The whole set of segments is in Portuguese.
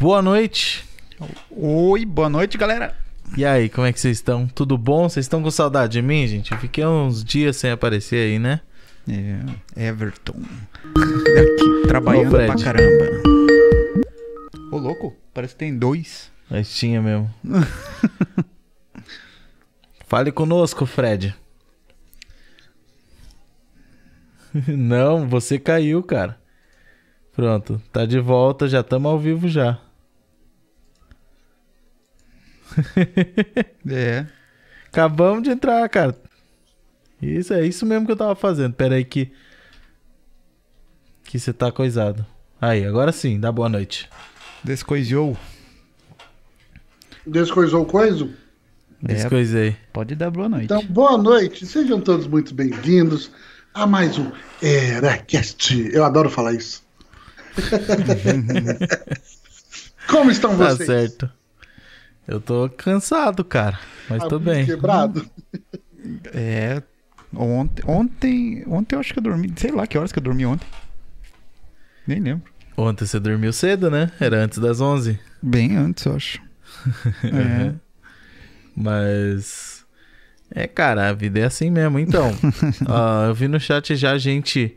Boa noite. Oi, boa noite, galera. E aí, como é que vocês estão? Tudo bom? Vocês estão com saudade de mim, gente? Eu fiquei uns dias sem aparecer aí, né? É, Everton. Daqui, trabalhando Ô, pra caramba. Ô, louco, parece que tem dois. Mas tinha mesmo. Fale conosco, Fred. Não, você caiu, cara. Pronto, tá de volta, já estamos ao vivo já. É. Acabamos de entrar, cara. Isso é isso mesmo que eu tava fazendo. Pera aí que que você tá coisado. Aí, agora sim, dá boa noite. Descoisou. Descoisou coisa? É. Descoisei. Pode dar boa noite. Então, boa noite. Sejam todos muito bem-vindos a mais um EraCast. Eu adoro falar isso. Como estão Tá vocês? certo. Eu tô cansado, cara, mas Ah, tô bem. Quebrado? É. Ontem, ontem, ontem eu acho que eu dormi. Sei lá que horas que eu dormi ontem. Nem lembro. Ontem você dormiu cedo, né? Era antes das 11. Bem antes, eu acho. É. Mas. É, cara, a vida é assim mesmo. Então, ó, eu vi no chat já gente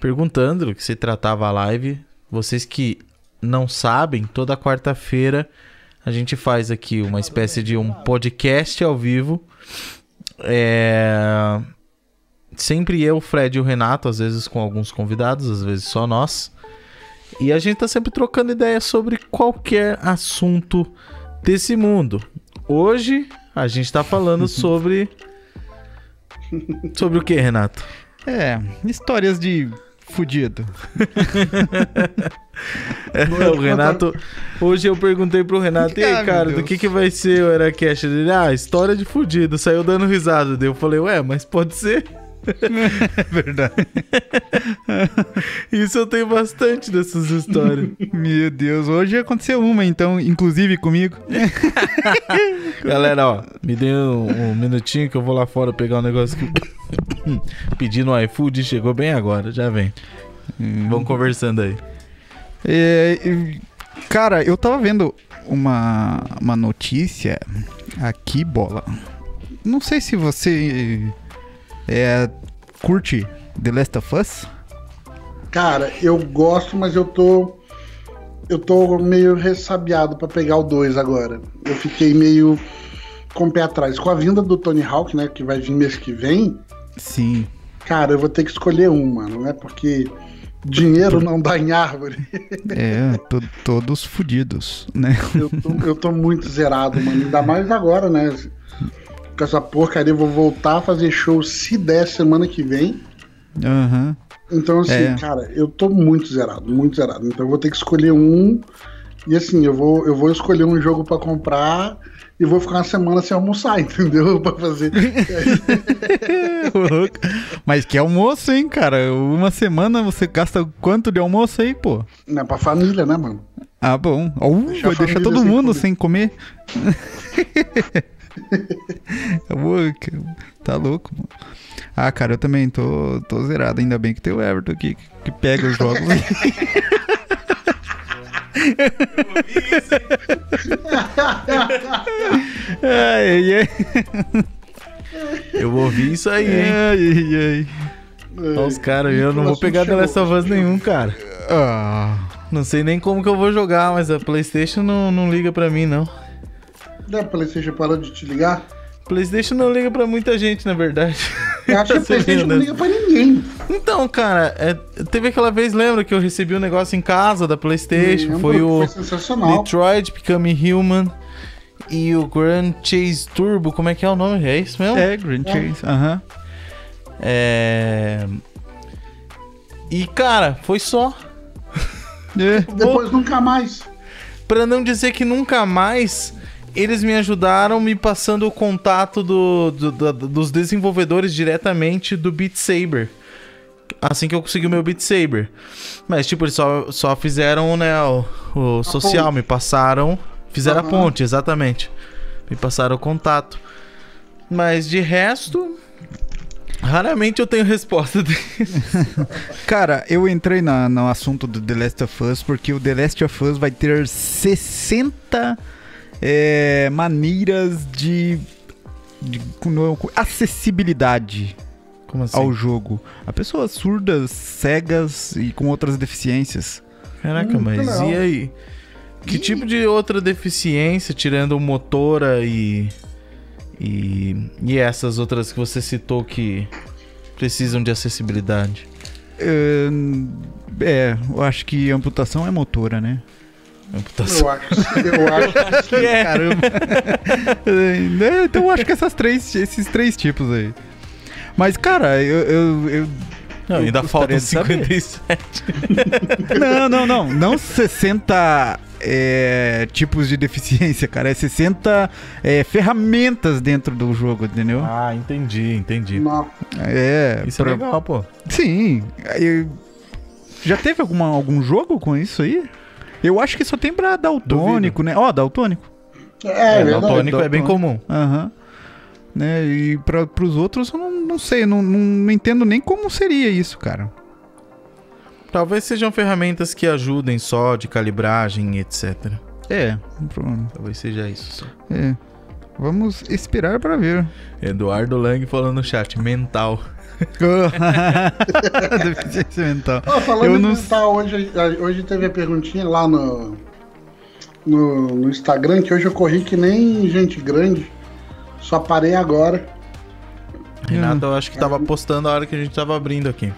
perguntando do que se tratava a live. Vocês que não sabem, toda quarta-feira a gente faz aqui uma espécie de um podcast ao vivo. É. Sempre eu, o Fred e o Renato, às vezes com alguns convidados, às vezes só nós. E a gente tá sempre trocando ideias sobre qualquer assunto desse mundo. Hoje a gente tá falando sobre. Sobre o que, Renato? É, histórias de fudido. o Renato. Hoje eu perguntei pro Renato, e Ah, aí, meu cara, do que, que vai ser o Eracast? Ele, ah, história de fudido. Saiu dando risada. Daí eu falei, ué, mas pode ser. É verdade. Isso eu tenho bastante dessas histórias. Meu Deus, hoje aconteceu uma, então, inclusive comigo. Galera, ó, me dê um, um minutinho que eu vou lá fora pegar um negócio que. Pedi no iFood chegou bem agora, já vem. Vamos conversando aí. É, cara, eu tava vendo uma, uma notícia aqui, bola. Não sei se você é, curte The Last of Us. Cara, eu gosto, mas eu tô. Eu tô meio ressabiado pra pegar o 2 agora. Eu fiquei meio com o pé atrás. Com a vinda do Tony Hawk, né? Que vai vir mês que vem. Sim. Cara, eu vou ter que escolher um, mano, né? Porque dinheiro não dá em árvore. É, to- todos fudidos, né? Eu tô, eu tô muito zerado, mano. Ainda mais agora, né? Com essa porcaria, eu vou voltar a fazer show se der semana que vem. Aham. Então, assim, É. cara, eu tô muito zerado, muito zerado. Então eu vou ter que escolher um. E assim, eu vou, eu vou escolher um jogo pra comprar e vou ficar uma semana sem almoçar, entendeu? Pra fazer. Mas que almoço, hein, cara? Uma semana você gasta quanto de almoço aí, pô? Não é pra família, né, mano? Ah, bom. Uh, vai deixar todo sem mundo comer. sem comer. Tá louco, mano. Ah, cara, eu também tô, tô zerado. Ainda bem que tem o Everton aqui que, que pega os jogos. ai, ai, ai. Eu ouvi isso aí, hein? ai, ai, ai. Olha os caras, eu não vou pegar The Last of Us nenhum, cara. Ah, Não sei nem como que eu vou jogar, mas a PlayStation não, não liga pra mim, não. A PlayStation parou de te ligar? PlayStation não liga pra muita gente, na verdade. Eu acho que a PlayStation não honesto. liga pra ninguém. Então, cara, é, teve aquela vez, lembra que eu recebi um negócio em casa da PlayStation? Lembro, Foi o Foi. Detroit Become Human e o Grand Chase Turbo. Como é que é o nome? É isso mesmo? é, Green Chase. Aham. É. E, cara, foi só. É. Depois nunca mais. Pra não dizer que nunca mais, eles me ajudaram me passando o contato do, do- do- dos desenvolvedores diretamente do Beat Saber. Assim que eu consegui o meu Beat Saber. Mas, tipo, eles só, só fizeram, né, o, o social, ponte. me passaram. Fizeram a Aham. ponte, exatamente. Me passaram o contato. Mas de resto, Raramente eu tenho resposta dele. Cara, eu entrei na, no assunto do The Last of Us porque o The Last of Us vai ter 60 é, maneiras de, de acessibilidade Como assim? ao jogo. A pessoas surdas, cegas e com outras deficiências. Caraca, Hum, mas que legal. e aí? Que tipo de outra deficiência, tirando motora e, e. e essas outras que você citou que precisam de acessibilidade? É, é, eu acho que amputação é motora, né? Amputação. Eu acho, eu acho que É. Caramba. É, então eu acho que essas três, esses três tipos aí. Mas, cara, eu. eu- eu- Não, eu ainda faltam de saber. 57. Não, não, não. Não 60 é, tipos de deficiência, cara. É 60 é, ferramentas dentro do jogo, entendeu? Ah, entendi, entendi. não. É. Isso pra- é legal, pô. Sim. Aí, Já teve alguma, algum jogo com isso aí? Eu acho que só tem pra daltônico, né? Ó, daltônico. É, É, verdade. daltônico é bem comum. Aham. Né? E pra, pros outros eu não, não sei, não, não, não entendo nem como seria isso, cara. Talvez sejam ferramentas que ajudem só de calibragem, etc. É, um problema. Talvez seja isso só. É. Vamos esperar pra ver. Eduardo Lang falando no chat, mental. Deficiência mental. Falando Eu em não- mental, hoje, hoje teve a perguntinha lá no, no, no Instagram, que hoje eu corri que nem gente grande. Só parei agora. Renato, eu acho que tava postando a hora que a gente tava abrindo aqui.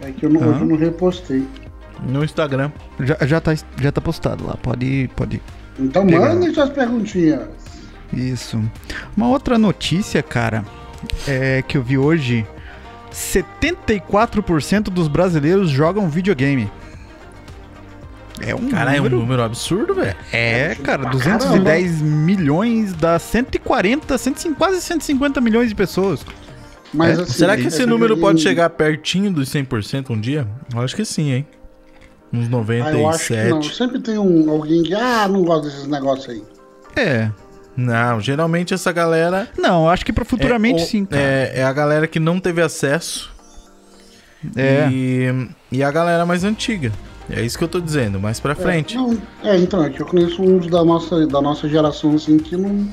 É que eu não, hoje eu não repostei. No Instagram. Já, já, tá, já tá postado lá, pode, pode. Então Legal. mandem suas perguntinhas. Isso. Uma outra notícia, cara, é que eu vi hoje: 74% dos brasileiros jogam videogame. É um Cara, é um número. número absurdo, velho. É, cara, Pra 210 milhões dá 140, 150, quase 150 milhões de pessoas. Mas É, assim, Será que esse número videogame- pode chegar pertinho dos 100% um dia? Eu acho que sim, hein? Uns Ah, eu acho que não. 97. Sempre tem um, alguém que, ah, não gosta desses negócios aí. É. Não, geralmente essa galera. Não, eu acho que pra futuramente é, o- sim, cara. É, é a galera que não teve acesso. É. E, e a galera mais antiga. É isso que eu tô dizendo, mais pra frente. É, não, é, então, é que eu conheço uns da nossa, da nossa geração, assim, que não,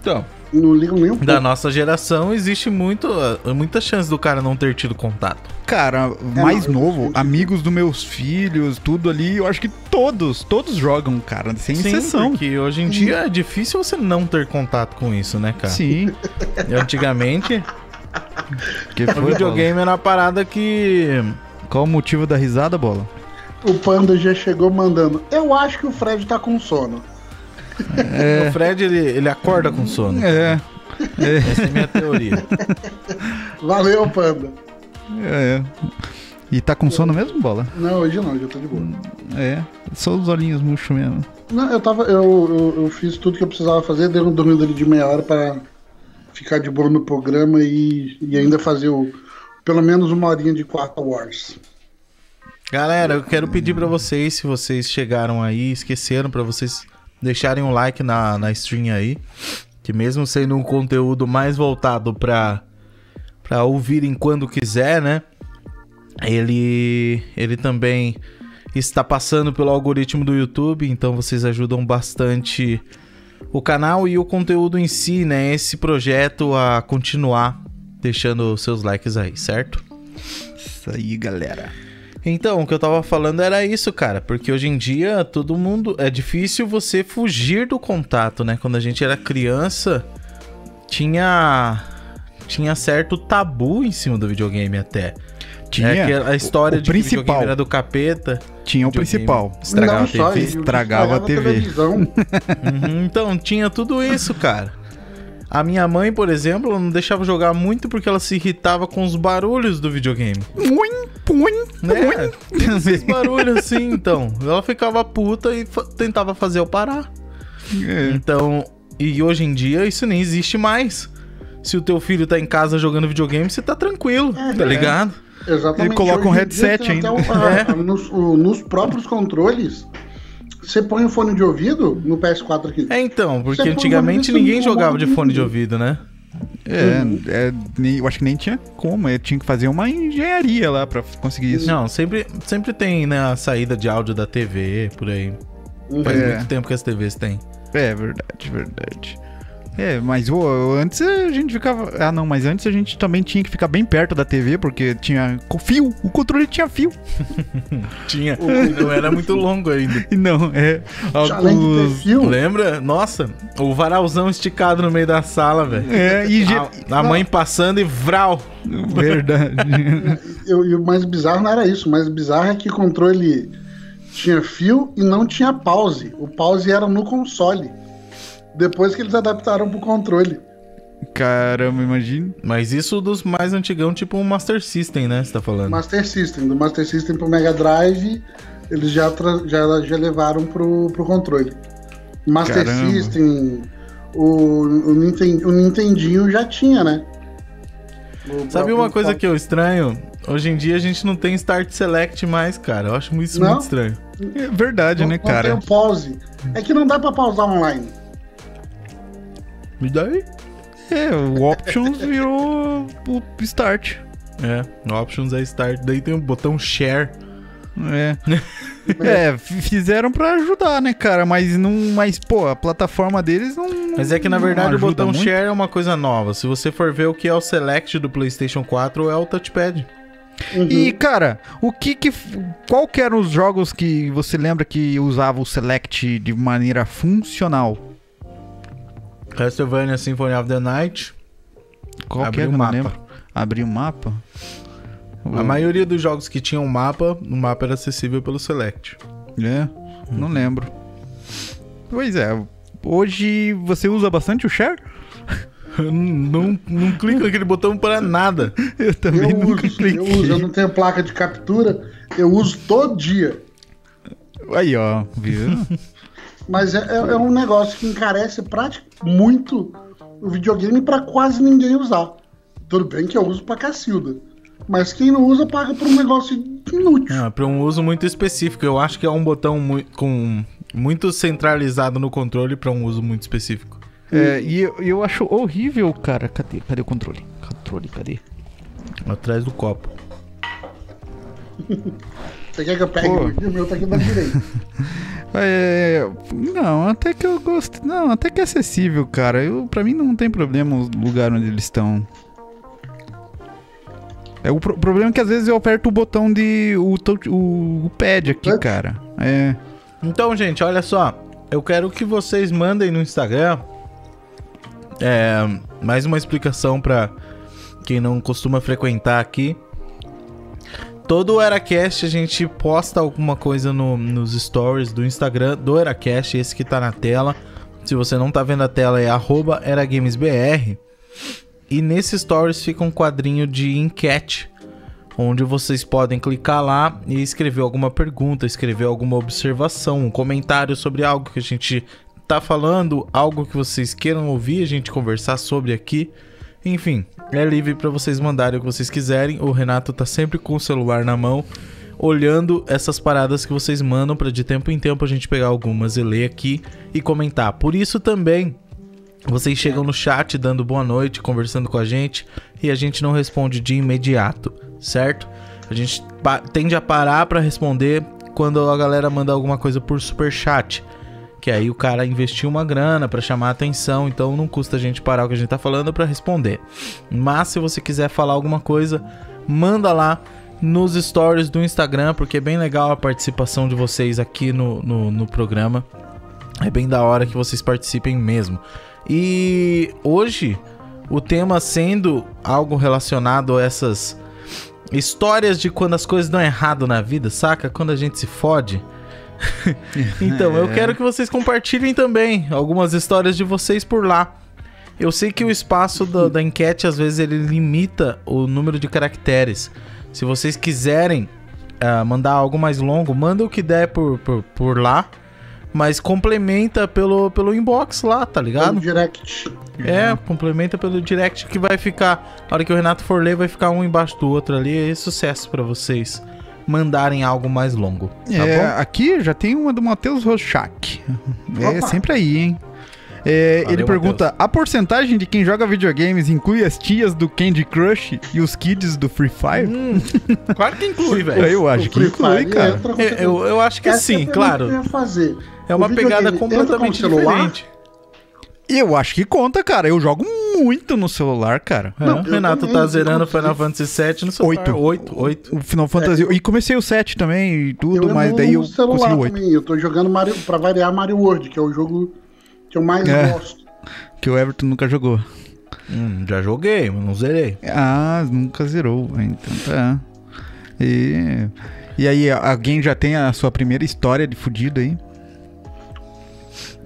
Então, não ligam nem um pouco. da nossa geração existe muito, muita chance do cara não ter tido contato. Cara, mais não, novo, eu- amigos dos meus filhos, tudo ali, eu acho que todos, todos jogam, cara, sem Sim, exceção. porque hoje em dia é difícil você não ter contato com isso, né, cara? Sim. E Antigamente, Que o foi, videogame era uma parada que. Qual o motivo da risada, bola? O Panda já chegou mandando. Eu acho que o Fred tá com sono. O Fred ele, ele acorda com sono. É. Essa é a minha teoria. Valeu, Panda. É. E tá com sono mesmo, bola? Não, hoje não, hoje eu tô de boa. É. Só os olhinhos murchos mesmo. Não, eu tava. Eu, eu, eu fiz tudo que eu precisava fazer, dei um dormido ali de meia hora pra ficar de boa no programa e, e ainda fazer o. Pelo menos uma horinha de quarta Wars. Galera, eu quero pedir pra vocês, se vocês chegaram aí, esqueceram, pra vocês deixarem um like na, na stream aí. Que mesmo sendo um conteúdo mais voltado pra, pra ouvirem quando quiser, né? Ele, ele também está passando pelo algoritmo do YouTube, então vocês ajudam bastante o canal e o conteúdo em si, né? Esse projeto a continuar deixando seus likes aí, certo? Isso aí, galera. Então, o que eu tava falando era isso, cara, porque hoje em dia todo mundo é difícil você fugir do contato, né? Quando a gente era criança, tinha tinha certo tabu em cima do videogame até. Tinha é que a história o de que principal. era do capeta. Tinha o principal. Estragava não a TV. ele estragava a TV. televisão. Uhum, então, tinha tudo isso, cara. A minha mãe, por exemplo, ela não deixava jogar muito porque ela se irritava com os barulhos do videogame. Muim, puim, Né? Esses barulhos assim, então. Ela ficava puta e tentava fazer eu parar. É. Então, e hoje em dia isso nem existe mais. Se o teu filho tá em casa jogando videogame, você tá tranquilo, É, tá é. ligado? Exatamente. Ele coloca um Hoje dia headset ainda. a- É. a- nos, o- nos próprios controles, você põe o fone de ouvido no PS4 aqui. É então, porque antigamente ninguém jogava de um- fone de ouvido, né? É, é, nem- eu acho que nem tinha como. Eu tinha que fazer uma engenharia lá pra conseguir isso. Não, sempre, sempre tem, né, a saída de áudio da TV, por aí. Faz É. muito tempo que as TVs têm. É verdade, verdade. É, mas ô, antes a gente ficava. Ah, não, mas antes a gente também tinha que ficar bem perto da TV, porque tinha fio. O controle tinha fio. Tinha. Não era muito longo ainda. E não, é. Além de ter os- fio, Lembra? Nossa, o varalzão esticado no meio da sala, velho. É, e ge- A, a mãe passando e vral. Verdade. eu- e o mais bizarro não era isso. O mais bizarro é que o controle tinha fio e não tinha pause. O pause era no console. Depois que eles adaptaram pro controle. Caramba, imagina. Mas isso dos mais antigão, tipo um Master System, né? Você tá falando? Master System. Do Master System pro Mega Drive, eles já, já, já levaram pro, pro controle. Master Caramba. System, o, o, Ninten- o Nintendinho já tinha, né? O Sabe uma coisa que eu estranho? Hoje em dia a gente não tem Start Select mais, cara. Eu acho isso Não? muito estranho. É verdade, não, né, não tem cara? o pause. É que não dá pra pausar online. Me dá aí. É, o Options virou o Start. É, Options é Start. Daí tem o botão Share. É. é, fizeram pra ajudar, né, cara? Mas não. Mas, pô, a plataforma deles não. Mas é que na verdade o botão muito. Share é uma coisa nova. Se você for ver o que é o Select do PlayStation 4, é o touchpad. Uhum. E, cara, o que que. Qual que eram os jogos que você lembra que usava o Select de maneira funcional? Castlevania Symphony of the Night. Qual que é? o mapa. lembro. Abrir o mapa? A maioria dos jogos que tinham mapa, o mapa era acessível pelo Select. É, não lembro. Pois é, hoje você usa bastante o Share? não, não clica naquele botão para nada. Eu também Eu nunca uso, cliquei. eu uso, eu não tenho placa de captura, eu uso todo dia. Aí, ó, viu? Mas é, é- é um negócio que encarece praticamente muito o videogame pra quase ninguém usar. Tudo bem que eu uso pra Cacilda. Mas quem não usa paga por um negócio inútil. Ah, para um uso muito específico. Eu acho que é um botão mui- com muito centralizado no controle para um uso muito específico. É, e eu, eu acho horrível, cara. Cadê? Cadê o controle? Controle, cadê? Atrás do copo. Você quer que eu pegue? Pô. O meu tá aqui da direita. É, não, até que eu gosto. Não, até que é acessível, cara. Eu, pra mim não tem problema o lugar onde eles estão. É, o pro- problema é que às vezes eu aperto o botão de. o, o, o pad aqui, Touch? cara. É. Então, gente, olha só. Eu quero que vocês mandem no Instagram é, mais uma explicação para quem não costuma frequentar aqui. Todo o EraCast a gente posta alguma coisa no- nos stories do Instagram do EraCast, esse que tá na tela. Se você não tá vendo a tela, é EraGamesBR. E nesse stories fica um quadrinho de enquete onde vocês podem clicar lá e escrever alguma pergunta, escrever alguma observação, um comentário sobre algo que a gente tá falando, algo que vocês queiram ouvir, a gente conversar sobre aqui. Enfim, é livre para vocês mandarem o que vocês quiserem. O Renato tá sempre com o celular na mão, olhando essas paradas que vocês mandam para de tempo em tempo a gente pegar algumas e ler aqui e comentar. Por isso também vocês chegam no chat dando boa noite, conversando com a gente e a gente não responde de imediato, certo? A gente tende a parar pra responder quando a galera manda alguma coisa por super chat, que aí o cara investiu uma grana pra chamar a atenção, então não custa a gente parar o que a gente tá falando pra responder. Mas se você quiser falar alguma coisa, manda lá nos stories do Instagram, porque é bem legal a participação de vocês aqui no, no, no programa. É bem da hora que vocês participem mesmo. E hoje, o tema sendo algo relacionado a essas histórias de quando as coisas dão errado na vida, saca? Quando a gente se fode. então, eu É. quero que vocês compartilhem também algumas histórias de vocês por lá. Eu sei que o espaço da, da enquete, às vezes, ele limita o número de caracteres. Se vocês quiserem ah, mandar algo mais longo, manda o que der por, por, por lá. Mas complementa pelo, pelo inbox lá, tá ligado? No direct. É, complementa pelo direct que vai ficar. A hora que o Renato for ler, vai ficar um embaixo do outro ali. É sucesso pra vocês mandarem algo mais longo. Tá é, bom? aqui já tem uma do Matheus Rochak. É Opa. sempre aí, hein? É, Valeu, ele pergunta: a porcentagem de quem joga videogames inclui as tias do Candy Crush e os kids do Free Fire? Hum, claro que inclui, velho. Eu acho O que Free inclui, Fire cara. entra com Eu, eu, acho que Essa é sim, pergunta claro. que eu fazer. É uma pegada completamente diferente. Eu acho que conta, cara. Eu jogo muito no celular, cara. É, Não, o eu Renato também, tá zerando. Final Fantasy VII no celular. Oito. 8, 8. O Final Fantasy. E comecei o 7 também e tudo, eu mas daí eu celular consegui o 8. também. Eu tô jogando Mario, pra variar Mario World, que é o jogo que eu mais É. gosto. Que o Everton nunca jogou. Hum, já joguei, mas não zerei. Ah, nunca zerou. Então tá. E, e aí, alguém já tem a sua primeira história de fudido aí?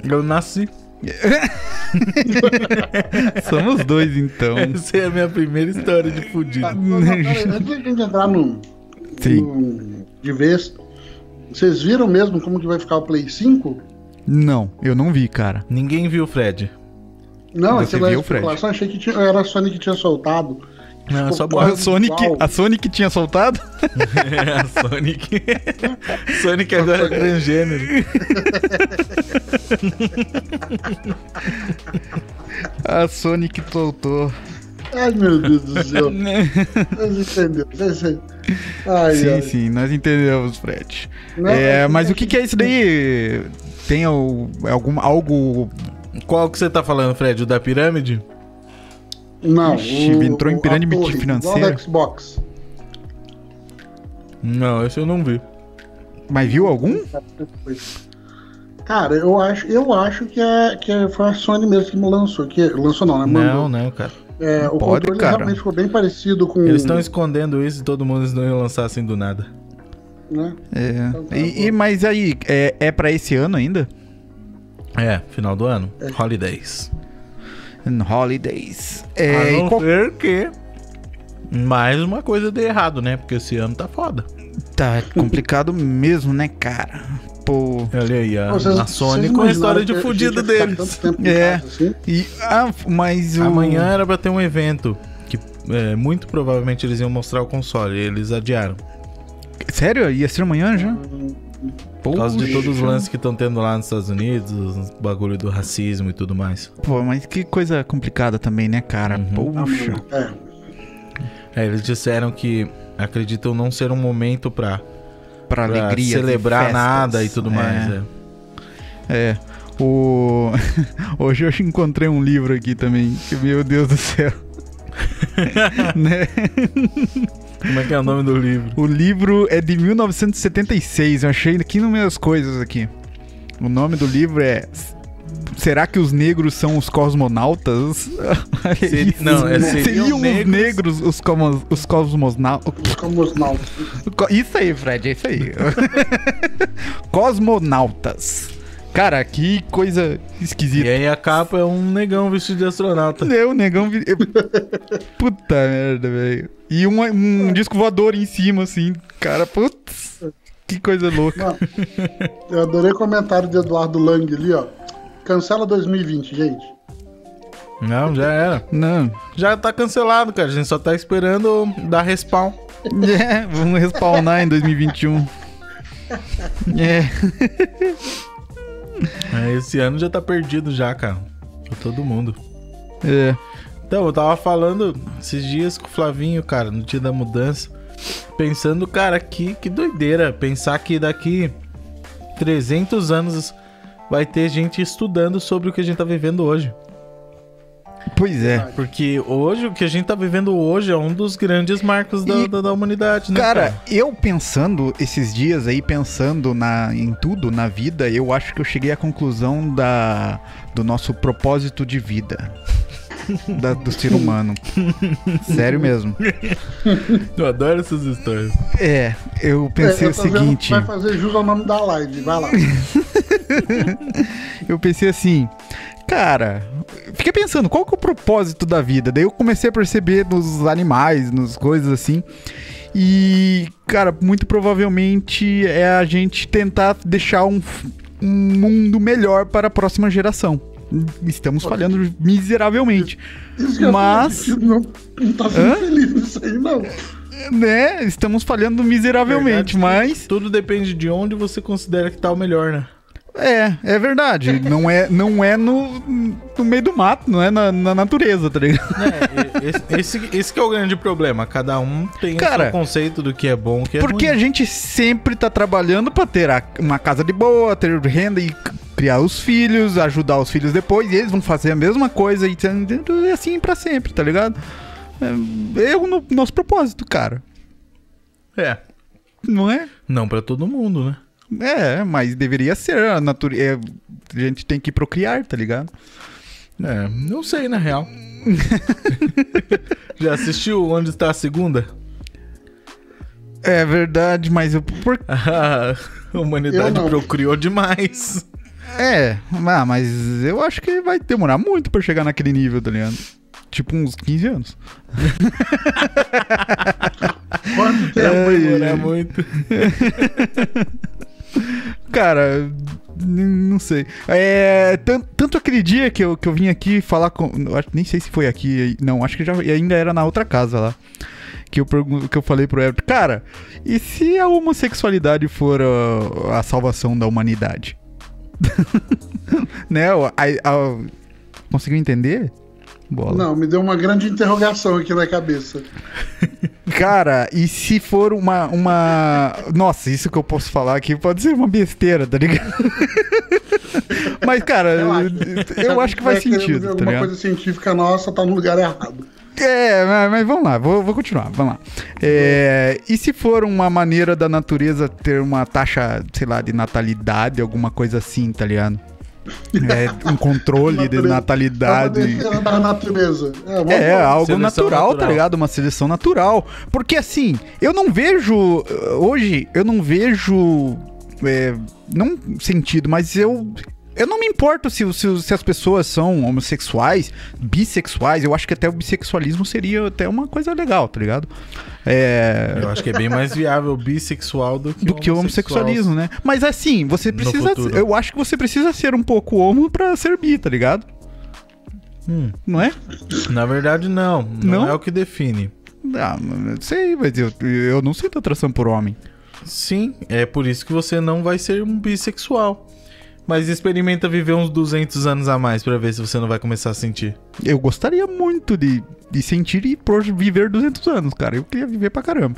Eu nasci. Somos dois, então. Essa é a minha primeira história de fudido. antes de a gente entrar no, Sim. no- de vez, vocês viram mesmo como que vai ficar o Play 5? Não, eu não vi, cara. Ninguém viu o Fred. Não, Você viu, Fred? especulação, achei que tinha, era a Sony que tinha soltado. Não, Ficou só A boa. quase Sonic, igual. a Sonic tinha soltado? a Sonic. Sonic agora é transgênero. A Sonic soltou. Ai, meu Deus do céu. Vocês entenderam? Vocês... Ai, sim, ai. sim, nós entendemos, Fred. Não, É, é- mas o que, que é isso daí? Tem o- algum, algo. Qual que você tá falando, Fred? O da pirâmide? Não, Ixi, entrou em pirâmide torre, financeira. Xbox. Não, esse eu não vi. Mas viu algum? Cara, eu acho, eu acho que, é, que é- foi a Sony mesmo que me lançou. Que, lançou não, né? Não, Mandou. não, cara. É, o Pode, controle cara. realmente ficou bem parecido com. Eles estão escondendo isso e todo mundo eles não iam lançar assim do nada. Né? É. Então tá E, bom. e- mas aí, é, é pra esse ano ainda? É, final do ano. É. Holidays. In Holidays. É, A não qual- ser que mais uma coisa dê errado, né? Porque esse ano tá foda. Tá complicado mesmo, né, cara? Pô. Olha aí, a, Vocês- a Sony com a história de fudido deles. É. casa assim? E, ah, mas o. Amanhã era pra ter um evento que é, muito provavelmente eles iam mostrar o console. e Eles adiaram. Sério? Ia ser amanhã já? Por causa de todos os lances que estão tendo lá nos Estados Unidos, os bagulho do racismo e tudo mais. Pô, mas que coisa complicada também, né, cara? Uhum. Poxa. É. É, eles disseram que acreditam não ser um momento pra, Pra pra alegria. celebrar nada e tudo mais. É. É. O... Hoje eu encontrei um livro aqui também. que, Meu Deus do céu. né? Como é que é o nome do livro? O livro é de 1976. Eu achei aqui nas minhas coisas aqui. O nome do livro é Será que os negros são os cosmonautas? Olha Seri- isso. não, é seriam seriam os negros- negros os, como, os cosmonautas. Os nautas. Isso aí, Fred, é isso aí. Cosmonautas. Cara, que coisa E esquisita. aí a capa é um negão vestido de astronauta. Meu, negão. vi- Puta merda, velho. E um, um disco voador em cima, assim. Cara, putz. Que coisa louca. Mano, eu adorei o comentário de Eduardo Lang ali, ó. Cancela 2020, gente. Não, já era. Não. Já tá cancelado, cara. A gente só tá esperando dar respawn. É, vamos respawnar em 2021. É. É, Esse ano já tá perdido já, cara. Pra todo mundo. É. Então, eu tava falando esses dias com o Flavinho, cara, no dia da mudança. Pensando, cara, que, que doideira. Pensar que daqui 300 anos vai ter gente estudando sobre o que a gente tá vivendo hoje. Pois é. Porque hoje, o que a gente tá vivendo hoje é um dos grandes marcos da, E, da, da humanidade, né? Cara, eu pensando esses dias aí, pensando na, em tudo na vida, eu acho que eu cheguei à conclusão da, do nosso propósito de vida. da- do ser humano. Sério mesmo. Eu adoro essas histórias. É, eu pensei É, eu o seguinte. Vai fazer jus ao nome da live, vai lá. Eu pensei assim, cara, fiquei pensando, qual que é o propósito da vida? Daí eu comecei a perceber nos animais, nas coisas assim. E, cara, muito provavelmente é a gente tentar deixar um, um mundo melhor para a próxima geração. Estamos falhando miseravelmente. Mas- não, não tá sendo Hã? feliz nisso aí, não. Né? Estamos falhando miseravelmente, Verdade, mas. Tudo depende de onde você considera que tá o melhor, né? É, é verdade. Não é, não é no, no meio do mato, não é na, na natureza, tá ligado? É, esse, esse, esse que é o grande problema. Cada um tem Cara, o seu conceito do que é bom, o que é Porque ruim. a gente sempre tá trabalhando pra ter uma casa de boa, ter renda e criar os filhos, ajudar os filhos depois, e eles vão fazer a mesma coisa e assim pra sempre, tá ligado? É, é o no- nosso propósito, cara. É. Não é? Não pra todo mundo, né? É, mas deveria ser a natureza. a gente tem que procriar, tá ligado? É, não sei, na real. Já assistiu Onde Está a Segunda? É verdade, mas eu. Por... A humanidade procriou demais. É, ah, mas eu acho que vai demorar muito pra chegar naquele nível, tá ligado? Tipo uns 15 anos. Quanto tempo? Demorar ai. muito. Cara, não sei. É, tan- tanto aquele dia que eu, que eu vim aqui falar com. Nem sei se foi aqui. Não, acho que já ainda era na outra casa lá. Que eu, que eu falei pro Everton, cara, e se a homossexualidade for a, a salvação da humanidade? né? A, a- conseguiu entender? Bola. Não, me deu uma grande interrogação aqui na cabeça. Cara, e se for uma, uma. Nossa, isso que eu posso falar aqui pode ser uma besteira, tá ligado? Mas, cara, eu Sabe acho que faz sentido, tá Alguma coisa científica nossa tá no lugar errado. É, mas, mas vamos lá, vou, vou continuar, vamos lá. É, e se for uma maneira da natureza ter uma taxa, sei lá, de natalidade, alguma coisa assim, tá ligado? É, um controle de natalidade. da natureza. É, É, algo Seleção natural, tá natural. ligado? Uma seleção natural. Porque assim, eu não vejo. Hoje, eu não vejo. é, não sentido, mas eu. Eu não me importo se, se, se as pessoas são homossexuais, bissexuais. Eu acho que até o bissexualismo seria até uma coisa legal, tá ligado? É. Eu acho que é bem mais viável bissexual do que Do que o homossexualismo, né? Mas assim, você precisa. Eu acho que você precisa ser um pouco homo pra ser bi, tá ligado? Hum, Não é? na verdade, não. Não, Não? é o que define. Ah, eu sei, mas eu, eu não sinto atração por homem. Sim, é por isso que você não vai ser um bissexual. Mas experimenta viver uns 200 anos a mais pra ver se você não vai começar a sentir. Eu gostaria muito de, de sentir e por viver 200 anos, cara. Eu queria viver pra caramba.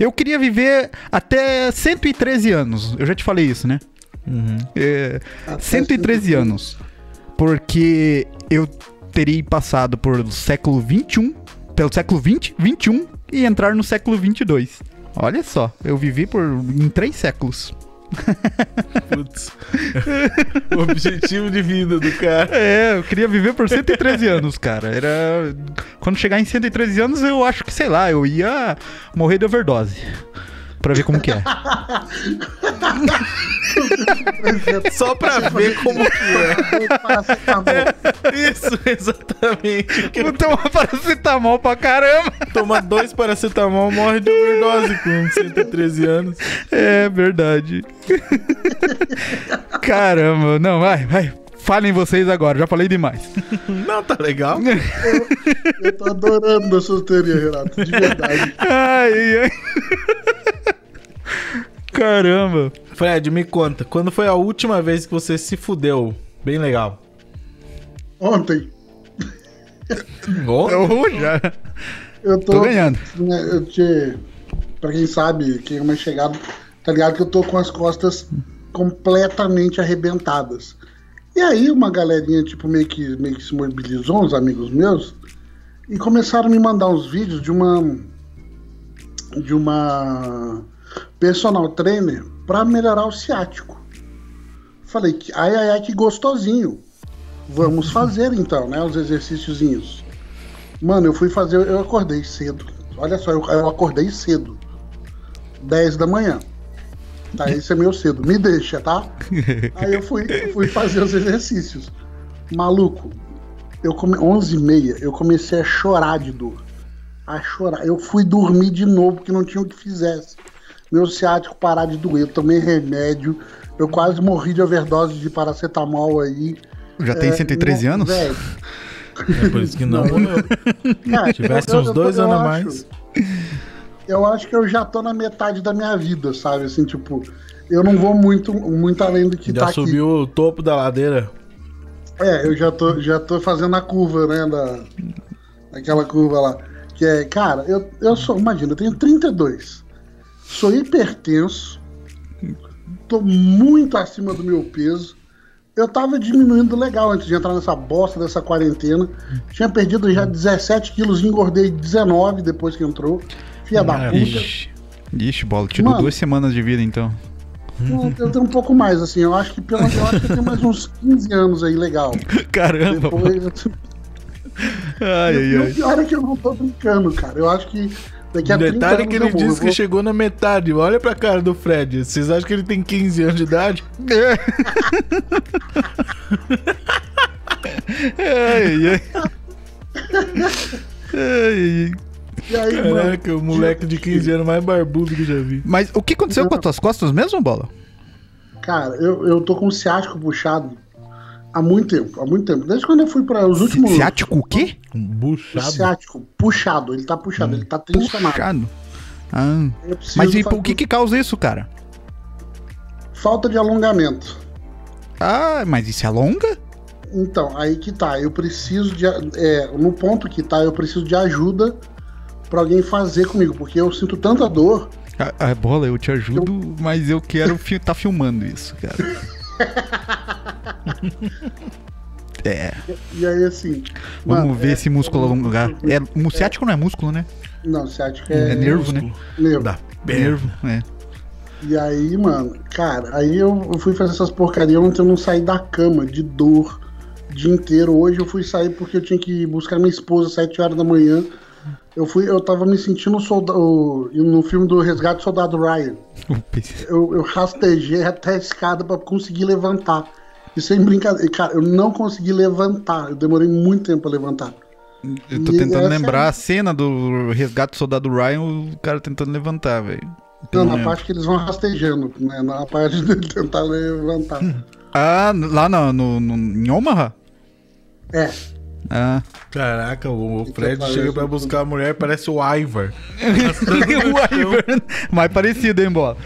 Eu queria viver até 113 anos. Eu já te falei isso, né? Uhum. É, Até 113 anos. Porque eu teria passado por século 21, pelo século 20, 21 e entrar no século 22. Olha só, eu vivi por em três séculos. Putz. o objetivo de vida do cara. É, eu queria viver por 113 anos, cara. Era. Quando chegar em 113 anos, eu acho que, sei lá, eu ia morrer de overdose. Pra ver como que é. Só pra ver como que é. Isso, exatamente. Vou tomar paracetamol pra caramba. Toma dois paracetamol, morre de overdose com 113 anos. É verdade. Caramba, não, vai, vai. Falem vocês agora, já falei demais. Não, tá legal. Eu tô adorando a sua teoria, Renato. De verdade. Ai, ai. Caramba. Fred, me conta, quando foi a última vez que você se fudeu? Bem legal. Ontem, Oh, Eu já. eu tô. Tô ganhando. né, eu te, pra quem sabe, quem é mais chegado, tá ligado que eu tô com as costas completamente arrebentadas. E aí uma galerinha, tipo, meio que, meio que se mobilizou, uns amigos meus, e começaram a me mandar uns vídeos de uma. de uma personal trainer pra melhorar o ciático. Falei que, ai, ai, ai, que gostosinho. Vamos fazer então, né, os exercíciozinhos. Mano, eu fui fazer, eu acordei cedo. Olha só, eu, eu acordei cedo. 10 da manhã. Tá, esse é meu cedo. Me deixa, tá? Aí eu fui, fui fazer os exercícios. Maluco, eu come 11 e meia, eu comecei a chorar de dor. A chorar. Eu fui dormir de novo porque não tinha o que fizesse. Meu ciático parar de doer, eu tomei remédio. Eu quase morri de overdose de paracetamol aí. Já tem É, 113 não- anos? velho, é por isso que não morreu. Cara, Tivesse eu- uns dois eu anos a mais. Eu acho que eu já tô na metade da minha vida, sabe? Assim, tipo, eu não vou muito, muito além do que Já tá subiu o topo da ladeira. aqui. É, eu já tô, já tô fazendo a curva, né? Da, aquela curva lá. Que é, cara, eu, eu sou, imagina, eu tenho 32. Sou hipertenso. Tô muito acima do meu peso. Eu tava diminuindo legal antes de entrar nessa bosta dessa quarentena. Tinha perdido já 17 quilos, engordei 19 depois que entrou. Filha da puta. Ixi, Ixi, bola, tirou duas semanas de vida então. Eu, tenho um pouco mais, assim. Eu acho que pelo eu acho que eu tenho mais uns 15 anos aí, legal. Caramba. Depois, Ai, e ai, o ai. pior é que eu não tô brincando, cara. Eu acho que daqui a 30 Detalhe anos que ele eu vou, disse eu que vou- chegou na metade. Olha pra cara do Fred. Vocês acham que ele tem 15 anos de idade? Ai, ai. Ai, ai. E aí, mano, Caraca, o moleque de 15 anos mais barbudo que eu já vi. Mas o que aconteceu com as tuas costas mesmo, bola? cara, eu, eu tô com o ciático puxado há muito tempo, há muito tempo. Desde quando eu fui para os últimos. Ciático o quê? O Buchado. ciático, puxado, ele tá puxado, ele tá tensionado. Puxado. Ah. Eu Mas e o que que causa isso, cara? Falta de alongamento. Ah, mas isso é longa? Então, aí que tá. Eu preciso de. É, no ponto que tá, eu preciso de ajuda pra alguém fazer comigo, porque eu sinto tanta dor. Ah, ah, bola, eu te ajudo, mas eu quero fi tá filmando isso, cara. É, E aí, assim. vamos mano, ver é- esse músculo alongar. É, o ciático não é músculo, né? Não, ciático É, é, nervo, né? nervo. Da perna. Nervo, é. E aí, mano, cara, aí eu, eu fui fazer essas porcarias ontem, eu não saí da cama, de dor, o dia inteiro. Hoje eu fui sair porque eu tinha que buscar minha esposa às 7 horas da manhã. Eu fui, eu tava me sentindo soldado, no filme do Resgate do Soldado Ryan. Eu, eu rastejei até a escada pra conseguir levantar. E sem brincadeira, cara, eu não consegui levantar. Eu demorei muito tempo pra levantar. Eu tô E tentando lembrar é- a cena do resgate do soldado Ryan, o cara tentando levantar, velho. Não, na parte que eles vão rastejando, né? Na parte dele tentar levantar. Ah, lá no, no, no, em Omaha? É, Ah. Caraca, o que Fred chega pra buscar a mulher parece o Ivar. o Ivan. Mais parecido, hein, bola?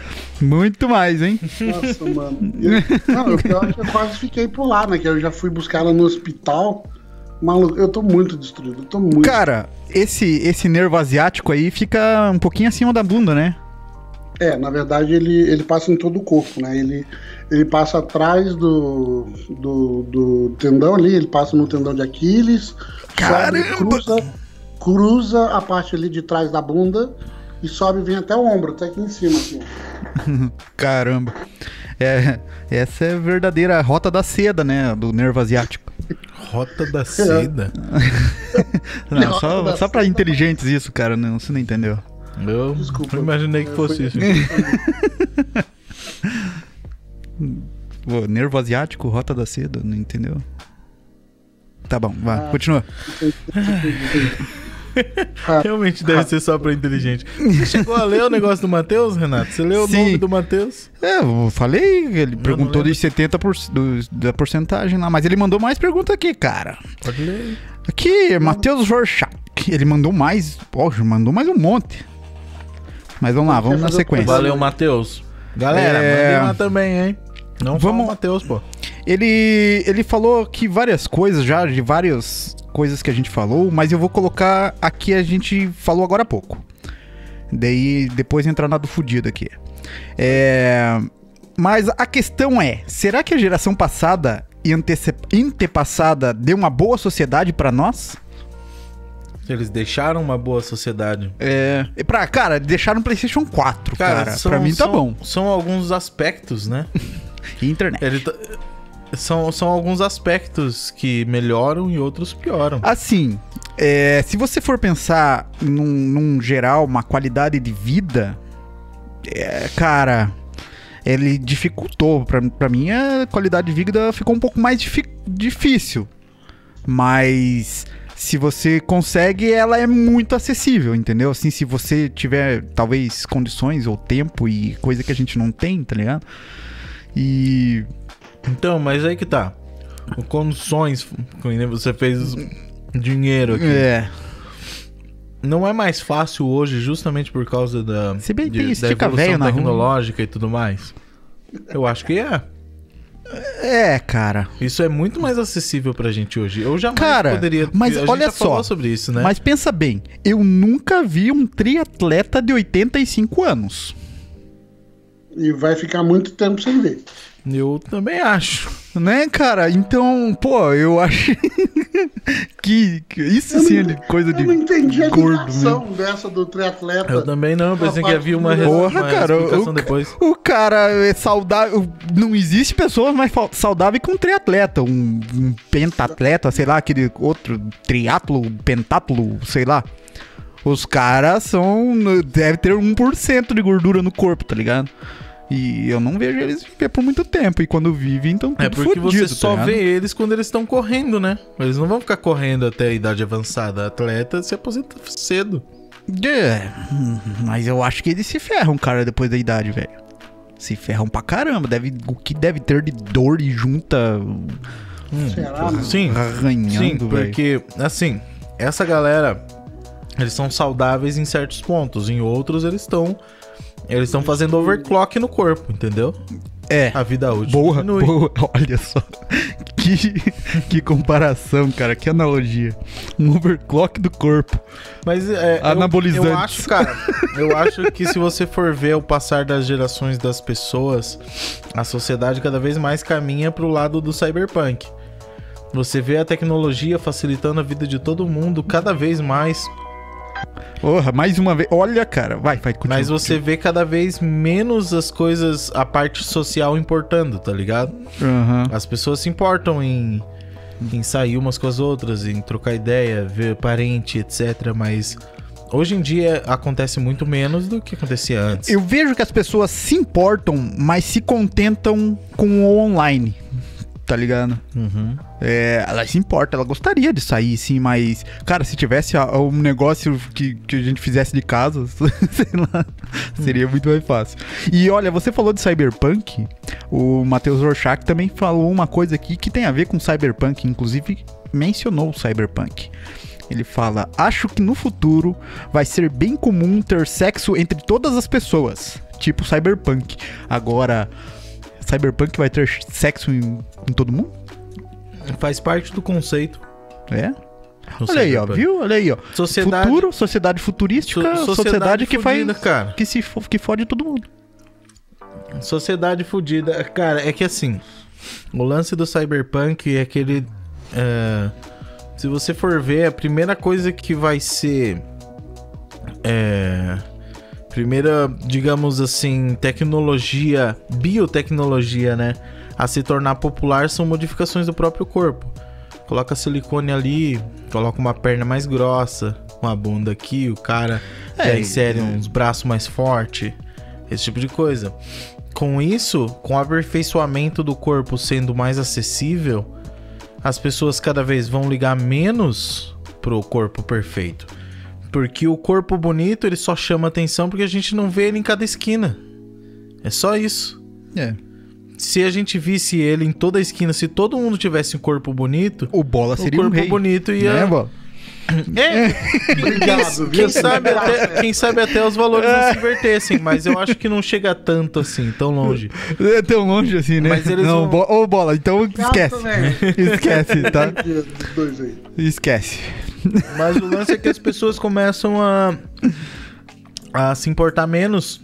Muito mais, hein? Nossa, mano. Eu, não, que eu quase fiquei por lá, né? Que eu já fui buscar ela no hospital. Maluco, eu tô muito destruído. Eu tô muito. Cara, esse, esse nervo asiático aí fica um pouquinho acima da bunda, né? É, na verdade ele, ele passa em todo o corpo, né? Ele, ele passa atrás do, do, do tendão ali, ele passa no tendão de Aquiles. Caramba! Sobe, cruza, cruza a parte ali de trás da bunda e sobe e vem até o ombro, até aqui em cima, assim. Caramba. É, essa é a verdadeira rota da seda, né? Do nervo asiático. Rota da seda. Não, Rota só, só pra inteligentes isso, cara. Não, você não entendeu. Eu Desculpa. não imaginei que fosse isso. Pô, nervo asiático, rota da seda, não entendeu? Tá bom, vai, Ah. continua. Realmente deve ser só pra inteligente. Você chegou a ler o negócio do Matheus, Renato? Você leu Sim. o nome do Matheus? É, eu falei, ele perguntou lembro. de 70% por, do, da porcentagem lá, mas ele mandou mais pergunta aqui, cara. Pode ler. Aqui, Matheus Rorschach. Ele mandou mais. Poxa, mandou mais um monte. Mas vamos lá, vamos na sequência. Valeu, Matheus. Galera, É. mandem lá também, hein? Não Vamos- Matheus, pô. Ele, ele falou que várias coisas já, de várias coisas que a gente falou, mas eu vou colocar aqui a gente falou agora há pouco. Daí depois entrar na do fudido aqui. É, mas a questão é, será que a geração passada e antepassada deu uma boa sociedade pra nós? Eles deixaram uma boa sociedade. É, e pra, cara, deixaram o PlayStation 4, cara. são- pra mim tá são- bom. São alguns aspectos, né? Internet. Tá- São, são alguns aspectos que melhoram e outros pioram. Assim, é, se você for pensar num, num geral, uma qualidade de vida, é, cara, ele dificultou. Pra, pra mim, a qualidade de vida ficou um pouco mais difícil. Mas se você consegue, ela é muito acessível, entendeu? Assim, se você tiver, talvez, condições ou tempo e coisa que a gente não tem, tá ligado? E. Então, mas aí que tá. O condições, você fez dinheiro aqui. É. Não é mais fácil hoje, justamente por causa da, Se bem que tem da evolução velho na rua. tecnológica e tudo mais. Eu acho que é. É, cara. Isso é muito mais acessível pra gente hoje. Eu jamais Cara, poderia. mas a gente olha já falou só, sobre isso, né? Mas pensa bem, eu nunca vi um triatleta de 85 anos. E vai ficar muito tempo sem ver. Eu também acho. Né, cara? Então, pô, eu acho que, que isso sim é coisa de Eu não entendi a ligação dessa do triatleta. Eu também não. Pensei que havia uma, res- Porra, uma cara, explicação o, depois. o cara é saudável. Não existe pessoas mais saudáveis que um triatleta, um, um pentatleta, sei lá, aquele outro triatlo, pentatlo, sei lá. Os caras são. Deve ter 1% de gordura no corpo, tá ligado? E eu não vejo eles viver por muito tempo. E quando vivem, então É tudo porque você fudido, tá só ligado? vê eles quando eles estão correndo, né? Eles não vão ficar correndo até a idade avançada. Atleta se aposenta cedo. É, hum, mas eu acho que eles se ferram, cara, depois da idade, velho. Se ferram pra caramba. Deve, o que deve ter de dor e junta Será? mano? Sim, sim, arranhando, velho. porque, assim, essa galera, eles são saudáveis em certos pontos. Em outros, eles estão. Eles estão fazendo overclock no corpo, entendeu? É. A vida útil Boa, diminui. boa, olha só. Que, que comparação, cara, que analogia. Um overclock do corpo. Mas é, eu- Anabolizantes. Eu, acho, cara, eu acho que se você for ver o passar das gerações das pessoas, a sociedade cada vez mais caminha pro lado do cyberpunk. Você vê a tecnologia facilitando a vida de todo mundo cada vez mais, Porra, mais uma vez. Olha, cara, vai, vai, continua. mas você vê cada vez menos as coisas, a parte social importando, tá ligado? Aham. As pessoas se importam em, em sair umas com as outras, em trocar ideia, ver parente, etc. Mas hoje em dia acontece muito menos do que acontecia antes. Eu vejo que as pessoas se importam, mas se contentam com o online. Tá ligado? Uhum. É, ela se importa, ela gostaria de sair, sim, mas, cara, se tivesse um negócio que, que a gente fizesse de casa, sei lá, seria muito mais fácil. E olha, você falou de Cyberpunk, o Matheus Rorschach também falou uma coisa aqui que tem a ver com Cyberpunk, inclusive mencionou o Cyberpunk. Ele fala: Acho que no futuro vai ser bem comum ter sexo entre todas as pessoas, tipo Cyberpunk. Agora, Cyberpunk vai ter sexo em, em todo mundo? Faz parte do conceito. É? do Olha aí, ó, viu? Olha aí, ó. Sociedade, Futuro, sociedade futurística, so- sociedade, que fudida, faz cara. que se que fode todo mundo. Sociedade fudida. Cara, é que assim, o lance do cyberpunk é que ele. é, se você for ver, a primeira coisa que vai ser. É. Primeira, digamos assim, tecnologia, biotecnologia, né? A se tornar popular são modificações do próprio corpo. Coloca silicone ali, coloca uma perna mais grossa, uma bunda aqui, o cara É, insere e- uns braços mais fortes, esse tipo de coisa. Com isso, com o aperfeiçoamento do corpo sendo mais acessível, as pessoas cada vez vão ligar menos pro corpo perfeito. Porque o corpo bonito, ele só chama atenção porque a gente não vê ele em cada esquina. É só isso. É. Se a gente visse ele em toda a esquina, se todo mundo tivesse um corpo bonito, O bola o seria um corpo rei. bonito ia. Né, bola? É, Obrigado, quem, viu? sabe até, quem sabe até os valores não se invertessem, mas eu acho que não chega tanto assim, tão longe. É tão longe assim, né? Mas eles não, vão- bo- Ô, bola, então esquece. Esquece, tá? Os dois aí. Esquece. Mas o lance é que as pessoas começam a, a se importar menos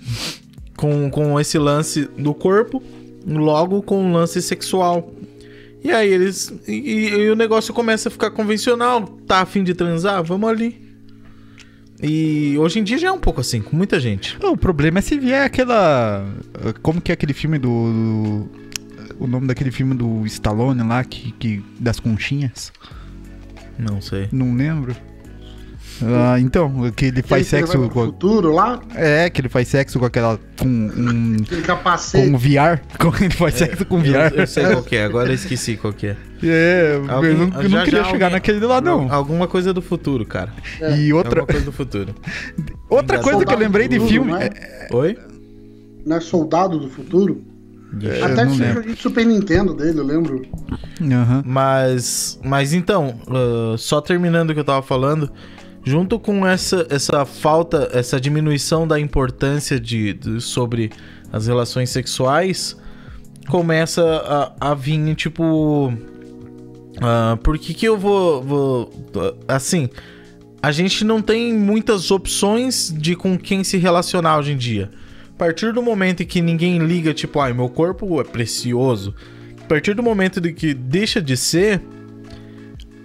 com, com esse lance do corpo, logo com o lance sexual. E aí eles. E, e o negócio começa a ficar convencional. Tá afim de transar? Vamos ali. E hoje em dia já é um pouco assim, com muita gente. O problema é se vier aquela. Como que é aquele filme do. do- O nome daquele filme do Stallone lá, que, que das conchinhas? Não sei. Não lembro. Ah, então, que ele faz Ele sexo com. futuro lá, É, que ele faz sexo com aquela. Com um. aquele Com capacete. um VR. Com, ele faz sexo com VR. Eu, eu sei qual que é, agora eu esqueci qual que é. É, Alguém- eu não, eu não já- queria já chegar alguém- naquele lá, não. Alguma coisa do futuro, cara. E outra, Alguma coisa do futuro. outra Vingador coisa que eu lembrei de Futuro, filme. não é? é- Oi? Não é Soldado do Futuro? É, Até lembro. joguinho de Super Nintendo dele, eu lembro. Aham. Mas, mas então, ah, só terminando o que eu tava falando, junto com essa, essa falta, essa diminuição da importância de, de- sobre as relações sexuais, começa a, a vir, tipo. ah, por que, que eu vou, vou. Assim, a gente não tem muitas opções de com quem se relacionar hoje em dia. A partir do momento em que ninguém liga, tipo, ai, meu corpo é precioso. A partir do momento de que deixa de ser,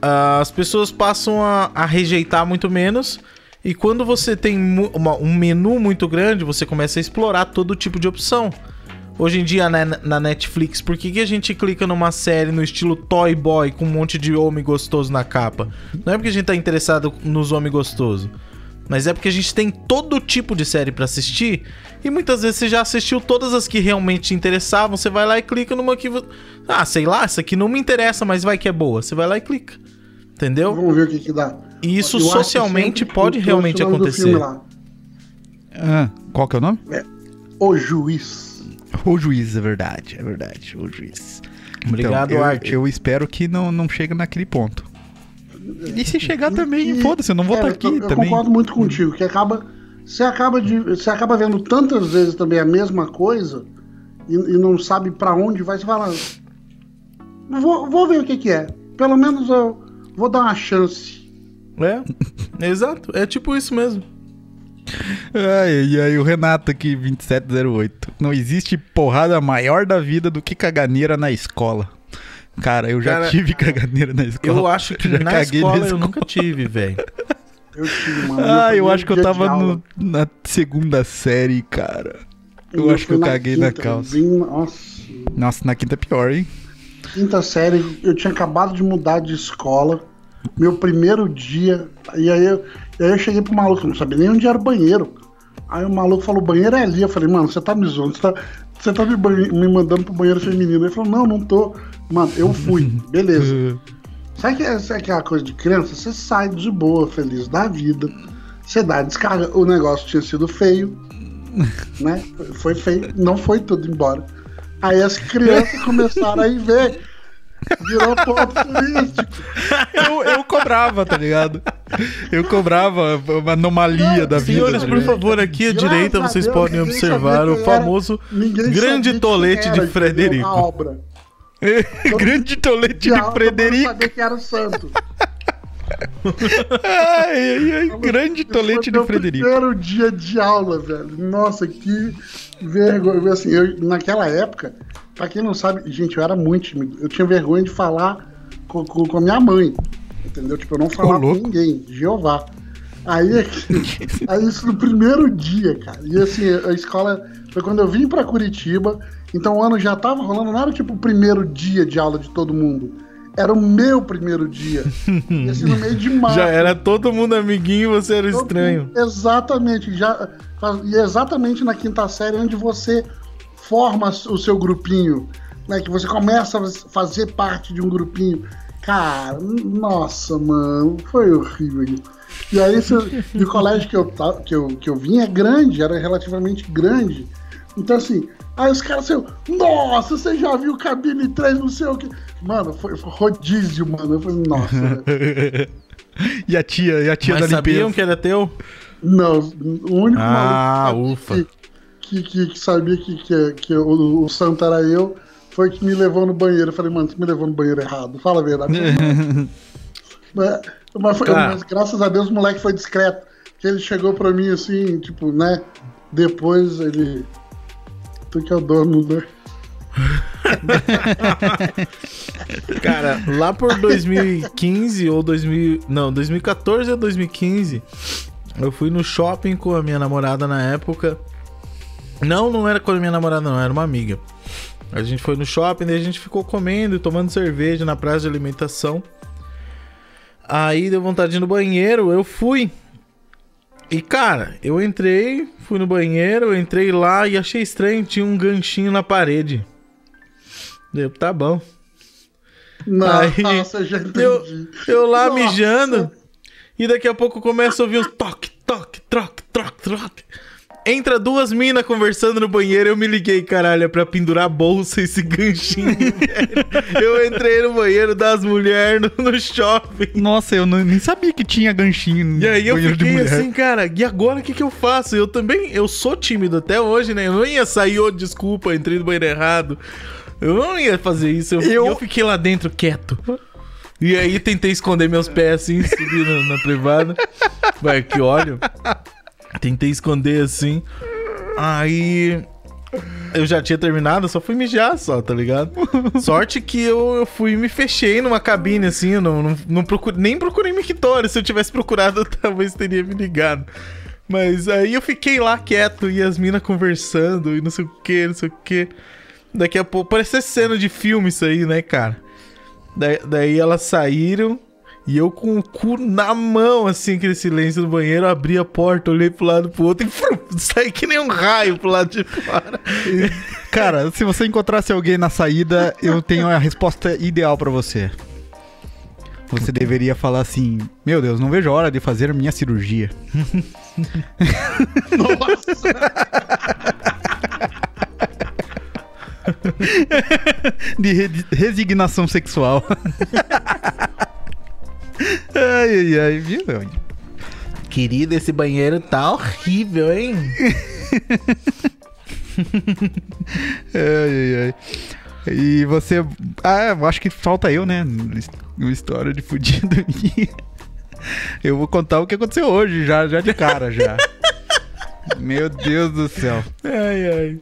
ah, as pessoas passam a, a rejeitar muito menos. E quando você tem uma- um menu muito grande, você começa a explorar todo tipo de opção. Hoje em dia na, na Netflix, por que, que a gente clica numa série no estilo Toy Boy com um monte de homem gostoso na capa? Não é porque a gente tá interessado nos homens gostosos, mas é porque a gente tem todo tipo de série pra assistir e muitas vezes você já assistiu todas as que realmente te interessavam, você vai lá e clica numa que. Ah, sei lá, essa aqui não me interessa, mas vai que é boa. Você vai lá e clica. Entendeu? Vamos ver o que que dá. E isso Eu socialmente pode realmente o nome do acontecer. Ah, qual que é o nome? O Juiz. O Juiz, é verdade, é verdade, o Juiz. Obrigado, eu, Art. Eu espero que não, não chegue naquele ponto. E se chegar também, E- foda-se, eu não vou é, estar eu- aqui eu, também. concordo muito contigo, que acaba. Você acaba, de, você acaba vendo tantas vezes também a mesma coisa e, e não sabe pra onde vai, você fala. Vou, vou ver o que, que é. Pelo menos eu vou dar uma chance. É, exato. É tipo isso mesmo. Ai, e aí, o Renato aqui, 2708. Não existe porrada maior da vida do que caganeira na escola. Cara, eu já Cara, tive caganeira na escola. Eu acho que Já na caguei escola na eu escola. nunca tive, velho. Eu tive, mano. Ah, eu acho que eu tava no- na segunda série, cara. Eu e acho que eu caguei na quinta, calça. bem- nossa, Nossa, na quinta é pior, hein? quinta série, eu tinha acabado de mudar de escola. Meu primeiro dia. E aí eu, e aí eu cheguei pro maluco, não sabia nem onde era o banheiro. Aí o maluco falou: o banheiro é ali. Eu falei, mano, você tá me zoando, você tá, você tá me, me mandando pro banheiro feminino. Ele falou: não, não tô. Mano, eu fui, beleza. Sabe, que, sabe aquela coisa de criança? Você sai de boa, feliz da vida. Você dá descarga. O negócio tinha sido feio, né? Foi feio, não foi tudo embora. Aí as crianças começaram a ir ver. Virou ponto turístico. Eu, eu cobrava, tá ligado? Eu cobrava uma anomalia da vida. Senhores, tá por favor, aqui à Graças direita vocês Deus, podem observar o era. famoso grande tolete era, de? Frederico. Obra. Grande tolete De Frederico. Não sabia que era o santo. Ai, ai, ai, grande tolete de Frederico. primeiro dia de aula, velho. Nossa, que vergonha. Assim, eu, naquela época, pra quem não sabe, gente, eu era muito tímido. Eu tinha vergonha de falar com, com, com a minha mãe. Entendeu? Tipo, eu não falava com ninguém. Jeová. Aí, aí isso no primeiro dia, cara. E assim, a escola foi quando eu vim pra Curitiba. Então o ano já tava rolando, não era tipo o primeiro dia de aula de todo mundo. Era o meu primeiro dia. E assim, no meio de março. Já era todo mundo amiguinho e você era Todo estranho. Exatamente. Já, e é exatamente na quinta série onde você forma o seu grupinho. Né, que você começa a fazer parte de um grupinho. Cara, nossa, mano, foi horrível. E aí, se- e o colégio que eu, que, eu, que eu vim é grande, era relativamente grande. Então, assim, aí os caras assim, nossa, você já viu cabine 3, não sei o que. Mano, foi, foi rodízio, mano. Eu falei, nossa, velho. E a tia, e a tia Mas da sabiam limpeza. que era teu? Não, o único Ah, maluco ufa. que, que, que sabia que, que, que o, o santo era eu foi que me levou no banheiro. Eu falei, mano, você me levou no banheiro errado. Fala a verdade. mas, mas foi- mas graças a Deus o moleque foi discreto. Que ele chegou pra mim assim, tipo, né? Depois ele. Tu que é o dono, né? Cara, lá por 2015 ou 2000. Não, 2014 ou 2015, eu fui no shopping com a minha namorada na época. Não, não era com a minha namorada, não, era uma amiga. A gente foi no shopping, daí a gente ficou comendo e tomando cerveja na praça de alimentação. Aí deu vontade de ir no banheiro, eu fui. E cara, eu entrei, fui no banheiro, entrei lá e achei estranho, tinha um ganchinho na parede. Deu, tá bom. Aí, Nossa, já entendi. Eu, eu lá Nossa. mijando. E daqui a pouco começa a ouvir os toque, toque, troque, troque, troque. Entra duas minas conversando no banheiro. Eu me liguei, caralho, é pra pendurar a bolsa esse ganchinho, velho. Eu entrei no banheiro das mulheres no, no shopping. Nossa, eu não- nem sabia que tinha ganchinho no E aí eu fiquei assim, cara, e agora o que, que eu faço? Eu também, eu sou tímido até hoje, né? Eu não ia sair, ô, desculpa, entrei no banheiro errado. Eu não ia fazer isso. Eu, Eu- eu fiquei lá dentro quieto. E aí tentei esconder meus pés assim, subir na, na privada. Vai, que óleo. Tentei esconder assim. Aí. Eu já tinha terminado, só fui mijar só, tá ligado? Sorte que eu, eu fui me fechei numa cabine, assim, eu não, não, não procurei, nem procurei mictório. Se eu tivesse procurado, eu talvez teria me ligado. Mas aí eu fiquei lá quieto e as minas conversando e não sei o que, não sei o que. Daqui a pouco, parece cena de filme isso aí, né, cara? Daí, daí elas saíram e eu com o cu na mão, assim, aquele silêncio no banheiro, abri a porta, olhei pro lado pro outro e frum, saí que nem um raio pro lado de fora. Cara, se você encontrasse alguém na saída, eu tenho a resposta ideal pra você. Você deveria falar assim: Meu Deus, não vejo a hora de fazer minha cirurgia. de re- resignação sexual. Ai, ai, ai, viu? Querida, esse banheiro tá horrível, hein? Ai, ai, ai. E você. Ah, eu acho que falta eu, né? Uma história de fudido aqui. Eu vou contar o que aconteceu hoje, já, já de cara, já. Meu Deus do céu. Ai, ai.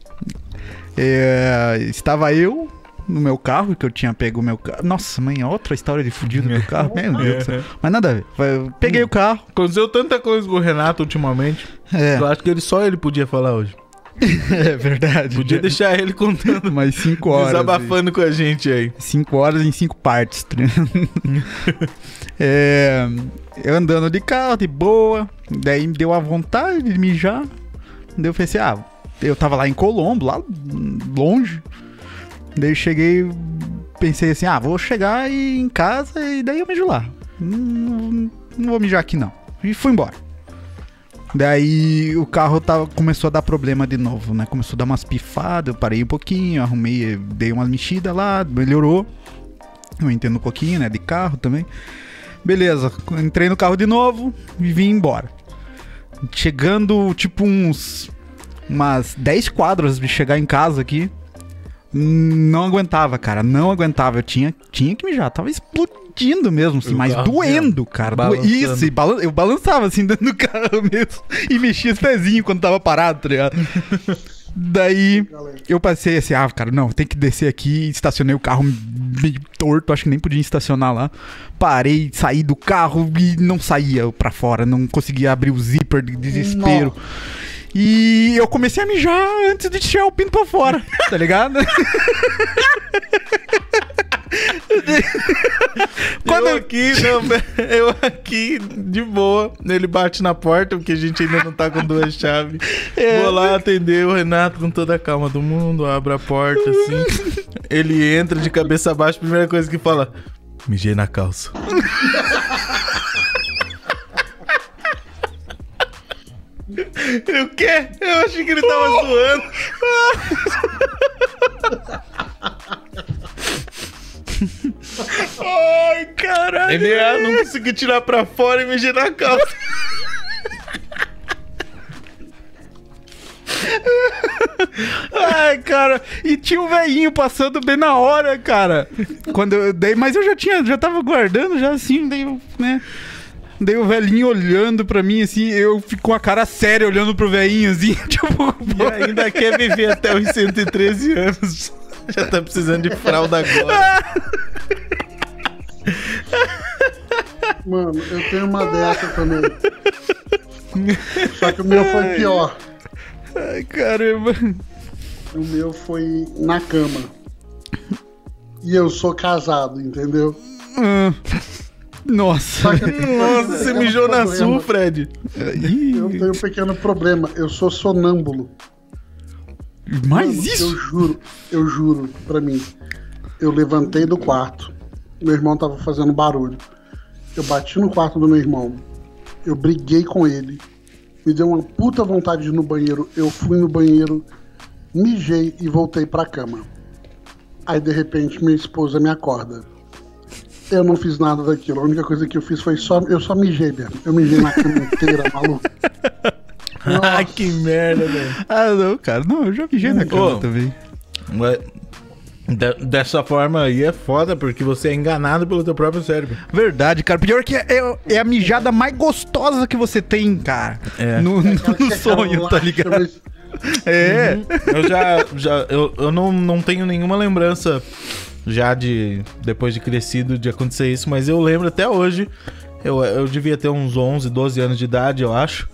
É, estava eu no meu carro, que eu tinha pego o meu carro. Nossa, mãe, outra história de fudido do carro. Meu Deus do céu. Mas nada a ver. Eu peguei o carro. Aconteceu tanta coisa com o Renato ultimamente. É, Eu acho que ele só ele podia falar hoje. é verdade. Podia deixar ele contando, mais cinco horas. aí. desabafando com a gente aí. Cinco horas em cinco partes. é, eu andando de carro, de boa. Daí me deu a vontade de mijar. Daí eu pensei, ah, eu tava lá em Colombo, lá longe. Daí eu cheguei, pensei assim, ah, vou chegar e- em casa e daí eu mijo lá. Não, não vou mijar aqui não. E fui embora. Daí o carro tava, começou a dar problema de novo, né? Começou a dar umas pifadas, eu parei um pouquinho, arrumei, dei umas mexidas lá, melhorou. Eu entendo um pouquinho, né? De carro também. Beleza, entrei no carro de novo e vim embora. Chegando, tipo, uns. Umas 10 quadras de chegar em casa aqui. Não aguentava, cara. Não aguentava. Eu tinha, tinha que mijar. Tava explodindo mesmo, assim, mas doendo, cara. Balançando. Isso, e balan- eu balançava assim dentro do carro mesmo. E mexia os pezinhos quando tava parado, tá ligado? Daí eu passei assim, ah, cara, não, tem que descer aqui. Estacionei o carro meio torto, acho que nem podia estacionar lá. Parei, saí do carro e não saía pra fora, não conseguia abrir o zíper de desespero. E eu comecei a mijar antes de tirar o pinto pra fora, tá ligado? Quando eu aqui, não, eu aqui, de boa. Ele bate na porta, porque a gente ainda não tá com duas chaves. É. Vou lá atender o Renato com toda a calma do mundo, abre a porta assim. Ele entra de cabeça baixa, primeira coisa que fala: Mijei na calça. O quê? Eu achei que ele tava zoando. Ai, caralho. Ele ah, não conseguiu tirar pra fora e mijei na calça. Ai, cara, e tinha um velhinho passando bem na hora, cara. Quando eu dei, mas eu já tinha, já tava guardando já assim, daí né? Daí o velhinho olhando pra mim assim, eu fico com a cara séria olhando pro velhinho assim, tipo, E ainda quer viver até os 113 anos. Já tá precisando de fralda agora. Mano, eu tenho uma dessa também. Só que o meu foi pior. ai, caramba. O meu foi na cama. E eu sou casado, entendeu? Ah, nossa. Que Nossa, você mijou na problema. sul, Fred. Eu tenho um pequeno problema. Eu sou sonâmbulo. mais Mano, Eu isso? juro, eu juro pra mim. Eu levantei do quarto. Meu irmão tava fazendo barulho. Eu bati no quarto do meu irmão. Eu briguei com ele. Me deu uma puta vontade de ir no banheiro. Eu fui no banheiro, mijei e voltei pra cama. Aí de repente minha esposa me acorda. Eu não fiz nada daquilo. A única coisa que eu fiz foi só. Eu só mijei mesmo. Eu mijei na cama inteira, maluco. Ah, que merda, velho. Ah, não, cara. Não, eu já mijei na cama também. Ué, De- dessa forma aí é foda, porque você é enganado pelo teu próprio cérebro. Verdade, cara. Pior que é, é- é a mijada mais gostosa que você tem, cara. É. No, no Aquela que sonho, tá ligado? É. Eu já. já eu eu não, não tenho nenhuma lembrança já de. Depois de crescido de acontecer isso, mas eu lembro até hoje. Eu, eu devia ter uns 11, 12 anos de idade, eu acho.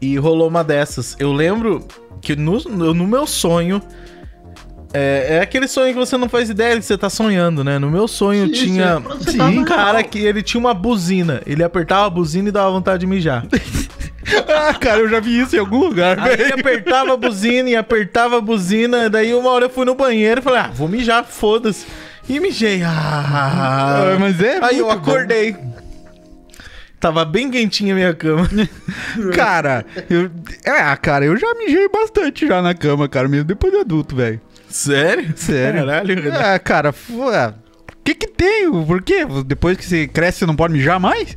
E rolou uma dessas. Eu lembro que no, no meu sonho. É, é aquele sonho que você não faz ideia que você tá sonhando, né? No meu sonho Sim, tinha sim, um cara que ele tinha uma buzina. Ele apertava a buzina e dava vontade de mijar. Ah, cara, eu já vi isso em algum lugar, Aí velho. apertava a buzina e apertava a buzina. Daí uma hora eu fui no banheiro e falei, ah, vou mijar, foda-se. E mijei. Ah, Ah, mas é Aí eu muito bom. acordei. Tava bem quentinha a minha cama. Cara, eu. É, cara, eu já mijei bastante já na cama, cara, mesmo depois de adulto, velho. Sério? Sério. Caralho. É, cara, o que que tem? Por quê? Depois que você cresce, você não pode mijar mais?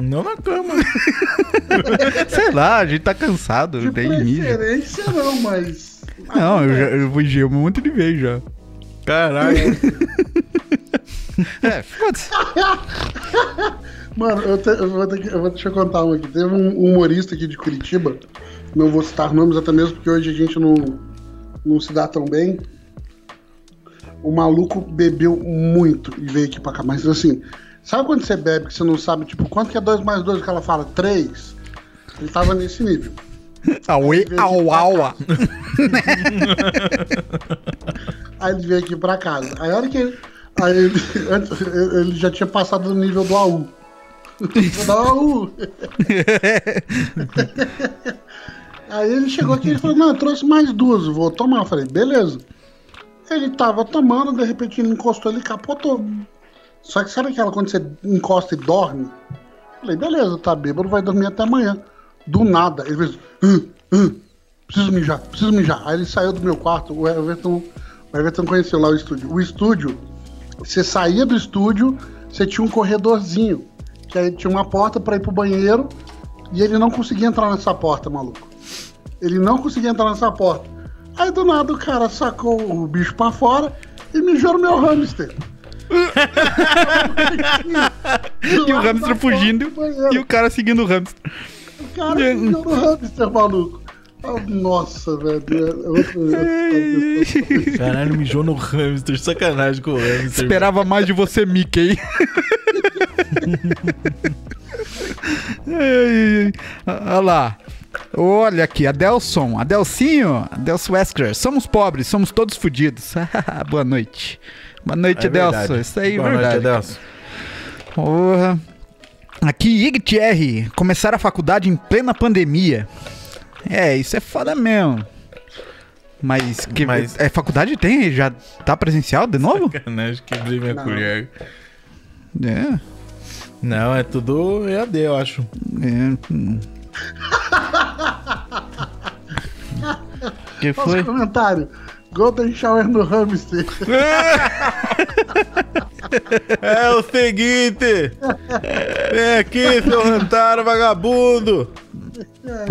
Não na cama. Sei lá, a gente tá cansado, De mija. preferência não, mas... Não, eu já eu mijei um monte de vez já. Caralho. É, foda-se. Mano, eu, te- eu vou ter que, eu vou, deixa eu contar uma aqui. Teve um humorista aqui de Curitiba, não vou citar nomes até mesmo porque hoje a gente não, não se dá tão bem. O maluco bebeu muito e veio aqui pra cá. Mas assim, sabe quando você bebe que você não sabe, tipo, quanto que é 2 mais 2 que ela fala? 3? Ele tava nesse nível. Auê, au, aua. Aí ele veio aqui pra casa. Aí a hora que ele. Aí ele, ele já tinha passado do nível do AU. do AU. Aí ele chegou aqui e falou: Não, eu trouxe mais duas, vou tomar. Eu falei: Beleza. Ele tava tomando, de repente ele encostou, ele capotou. Só que sabe aquela quando você encosta e dorme? Falei: Beleza, tá bêbado, vai dormir até amanhã. Do nada, ele fez: "Hã? Hã? Preciso mijar, preciso mijar. Aí ele saiu do meu quarto, o Everton, o Everton conheceu lá o estúdio. O estúdio, você saía do estúdio, você tinha um corredorzinho, que aí tinha uma porta pra ir pro banheiro, e ele não conseguia entrar nessa porta, maluco. Ele não conseguia entrar nessa porta. Aí do nada o cara sacou o bicho pra fora e mijou no meu hamster. E o hamster fugindo e o cara seguindo o hamster. O cara mijou no hamster, maluco. Ah, Nossa, velho. é outro- Caralho, mijou no hamster. Sacanagem com o hamster. Esperava mais de você, Mickey. Ai. Olha lá. Olha aqui, Adelson, Adelcinho, Adelson Wesker. Somos pobres, somos todos fodidos. Boa noite. Boa noite, É verdade. Isso aí, é Boa verdade. Noite, Adelson. Porra. Aqui, IGTR, começar a faculdade em plena pandemia. É, isso é foda mesmo. Mas, que, Mas- é, faculdade tem? Já tá presencial de novo? Sacanagem, quebrei minha Não. colher. É. Não, é tudo EAD, eu acho. é, que Olha os comentários. Golden Shower no hamster. É o seguinte! Vem aqui, seu Rantaro vagabundo!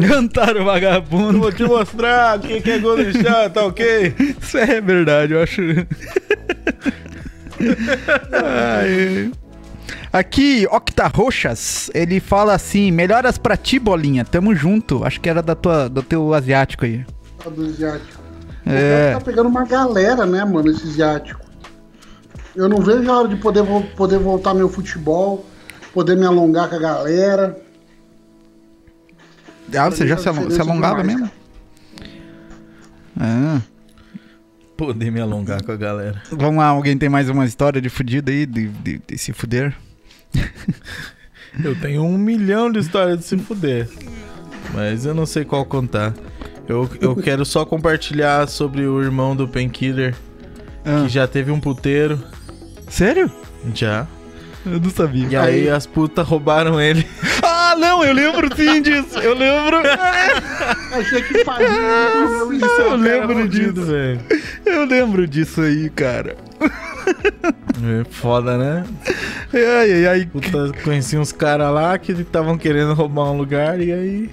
Cantaram Eu vagabundo. vou te mostrar o que que é Golden Shower, tá ok? Isso é verdade, eu acho. Ai. Aqui, Octa Roxas, ele fala assim: melhoras pra ti, bolinha, tamo junto. Acho que era da tua, do teu asiático aí. A do asiático. É. cara tá pegando uma galera, né, mano, esse asiático. Eu não vejo a hora de poder, poder voltar meu futebol, poder me alongar com a galera. Ah, você já se, se alongava demais, mesmo? Ah. Poder me alongar com a galera. Vamos lá, alguém tem mais uma história de fudido aí, de, de, de se fuder? Eu tenho um milhão de histórias de se fuder. Mas eu não sei qual contar. Eu, eu quero só compartilhar sobre o irmão do Painkiller, Ah, que já teve um puteiro. Sério? Já. Eu não sabia. E aí as putas roubaram ele. Ah, não, eu lembro sim disso. Eu lembro. Achei que fazia. eu Cara lembro disso. velho. Eu lembro disso aí, cara. É foda, né? Ai, ai, ai. Puta, conheci uns caras lá que estavam querendo roubar um lugar e aí.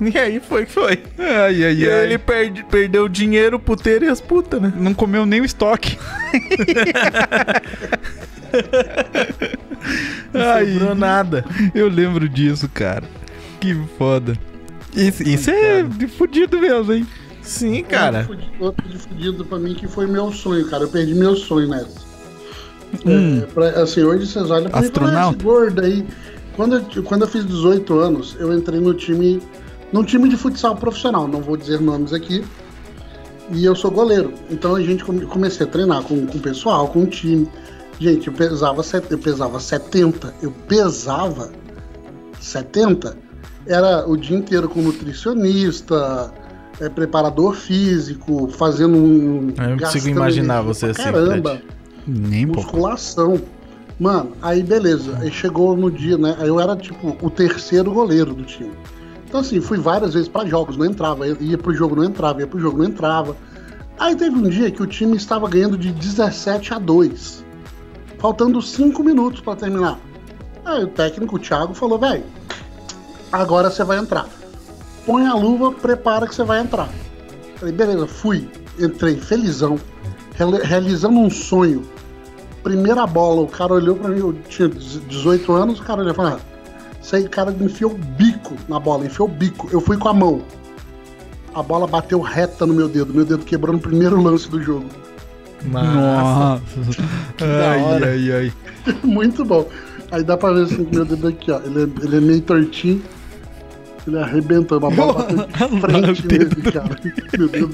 E aí foi que foi. Ai, ai, E aí ele perde, perdeu o dinheiro, o puteiro e as putas, né? Não comeu nem o estoque. Ai, Sobrou nada. eu lembro disso, cara. Que foda. Isso, isso é de fudido mesmo, hein? Sim, cara. Outro de fudido pra mim que foi meu sonho, cara. Eu perdi meu sonho nessa. Hum. É, pra- assim, hoje vocês olham pra mim e falam, "Ah, Astronauta? esse gordo aí. Quando eu, quando eu fiz 18 anos, eu entrei no time. Num time de futsal profissional, não vou dizer nomes aqui. E eu sou goleiro. Então a gente come- comecei a treinar com, com o pessoal, com o time. Gente, eu pesava, eu pesava 70. Eu pesava 70. Era o dia inteiro com nutricionista, é, preparador físico, fazendo um. Eu não consigo imaginar você assim, Caramba Fred. Nem pouco. musculação. Mano, aí beleza. Aí chegou no dia, né? Aí eu era tipo o terceiro goleiro do time. Então assim, fui várias vezes pra jogos, não entrava. Ia pro jogo, não entrava, ia pro jogo, não entrava. Aí teve um dia que o time estava ganhando de 17 a 2. Faltando 5 minutos pra terminar. Aí o técnico, o Thiago, falou, velho, agora você vai entrar. Põe a luva, prepara que você vai entrar. Falei, beleza, fui. Entrei felizão, reali- realizando um sonho. Primeira bola, o cara olhou pra mim, eu tinha 18 anos, o cara olhou e falou, ah, isso aí, o cara enfiou o bico na bola, enfiou o bico. Eu fui com a mão. A bola bateu reta no meu dedo, meu dedo quebrou no primeiro lance do jogo. Nossa. Ai, ai, ai. Muito bom. Aí dá pra ver assim que meu dedo aqui, ó. Ele é, ele é meio tortinho. Ele arrebentou, uma bola bateu de frente nele, cara. Meu Deus.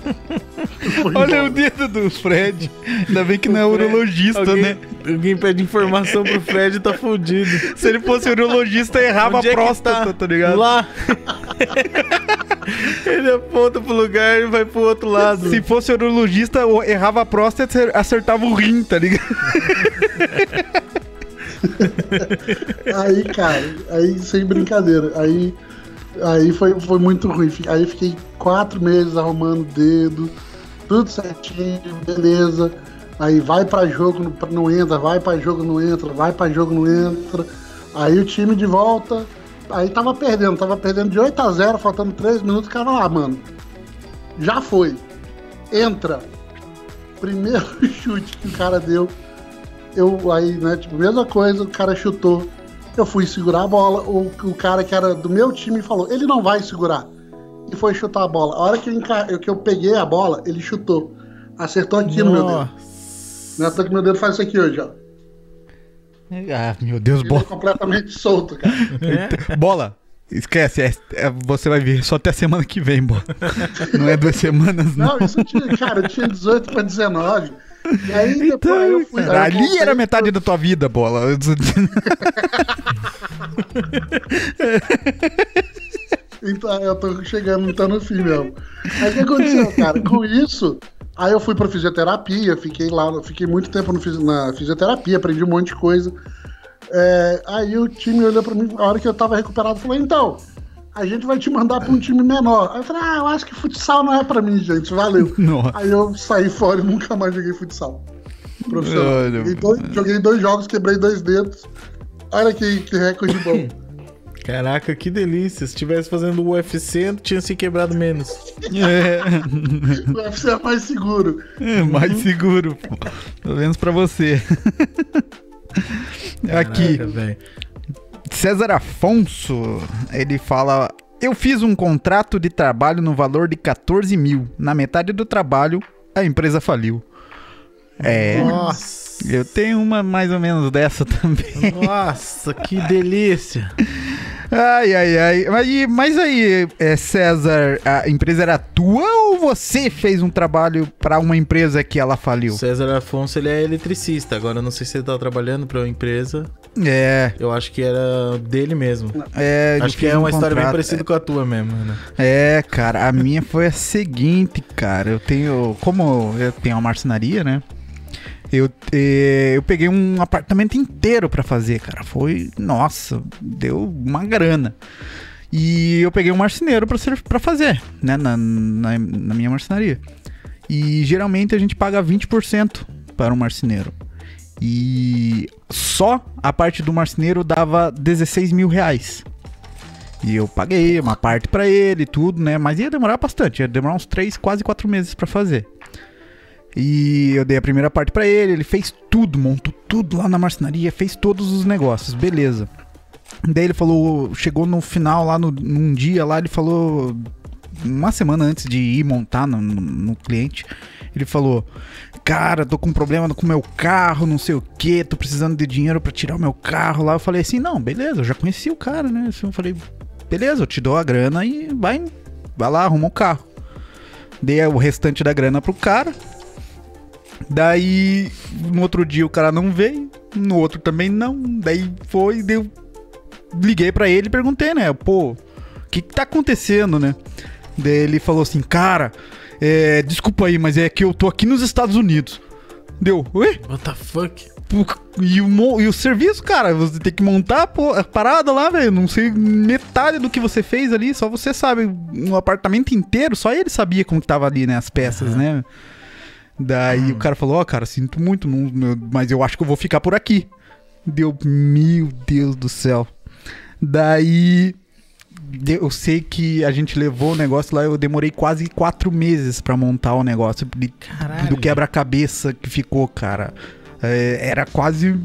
Foi Olha embora. o dedo do Fred. Ainda bem que não é urologista, alguém, né? Alguém pede informação pro Fred tá fudido. Se ele fosse urologista, errava Onde a é que próstata, tá, ligado? Lá. Ele aponta pro lugar e vai pro outro lado. Se fosse urologista, errava a próstata e acertava o rim, tá ligado? Aí, cara, aí sem brincadeira. Aí, aí foi, foi muito ruim. Aí fiquei quatro meses arrumando o dedo, tudo certinho, beleza. Aí vai pra jogo, não- entra, vai pra jogo, não entra, vai pra jogo, não entra. Aí o time de volta. Aí tava perdendo, tava perdendo de 8 a 0, faltando 3 minutos, o cara lá, mano. Já foi. Entra. Primeiro chute que o cara deu. Eu aí, né, tipo, mesma coisa, o cara chutou. Eu fui segurar a bola, o, o cara que era do meu time falou, ele não vai segurar. E foi chutar a bola. A hora que eu, que eu peguei a bola, ele chutou. Acertou aqui no meu dedo. Não é que meu dedo faz isso aqui hoje, ó. Ah, meu Deus, é bola. completamente solto, cara. É? Bola. Esquece, é- é- você vai vir só até a semana que vem, bola. Não é duas semanas, não. Não, isso eu tinha, cara, eu tinha 18 pra 19. E aí depois Então, eu fui. cara, eu ali era pro- metade da tua vida, bola. Então, eu tô chegando, tá no fim mesmo. Aí o que aconteceu, cara? Com isso, aí eu fui pra fisioterapia, fiquei lá, fiquei muito tempo no na fisioterapia, aprendi um monte de coisa. É, aí o time olhou pra mim, a hora que eu tava recuperado, falou, então, a gente vai te mandar pra um time menor. Aí eu falei, ah, eu acho que futsal não é pra mim, gente, valeu. Nossa. Aí eu saí fora e nunca mais joguei futsal. Profissional. Olha, Joguei dois, joguei dois jogos, quebrei dois dedos. Olha que, que recorde bom. Caraca, que delícia. Se tivesse fazendo o UFC, tinha se quebrado menos. É, O UFC é mais seguro. é mais seguro, pô. Pelo menos pra você. Aqui, Caraca, velho. César Afonso, ele fala: Eu fiz um contrato de trabalho no valor de 14 mil. Na metade do trabalho, a empresa faliu. É, Nossa. eu tenho uma mais ou menos dessa também. Nossa, que delícia. Ai, ai, ai. Mas, mas aí, é, César, a empresa era tua ou você fez um trabalho pra uma empresa que ela faliu? César Afonso, ele é eletricista. Agora, eu não sei se ele tá trabalhando pra uma empresa. É, Eu acho que era dele mesmo. é. acho que é um uma história bem parecida com a tua mesmo, né? É, cara, a minha foi a seguinte, cara. Eu tenho. Como eu tenho uma marcenaria, né? Eu, eh, eu peguei um apartamento inteiro pra fazer, cara. Foi. Nossa, deu uma grana. E eu peguei um marceneiro pra fazer, né? Na, na, na minha marcenaria. E geralmente a gente paga 20% para um marceneiro. E só a parte do marceneiro dava 16 mil reais. E eu paguei uma parte pra ele tudo, né? Mas ia demorar bastante, ia demorar uns 3, quase 4 meses pra fazer. E eu dei a primeira parte pra ele, ele fez tudo, montou tudo lá na marcenaria, fez todos os negócios, beleza. Daí ele falou, chegou no final lá, no, num dia lá, ele falou, uma semana antes de ir montar no, no, no cliente, ele falou: Cara, tô com um problema com meu carro, não sei o que, tô precisando de dinheiro pra tirar o meu carro lá. Eu falei assim: Não, beleza, eu já conheci o cara, né? Eu falei: Beleza, eu te dou a grana e vai, vai lá, arruma o carro. Dei o restante da grana pro cara. Daí, no outro dia o cara não veio, no outro também não. Daí foi, deu. Liguei pra ele e perguntei, né? Pô, o que, que tá acontecendo, né? Daí ele falou assim, cara, é, desculpa aí, mas é que eu tô aqui nos Estados Unidos. Deu, ué? What the fuck? E o, e o serviço, cara, você tem que montar pô, a parada lá, velho. Não sei metade do que você fez ali, só você sabe. No apartamento inteiro, só ele sabia como que tava ali, né? As peças, né? Daí o cara falou: Ó, cara, sinto muito, não- mas eu acho que eu vou ficar por aqui. Deu, meu Deus do céu. Daí eu sei que a gente levou o negócio lá, eu demorei quase quatro meses pra montar o negócio. de- do quebra-cabeça que ficou, cara. É, era quase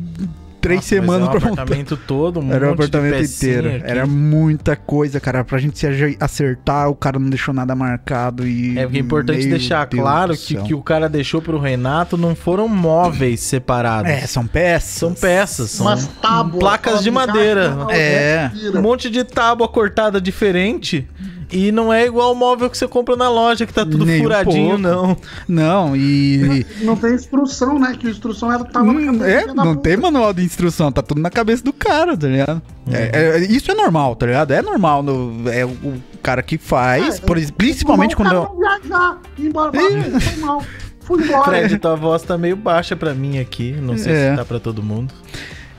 três Nossa, semanas é um pra montar. apartamento todo, um Era o de apartamento inteiro. aqui. Era muita coisa, cara. Pra gente se acertar, o cara não deixou nada marcado e. É porque é importante deixar Deus claro que céu. que o cara deixou pro Renato não foram móveis separados. É, são peças. São peças, são Umas tábuas. placas de madeira. "Caixa, É. tira." um monte de tábua cortada diferente. E não é igual o móvel que você compra na loja, que tá tudo Nem um furadinho, pouco. não. Não, e. Não tem instrução, né? Que a instrução era tava na Hum, cabeça é, não puta. tem manual de instrução, tá tudo na cabeça do cara, tá ligado? É, é, isso é normal, tá ligado? É normal. no- é o cara que faz, É, por principalmente quando. não viajar, embora. Fala, Foi mal. Fui embora. Fred, tua voz tá meio baixa pra mim aqui. Não sei É. se tá pra todo mundo.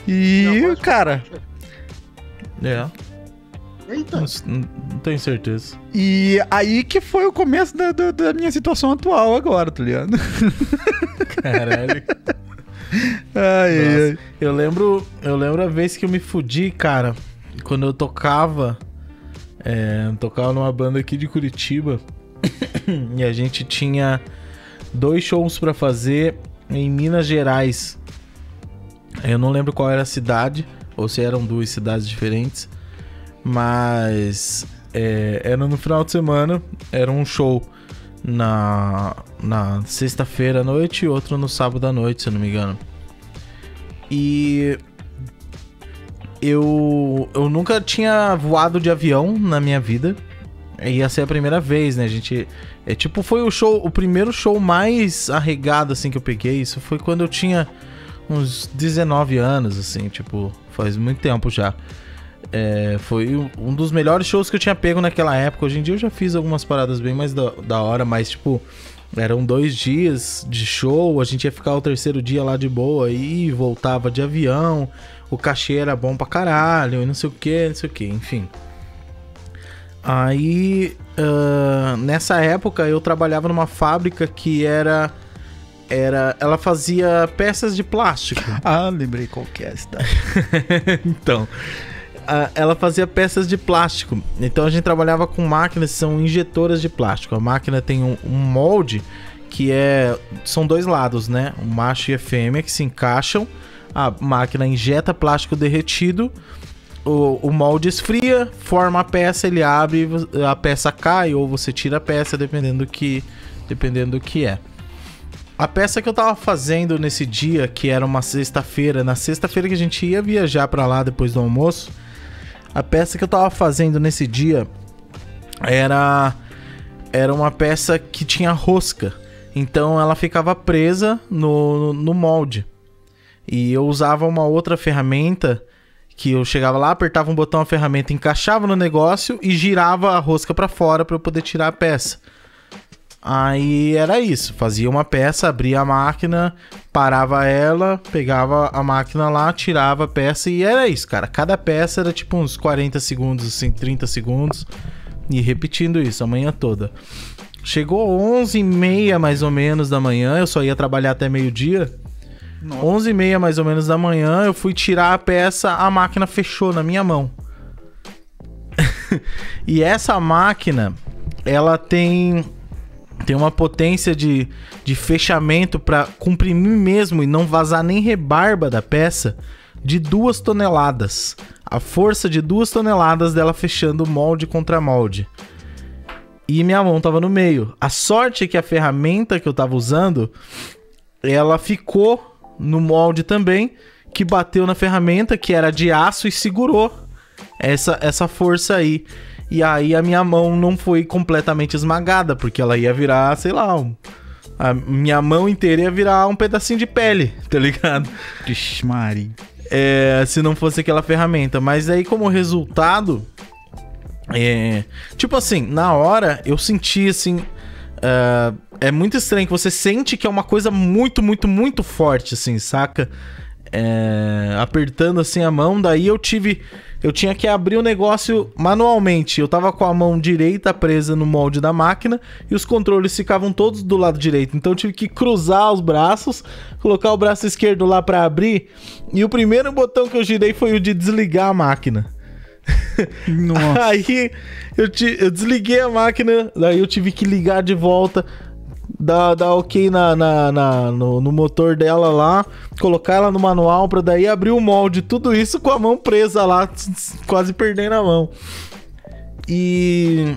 E, cara, É, Eita. não, não tenho certeza. e aí que foi o começo da, da- da minha situação atual agora, tá ligado? Caralho. Ai, ai, ai. Eu lembro, eu lembro a vez que eu me fudi, cara, quando eu tocava, é, eu tocava numa banda aqui de Curitiba e a gente tinha dois shows pra fazer em Minas Gerais. Eu não lembro qual era a cidade ou se eram duas cidades diferentes, mas é, era no final de semana, era um show na, na sexta-feira à noite e outro no sábado à noite, se eu não me engano. E eu, eu nunca tinha voado de avião na minha vida. Ia ser a primeira vez, né? A gente. É tipo, foi o show, o primeiro show mais arregado assim que eu peguei. Isso foi quando eu tinha uns 19 anos, assim, tipo, faz muito tempo já. É, foi um- dos melhores shows que eu tinha pego naquela época. Hoje em dia eu já fiz algumas paradas bem mais da, da hora, mas tipo, eram dois dias de show. A gente ia ficar o terceiro dia lá de boa e voltava de avião. O cachê era bom pra caralho, e não sei o que, não sei o que, enfim. Aí, ah, nessa época, eu trabalhava numa fábrica que era. Era, ela fazia peças de plástico. Ah, lembrei qual que é essa. então, a- ela fazia peças de plástico. Então a gente trabalhava com máquinas que são injetoras de plástico. A máquina tem um, um molde que é. São dois lados, né? O macho e a fêmea que se encaixam. A máquina injeta plástico derretido. O, o molde esfria, forma a peça, ele abre, a peça cai ou você tira a peça, dependendo do que, dependendo do que é. A peça que eu tava fazendo nesse dia, que era uma sexta-feira, na sexta-feira que a gente ia viajar pra lá depois do almoço, a peça que eu tava fazendo nesse dia era era uma peça que tinha rosca. Então ela ficava presa no, no molde. E eu usava uma outra ferramenta que eu chegava lá, apertava um botão, a ferramenta encaixava no negócio e girava a rosca pra fora pra eu poder tirar a peça. Aí era isso, fazia uma peça, abria a máquina, parava ela, pegava a máquina lá, tirava a peça e era isso, cara. Cada peça era tipo uns 40 segundos, assim, 30 segundos. E repetindo isso a manhã toda. Chegou 11h30 mais ou menos da manhã, eu só ia trabalhar até meio-dia. 11h30 mais ou menos da manhã, eu fui tirar a peça, a máquina fechou na minha mão. e essa máquina, ela tem tem uma potência de, de fechamento para comprimir mesmo e não vazar nem rebarba da peça de duas toneladas. A força de duas toneladas dela fechando molde contra molde. E minha mão tava no meio. A sorte é que a ferramenta que eu tava usando, ela ficou no molde também, que bateu na ferramenta, que era de aço e segurou essa, essa força aí. E aí a minha mão não foi completamente esmagada, porque ela ia virar, sei lá, um, a minha mão inteira ia virar um pedacinho de pele, tá ligado? Ixi, Mari. É, se não fosse aquela ferramenta. Mas aí, como resultado, é, tipo assim, na hora eu senti assim. Uh, é muito estranho que você sente que é uma coisa muito, muito, muito forte, assim, saca? É, apertando assim a mão, daí eu tive. Eu tinha que abrir o negócio manualmente. Eu tava com a mão direita presa no molde da máquina e os controles ficavam todos do lado direito. Então eu tive que cruzar os braços, colocar o braço esquerdo lá para abrir. E o primeiro botão que eu girei foi o de desligar a máquina. Nossa. Aí eu, te, eu desliguei a máquina, daí eu tive que ligar de volta, dar, dar ok na, na, na no, no, motor dela lá, colocar ela no manual pra daí abrir o molde, tudo isso com a mão presa lá, quase perdendo a mão. E.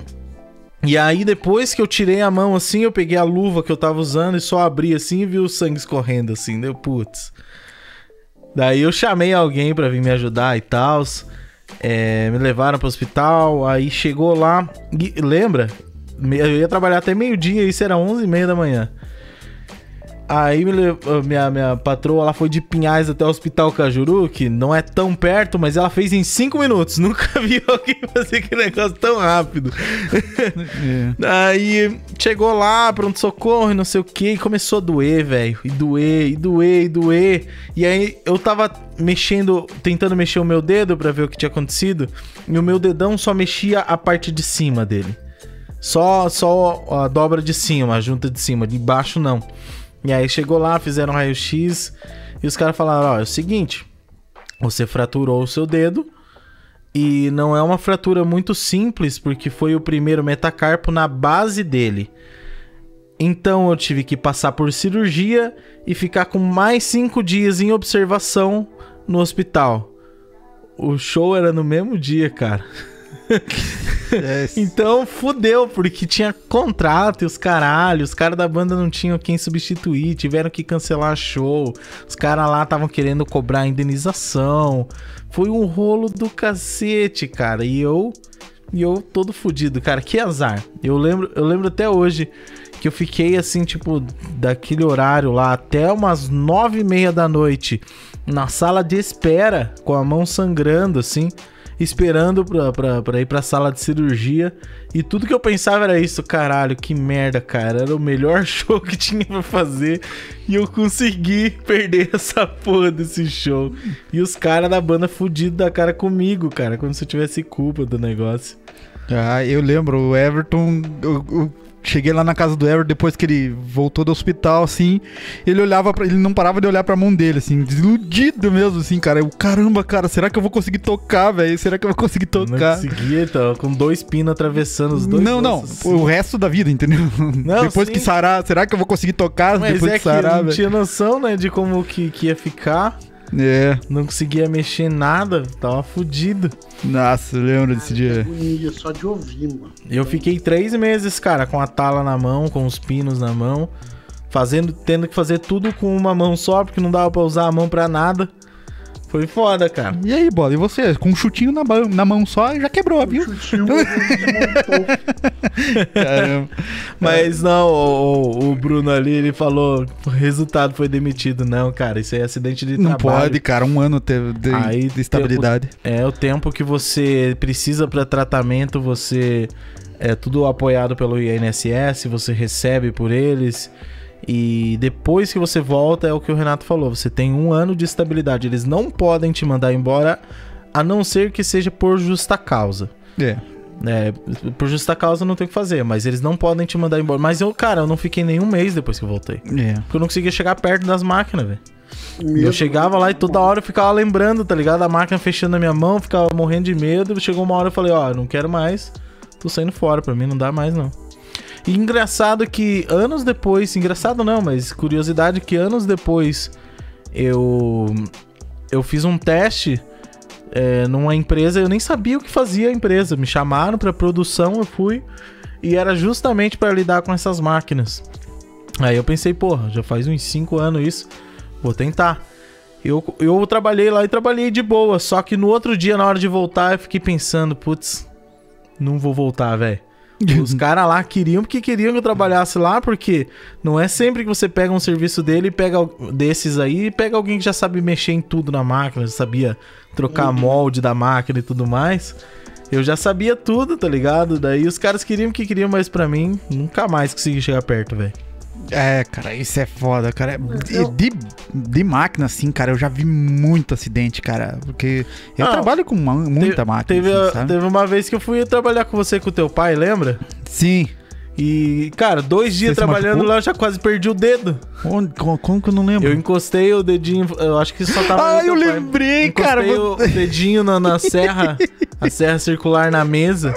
E aí, depois que eu tirei a mão assim, eu peguei a luva que eu tava usando e só abri assim e vi o sangue escorrendo assim, deu putz. Daí eu chamei alguém para vir me ajudar e tal. É, me levaram para o hospital, aí chegou lá, e, lembra? Eu ia trabalhar até meio-dia, isso era 11 e meia da manhã. Aí minha, minha patroa ela foi de Pinhais até o Hospital Cajuru, que não é tão perto, mas ela fez em 5 minutos. Nunca vi alguém fazer aquele negócio tão rápido. É. Aí chegou lá, pronto-socorro e não sei o que, e começou a doer, velho. E doer, e doer, e doer. E aí eu tava mexendo, tentando mexer o meu dedo para ver o que tinha acontecido, e o meu dedão só mexia a parte de cima dele. Só, só a dobra de cima, a junta de cima, de baixo não. E aí chegou lá, fizeram um raio-x e os caras falaram: ó, é o seguinte, você fraturou o seu dedo e não é uma fratura muito simples porque foi o primeiro metacarpo na base dele. Então eu tive que passar por cirurgia e ficar com mais cinco dias em observação no hospital. O show era no mesmo dia, cara. então fudeu, porque tinha contrato e os caralhos, os caras da banda não tinham quem substituir, tiveram que cancelar show. Os caras lá estavam querendo cobrar indenização. Foi um rolo do cacete, cara. E eu e eu todo fudido, cara. Que azar. Eu lembro, eu lembro até hoje que eu fiquei assim, tipo, daquele horário lá até umas nove e meia da noite na sala de espera, com a mão sangrando, assim esperando pra, pra, pra ir pra sala de cirurgia. E tudo que eu pensava era isso, caralho, que merda, cara. Era o melhor show que tinha pra fazer. E eu consegui perder essa porra desse show. E os caras da banda fudidos da cara comigo, cara. Como se eu tivesse culpa do negócio. Ah, eu lembro, o Everton. Cheguei lá na casa do Ever depois que ele voltou do hospital, assim. Ele olhava para ele não parava de olhar pra mão dele, assim, desiludido mesmo, assim, cara. Eu, caramba, cara, será que eu vou conseguir tocar, velho? Será que eu vou conseguir tocar? Não conseguia, então, com dois pinos atravessando os dois. Não, não, assim. o resto da vida, entendeu? Não, depois sim. que sarar, será que eu vou conseguir tocar Mas depois é que sarar? Não tinha noção, né, de como que, que ia ficar. É. Não conseguia mexer nada, tava fudido. Nossa, eu lembro desse dia. Agonia só de ouvir, mano. Eu fiquei três meses, cara, com a tala na mão, com os pinos na mão, fazendo, tendo que fazer tudo com uma mão só, porque não dava pra usar a mão pra nada. Foi foda, cara. E aí, bola, e você? Com um chutinho na, mão, na mão só já quebrou, viu? Um chutinho Caramba. Mas não, o, o, Bruno ali, ele falou: o resultado foi demitido. Não, cara, isso é acidente de não trabalho. Não pode, cara, um ano de, de, aí, de estabilidade. Tempo, é, o tempo que você precisa para tratamento, você. É tudo apoiado pelo INSS, você recebe por eles. E depois que você volta, é o que o Renato falou: você tem um ano de estabilidade. Eles não podem te mandar embora, a não ser que seja por justa causa. É. É, por justa causa não tem o que fazer, mas eles não podem te mandar embora. Mas eu, cara, eu não fiquei nem um mês depois que eu voltei. É. Porque eu não conseguia chegar perto das máquinas, velho. Eu chegava lá e toda hora eu ficava lembrando, tá ligado? A máquina fechando na minha mão, ficava morrendo de medo. Chegou uma hora eu falei, ó, não quero mais, tô saindo fora, pra mim não dá mais não. E engraçado que anos depois, engraçado não, mas curiosidade que anos depois eu eu fiz um teste é, numa empresa, eu nem sabia o que fazia a empresa, me chamaram pra produção, eu fui e era justamente para lidar com essas máquinas. Aí eu pensei, porra, já faz uns 5 anos isso, vou tentar. Eu, eu trabalhei lá e trabalhei de boa, só que no outro dia, na hora de voltar, eu fiquei pensando, putz, não vou voltar, velho. Os caras lá queriam porque queriam que eu trabalhasse lá, porque não é sempre que você pega um serviço dele e pega desses aí e pega alguém que já sabe mexer em tudo na máquina, já sabia trocar molde da máquina e tudo mais. Eu já sabia tudo, tá ligado? Daí os caras queriam que queriam, mas pra mim, nunca mais consegui chegar perto, velho. É, cara, isso é foda, cara. De, de, de, máquina, assim, cara, eu já vi muito acidente, cara. Porque eu ah, trabalho com muita máquina. Teve, assim, teve uma vez que eu fui trabalhar com você com o teu pai, lembra? Sim. E, cara, dois dias trabalhando lá, eu já quase perdi o dedo. Onde, como, como, que eu não lembro? Eu encostei o dedinho, eu acho que só tava. ah, eu lembrei, encostei cara. Encostei o dedinho na, na serra, a serra circular na mesa.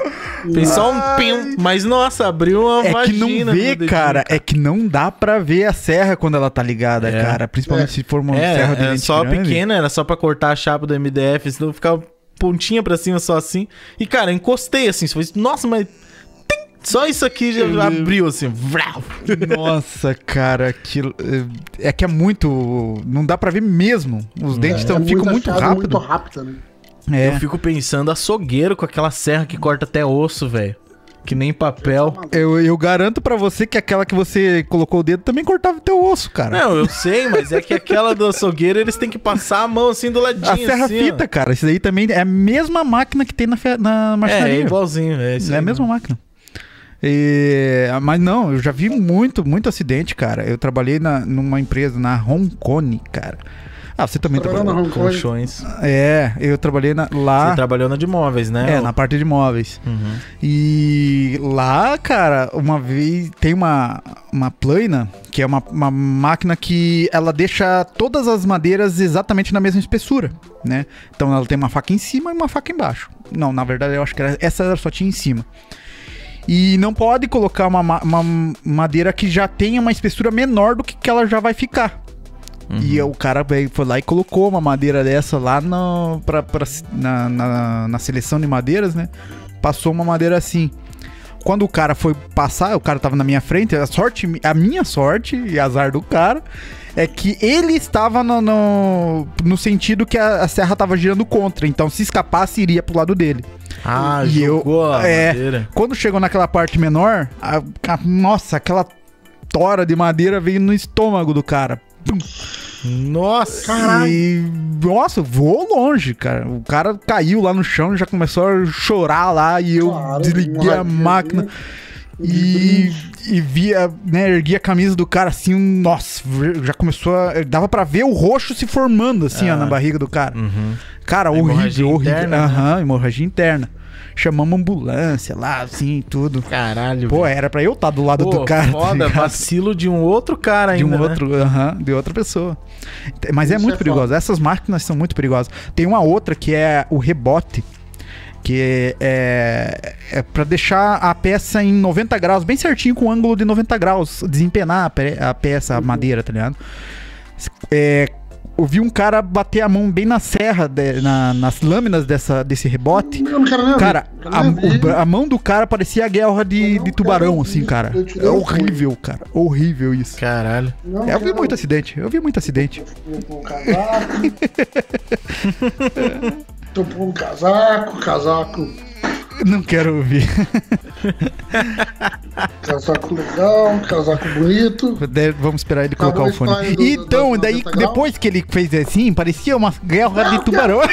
Fez só um pim, mas nossa, abriu uma é vagina. É que não vê, cara, é que não dá pra ver a serra quando ela tá ligada, é. cara. Principalmente é. se for uma é, serra de É só grande. pequena, era só pra cortar a chapa do MDF, senão ficava pontinha pra cima só assim. E, cara, encostei assim, foi, nossa, mas só isso aqui já abriu assim. Nossa, cara, aquilo. É, é que é muito. Não dá pra ver mesmo. Os é, dentes é, tão, é ficam muito rápido. Muito rápido né? É. Eu fico pensando açougueiro com aquela serra que corta até osso, velho. Que nem papel. Eu, eu garanto para você que aquela que você colocou o dedo também cortava o teu osso, cara. Não, eu sei, mas é que aquela do açougueiro eles têm que passar a mão assim do ladinho. A serra assim, fita, ó. cara. Isso aí também é a mesma máquina que tem na, na marcenaria. É, é igualzinho. É, isso é a mesma máquina. E, mas não, eu já vi muito, muito acidente, cara. Eu trabalhei na, numa empresa na Hong Kong, cara. Ah, você também trabalhou na colchões. É, eu trabalhei na, lá. Você trabalhou na de móveis, né? É, na parte de móveis. Uhum. E lá, cara, uma vez tem uma, uma plana, que é uma, uma máquina que ela deixa todas as madeiras exatamente na mesma espessura, né? Então ela tem uma faca em cima e uma faca embaixo. Não, na verdade eu acho que era, essa só tinha em cima. E não pode colocar uma, uma madeira que já tenha uma espessura menor do que, que ela já vai ficar. Uhum. E o cara foi lá e colocou uma madeira dessa lá no, pra, pra, na, na, na seleção de madeiras, né? Passou uma madeira assim. Quando o cara foi passar, o cara tava na minha frente, a sorte, a minha sorte e azar do cara é que ele estava no, no, no sentido que a, a, serra tava girando contra. Então, se escapasse, iria pro lado dele. Ah, e jogou eu, a é, madeira. Quando chegou naquela parte menor, a, a, nossa, aquela tora de madeira veio no estômago do cara. Nossa! Caralho. E, nossa, voou longe, cara. O cara caiu lá no chão e já começou a chorar lá e eu claro, desliguei a máquina. E, e via, né, ergui a camisa do cara assim, nossa, já começou a. Dava para ver o roxo se formando assim, ó, na barriga do cara. Uhum. Cara, horrível, horrível. Né? Aham, uhum, hemorragia interna. Chamamos ambulância lá, assim, tudo. Caralho. Pô, era pra eu estar tá do lado Pô, do cara. Tá foda, tá vacilo de um outro cara ainda. De um né? outro, aham, de outra pessoa. Mas é Isso é muito é perigoso. Foda. Essas máquinas são muito perigosas. Tem uma outra que é o rebote que é, é para deixar a peça em 90 graus, bem certinho com o ângulo de 90 graus, desempenar a, pe a peça, a uhum. madeira, tá ligado? É, eu vi um cara bater a mão bem na serra, de, na, nas lâminas dessa, desse rebote. Não, não quero nem cara, a, o, a, mão do cara parecia a guerra de, de tubarão, assim, cara. É horrível, cara. Horrível isso. Caralho. É, eu vi muito acidente. Eu vi muito acidente. Tô um casaco, casaco. Não quero ouvir. casaco legal, casaco bonito. Vamos esperar ele colocar o fone. Do, então, daí, depois que ele fez assim, parecia uma guerra de tubarão.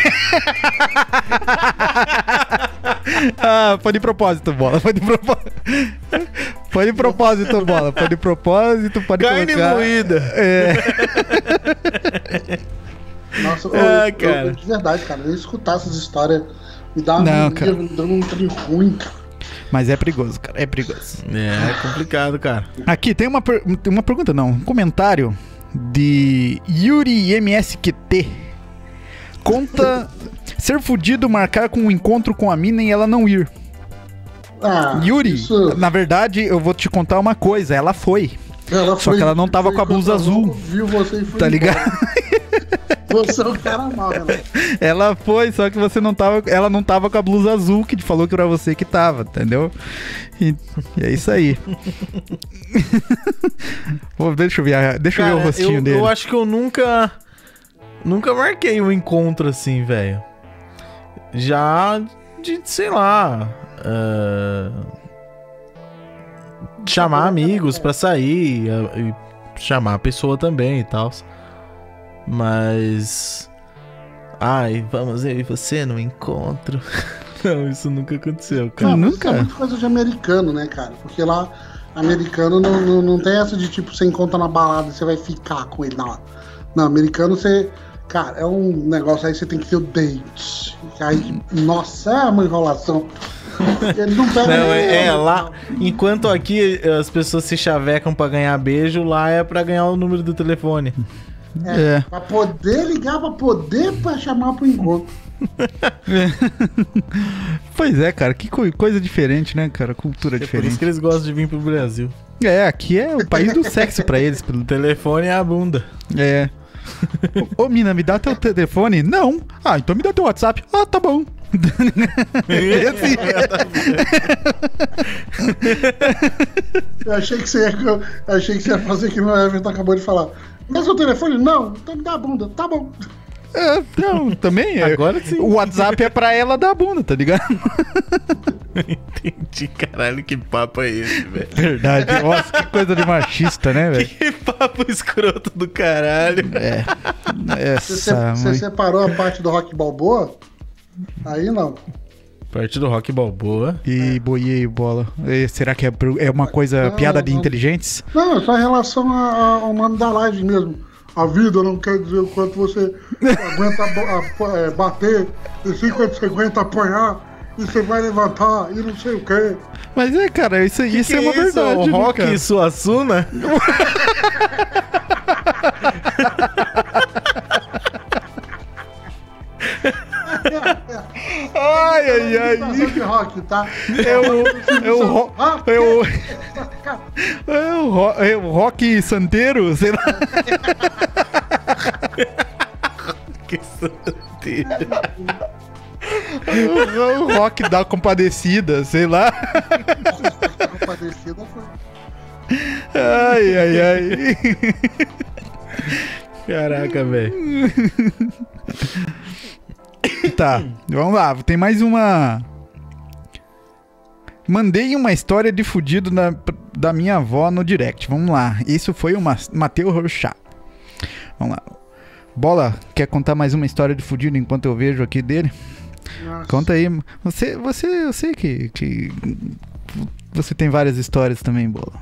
ah, foi de propósito, bola. Foi de propósito. Foi de propósito, bola. Foi de propósito, pode Carne colocar. moída. É. Nossa, ah, eu, cara. Eu, de verdade, cara, eu escutar essas histórias me dá Não, cara. me dando um trem ruim, cara. Mas é perigoso, cara. É perigoso. É, é complicado, cara. Aqui tem uma, per uma pergunta, não. Um comentário de Yuri MSQT. Conta ser fudido marcar com um encontro com a mina e ela não ir. Ah, Yuri, isso- na verdade, eu vou te contar uma coisa. Ela foi, ela só que ela não tava foi com a blusa azul. Viu você e foi tá ligado? Você é o cara mal, Renato. Ela foi, só que você não tava. Ela não tava com a blusa azul que falou que era você que tava, entendeu? E, e é isso aí. Pô, deixa eu ver, deixa eu ver o rostinho eu, dele. eu acho que eu nunca. Nunca marquei um encontro assim, velho. Já de, sei lá. ah, chamar amigos pra sair. ah, E chamar a pessoa também e tal. Mas. Ai, vamos eu e você no encontro. Não, isso nunca aconteceu, cara. Não, nunca. Isso é muito coisa de americano, né, cara? Porque lá, americano não, não, não tem essa de tipo, você encontra na balada e você vai ficar com ele. Não, não americano você. Cara, é um negócio aí, você tem que ter o date. Aí, nossa, é uma enrolação. Ele não pega Não, é, é, lá. Enquanto aqui as pessoas se chavecam pra ganhar beijo, lá é pra ganhar o número do telefone. É. Pra poder ligar, pra poder pra chamar pro encontro. Pois é, cara, que co- coisa diferente, né, cara? Cultura É por isso diferente. que eles gostam de vir pro Brasil. É, aqui é o país do sexo pra eles. pelo- O telefone é a bunda. É. Ô, ô, mina, me dá teu telefone? Não. Ah, então me dá teu WhatsApp. Ah, tá bom. É assim. Eu achei que você ia, eu achei que você ia fazer que o Everton acabou de falar. Mas o telefone? Não, então me dá a bunda. Tá bom. É, não, também é. Agora sim. O WhatsApp é pra ela dar bunda, tá ligado? Entendi, caralho, que papo é esse, velho? Verdade. Nossa, que coisa de machista, né, velho? Que papo escroto do caralho. É. Você, se- Essa você mãe. separou a parte do rock balboa? Aí não. Parte do rock balboa. E boiei bola. E será que é, é uma coisa Não, piada de não. inteligentes? Não, é só em relação ao nome da live mesmo. A vida não quer dizer o quanto você aguenta a- é, bater, e sim quanto você aguenta apanhar, e você vai levantar, e não sei o quê. Mas é, cara, isso, isso Que é uma isso? verdade. O rock cara? e Suassuna? Ai, ai, ai. de rock, tá? É o. É o, ro, é o, é o, ro, é o rock santeiro, sei lá. Que santeiro. O, o rock da compadecida, sei lá. Compadecida foi. Ai, ai, ai. Caraca, velho. Tá, vamos lá. Tem mais uma. Mandei uma história de fudido da, da minha avó no direct. Vamos lá. Isso foi o Ma- Matheus Rochá. Vamos lá. Bola, quer contar mais uma história de fudido enquanto eu vejo aqui dele? Nossa. Conta aí. Você, você, eu sei que, que você tem várias histórias também, Bola.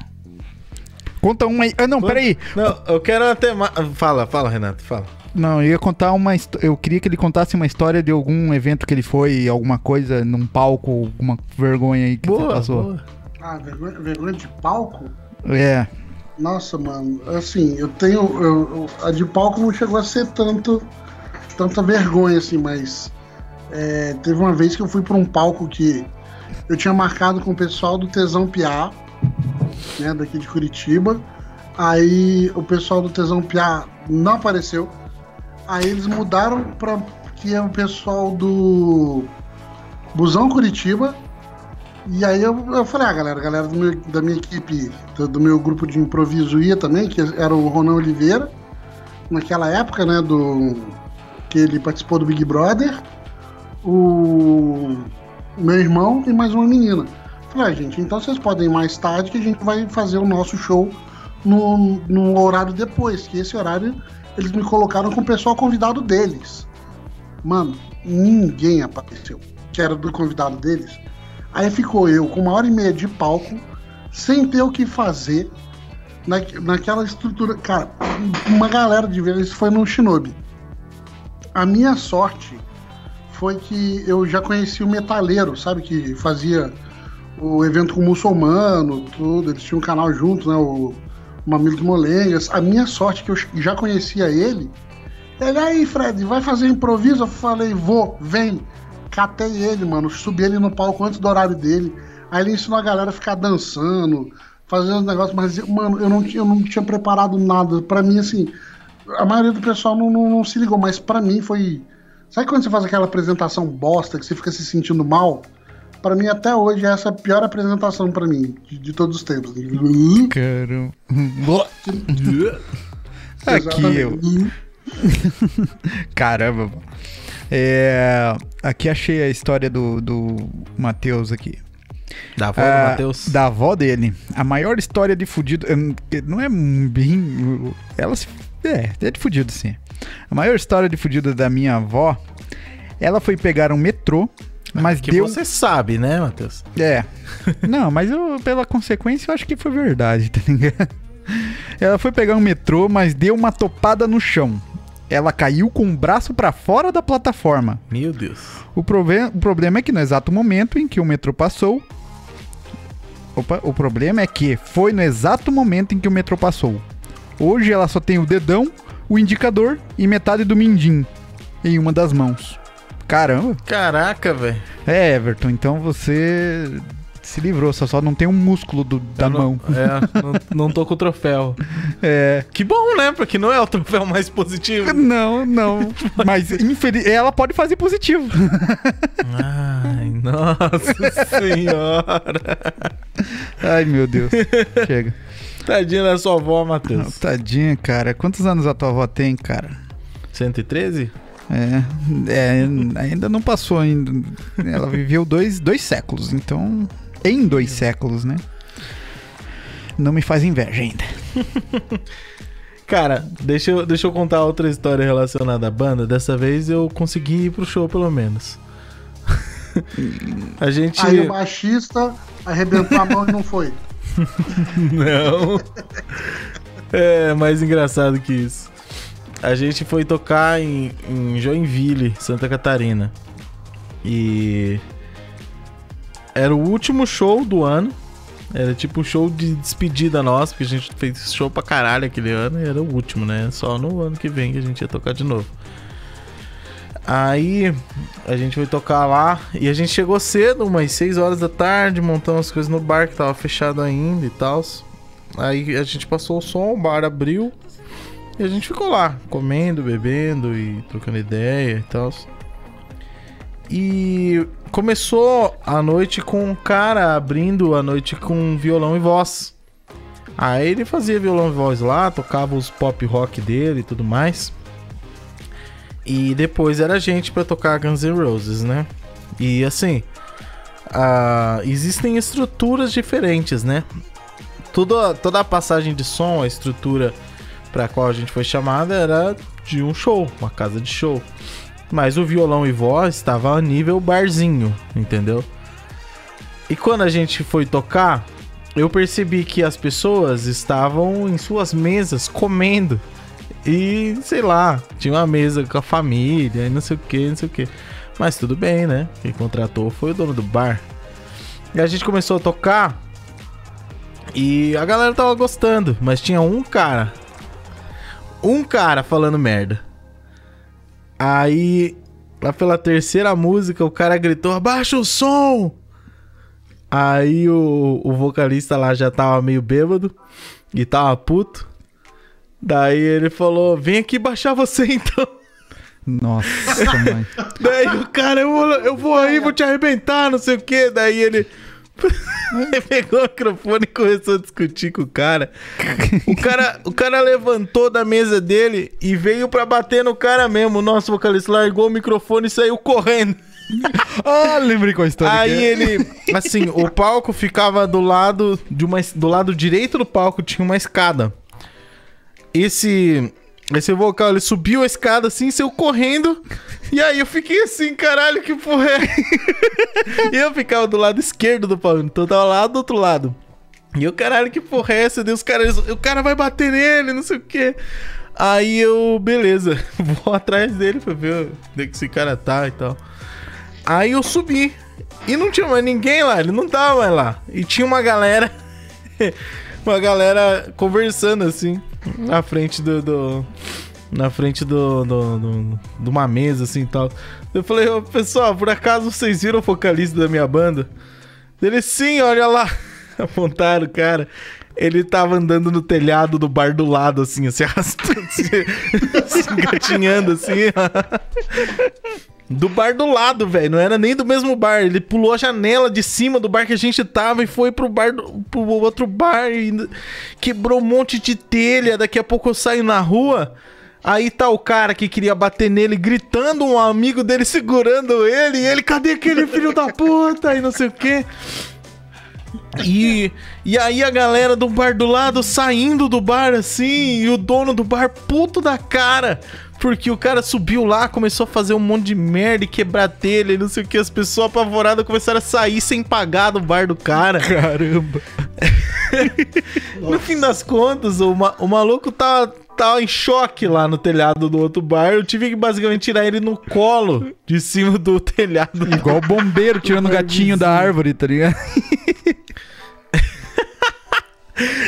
Conta uma aí. Ah, não, peraí. Não, eu quero até mais. Fala, fala, Renato, fala. Não, eu ia contar uma Eu queria que ele contasse uma história de algum evento que ele foi, alguma coisa num palco, alguma vergonha aí que você Boa, passou. boa. Ah, vergonha, vergonha de palco? É. Nossa, mano, assim, eu tenho. eu- eu- a de palco não chegou a ser tanto, tanta vergonha, assim, mas. é, teve uma vez que eu fui pra um palco que eu tinha marcado com o pessoal do Tesão Piá, né, daqui de Curitiba. Aí o pessoal do Tesão Piá não apareceu. Aí eles mudaram pra que é o pessoal do Busão Curitiba. E aí eu, eu falei, ah, galera, galera meu- da minha equipe, do, do meu grupo de improviso ia também, que era o Ronan Oliveira, naquela época, né, do que ele participou do Big Brother, o meu irmão e mais uma menina. Falei, ah, gente, então vocês podem ir mais tarde que a gente vai fazer o nosso show no, no horário depois, que esse horário eles me colocaram com o pessoal convidado deles. Mano, ninguém apareceu, que era do convidado deles. Aí ficou eu com uma hora e meia de palco, sem ter o que fazer, na, naquela estrutura. Cara, uma galera de vezes foi no Shinobi. A minha sorte foi que eu já conheci o Metaleiro, sabe? Que fazia o evento com o muçulmano, tudo. Eles tinham um canal junto, né? O, Mamilos Molengas. A minha sorte que eu já conhecia ele. Ele aí, Fred, vai fazer improviso? Eu falei, vou, vem. Catei ele, mano. Subi ele no palco antes do horário dele. Aí ele ensinou a galera a ficar dançando, fazendo negócios, mas, mano, eu não, eu não tinha preparado nada. Pra mim, assim, a maioria do pessoal não, não, não se ligou, mas pra mim foi. Sabe quando você faz aquela apresentação bosta que você fica se sentindo mal? Pra mim, até hoje, é essa a pior apresentação pra mim, de, de todos os tempos. Caramba. Aqui eu. Caramba. É, aqui achei a história do, do Matheus aqui. Da avó Ah, do Matheus. Da avó dele. A maior história de fudido. hum, Não é bem. Ela se. É, é de fudido, sim. A maior história de fudido da minha avó. Ela foi pegar um metrô, mas que deu. você sabe, né, Matheus? É. Não, mas eu, pela consequência, eu acho que foi verdade, tá ligado? Ela foi pegar um metrô, mas deu uma topada no chão. Ela caiu com o braço pra fora da plataforma. Meu Deus. O, prove- o problema é que no exato momento em que o metrô passou. Opa, o problema é que foi no exato momento em que o metrô passou. Hoje ela só tem o dedão, o indicador e metade do mindim em uma das mãos. Caramba! Caraca, velho. É, Everton, então você se livrou, só, só não tem um músculo do- da não- mão. É, não, não tô com o troféu. É. Que bom, né? Porque não é o troféu mais positivo. Não, não. Mas infeliz... ela pode fazer positivo. Ai, nossa senhora. Ai, meu Deus. Chega. Tadinha da sua avó, Matheus. Tadinha, cara. Quantos anos a tua avó tem, cara? 113? É, é, ainda não passou ainda. Ela viveu dois, dois séculos, então. Em dois séculos, né? Não me faz inveja ainda. Cara, deixa eu, deixa eu contar outra história relacionada à banda. Dessa vez eu consegui ir pro show, pelo menos. a gente. Aí o baixista arrebentou a mão e não foi. Não. É mais engraçado que isso. A gente foi tocar em, em Joinville, Santa Catarina. E. Era o último show do ano. Era tipo um show de despedida nossa, porque a gente fez show pra caralho aquele ano e era o último, né? Só no ano que vem que a gente ia tocar de novo. Aí a gente foi tocar lá e a gente chegou cedo, umas 6 horas da tarde, montamos as coisas no bar que tava fechado ainda e tal. Aí a gente passou o som, o bar abriu e a gente ficou lá, comendo, bebendo e trocando ideia e tal. E começou a noite com um cara abrindo a noite com violão e voz. Aí ele fazia violão e voz lá, tocava os pop rock dele e tudo mais. E depois era a gente pra tocar Guns N' Roses, né? E assim, ah, existem estruturas diferentes, né? Tudo, toda a passagem de som, a estrutura pra qual a gente foi chamada era de um show, uma casa de show. Mas o violão e voz estava a nível barzinho, entendeu? E quando a gente foi tocar, eu percebi que as pessoas estavam em suas mesas comendo. E, sei lá, tinha uma mesa com a família e não sei o que, não sei o que. Mas tudo bem, né? Quem contratou foi o dono do bar. E a gente começou a tocar. E a galera tava gostando, mas tinha um cara. Um cara falando merda. Aí, lá pela terceira música, o cara gritou: Abaixa o som! Aí o, o vocalista lá já tava meio bêbado e tava puto. Daí ele falou: Vem aqui baixar você então. Nossa, mãe. Daí o cara, eu vou, eu vou aí, vou te arrebentar, não sei o que. Daí ele. Ele pegou o microfone e começou a discutir com o cara. O cara, o cara levantou da mesa dele e veio pra bater no cara mesmo. O nosso vocalista largou o microfone e saiu correndo. Ah, lembrei qual a história. Aí é. ele, assim, o palco ficava do lado de uma, do lado direito do palco tinha uma escada. Esse esse vocal, ele subiu a escada assim, saiu correndo. E aí eu fiquei assim, caralho, que porra é? e eu ficava do lado esquerdo do palco, então eu tava lá do outro lado. E eu, caralho, que porra é essa? Daí os caras, o cara vai bater nele, não sei o quê. Aí eu, beleza, vou atrás dele pra ver onde é que esse cara tá e tal. Aí eu subi. E não tinha mais ninguém lá, ele não tava mais lá. E tinha uma galera uma galera conversando assim, na frente do. do- na frente do, do, do- de uma mesa assim e tal. Eu falei, ô pessoal, por acaso vocês viram o vocalista da minha banda? Ele, sim, olha lá. Apontaram o cara. Ele tava andando no telhado do bar do lado, assim, se arrastando, se, se engatinhando, assim. Do bar do lado, velho. Não era nem do mesmo bar. Ele pulou a janela de cima do bar que a gente tava e foi pro bar do, pro outro bar e quebrou um monte de telha. Daqui a pouco eu saio na rua. Aí tá o cara que queria bater nele, gritando, um amigo dele segurando ele. E ele, cadê aquele filho da puta? E não sei o quê. E, e aí a galera do bar do lado saindo do bar assim, e o dono do bar puto da cara. Porque o cara subiu lá, começou a fazer um monte de merda e quebrar telha e não sei o que. As pessoas apavoradas começaram a sair sem pagar do bar do cara. Caramba. No fim das contas, o, ma- o maluco tá, tá em choque lá no telhado do outro bar. Eu tive que basicamente tirar ele no colo de cima do telhado. Igual o bombeiro tirando o gatinho da árvore, tá ligado?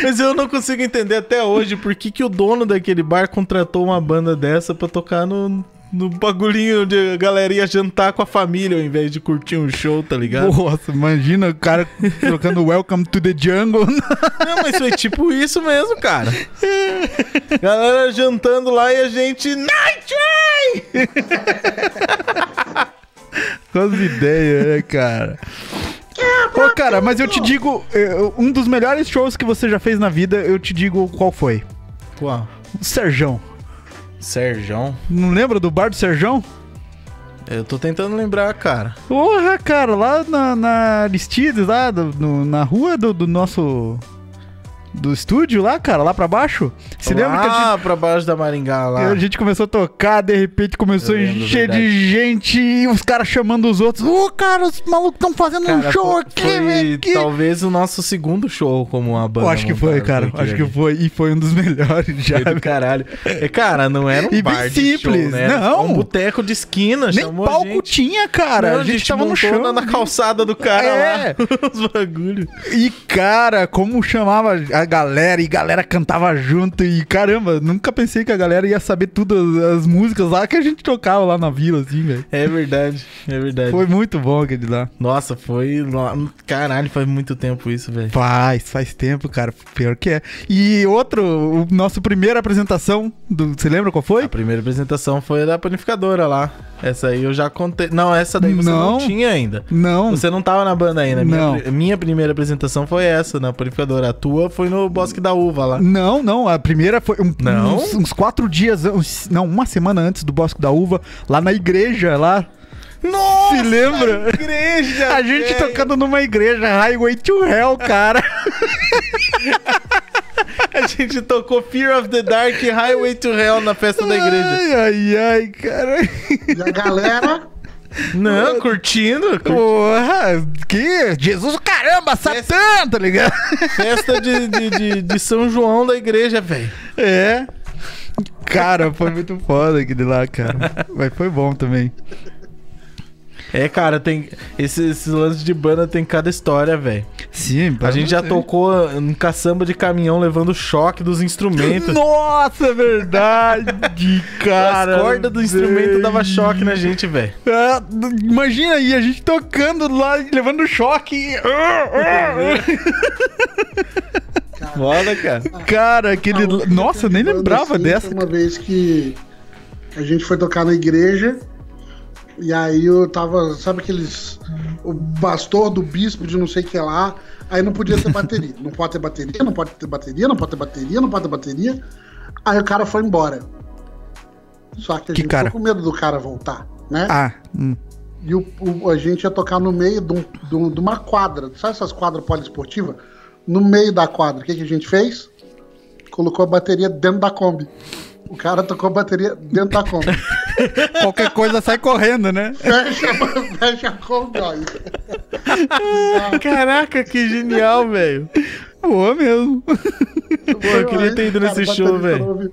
Mas eu não consigo entender até hoje por que, que o dono daquele bar contratou uma banda dessa pra tocar no, no bagulhinho de a galera ia jantar com a família ao invés de curtir um show, tá ligado? Nossa, imagina o cara trocando Welcome to the Jungle. Não, mas foi tipo isso mesmo, cara. Galera jantando lá e a gente. Night Train! Quais ideias, né, cara? Ô, cara, mas eu te digo, eu- um dos melhores shows que você já fez na vida, eu te digo qual foi. Qual? O Serjão. Serjão? Não lembra do bar do Serjão? Eu tô tentando lembrar, cara. Porra, cara, lá na, na Aristides, lá do- no- na rua do, do nosso. Do estúdio lá, cara, lá pra baixo. Se lembra que a gente, pra baixo da Maringá lá. a gente começou a tocar, de repente começou a encher de gente e os caras chamando os outros. Ô, cara, os malucos estão fazendo um Cara, show foi, aqui, foi aqui. talvez o nosso segundo show como uma banda. Eu acho que foi, montada cara. Acho que foi. E foi um dos melhores já. Foi do caralho. É, cara, não era um E bem bar de simples, show, né? Não. Um boteco de esquina, Nem palco a gente. tinha, cara. Não, a gente tava no montou chão. Na, na calçada do cara É. lá. Os bagulhos. E, cara, como chamava a galera, e galera cantava junto, e caramba, nunca pensei que a galera ia saber tudo, as músicas lá que a gente tocava lá na vila, assim, velho. É verdade, é verdade. Foi muito bom aquele lá. Nossa, foi. no- Caralho, faz muito tempo isso, velho. Faz, faz tempo, cara. Pior que é. E outro, o nosso primeira apresentação, do, você lembra qual foi? A primeira apresentação foi da panificadora lá. Essa aí eu já contei. Não, essa daí você não, Não. tinha ainda. Não. Você não tava na banda ainda. Minha, Não. minha primeira apresentação foi essa, na panificadora. A tua foi no Bosque da Uva lá. Não, não, a primeira foi um- Não? Uns, uns quatro dias, uns- não, uma semana antes do Bosque da Uva, lá na igreja, lá. Nossa! Se lembra? Igreja! A gente velho. tocando numa igreja, Highway to Hell, cara. A gente tocou Fear of the Dark e Highway to Hell na festa da igreja. Ai, ai, ai, cara. E a galera. Não, curtindo. cur- Porra, que? Jesus, caramba, Satã, tá ligado? Festa de, de, de, de São João da igreja, velho. É. Cara, foi muito foda aquele lá, cara. Mas foi bom também. É, cara, tem. Esses, esses lances de banda tem cada história, velho. Sim, A gente já tocou em caçamba de caminhão levando choque dos instrumentos. Nossa, é verdade, cara. As cordas do instrumento dava choque na gente, velho. Ah, imagina aí, a gente tocando lá, levando choque. Foda, cara. Cara, aquele. Ah, Nossa, eu nem lembrava assim, dessa. Uma vez que a gente foi tocar na igreja. E aí eu tava, sabe aqueles. O pastor do bispo de não sei o que lá. Aí não podia ter bateria. Não pode ter bateria, não pode ter bateria, não pode ter bateria, não pode ter bateria. Aí o cara foi embora. Só que a Que gente cara? ficou com medo do cara voltar, né? Ah, hum. E o, o- a gente ia tocar no meio de, de um- de uma quadra. Sabe essas quadras poliesportivas? No meio da quadra. O que, que a gente fez? Colocou a bateria dentro da Kombi. O cara tocou a bateria dentro da Kombi. qualquer coisa sai correndo, né? fecha, fecha a Kombi, ó. Caraca, que genial, velho. Boa mesmo. Pô, eu queria ter ido Cara, nesse o show, baterista velho.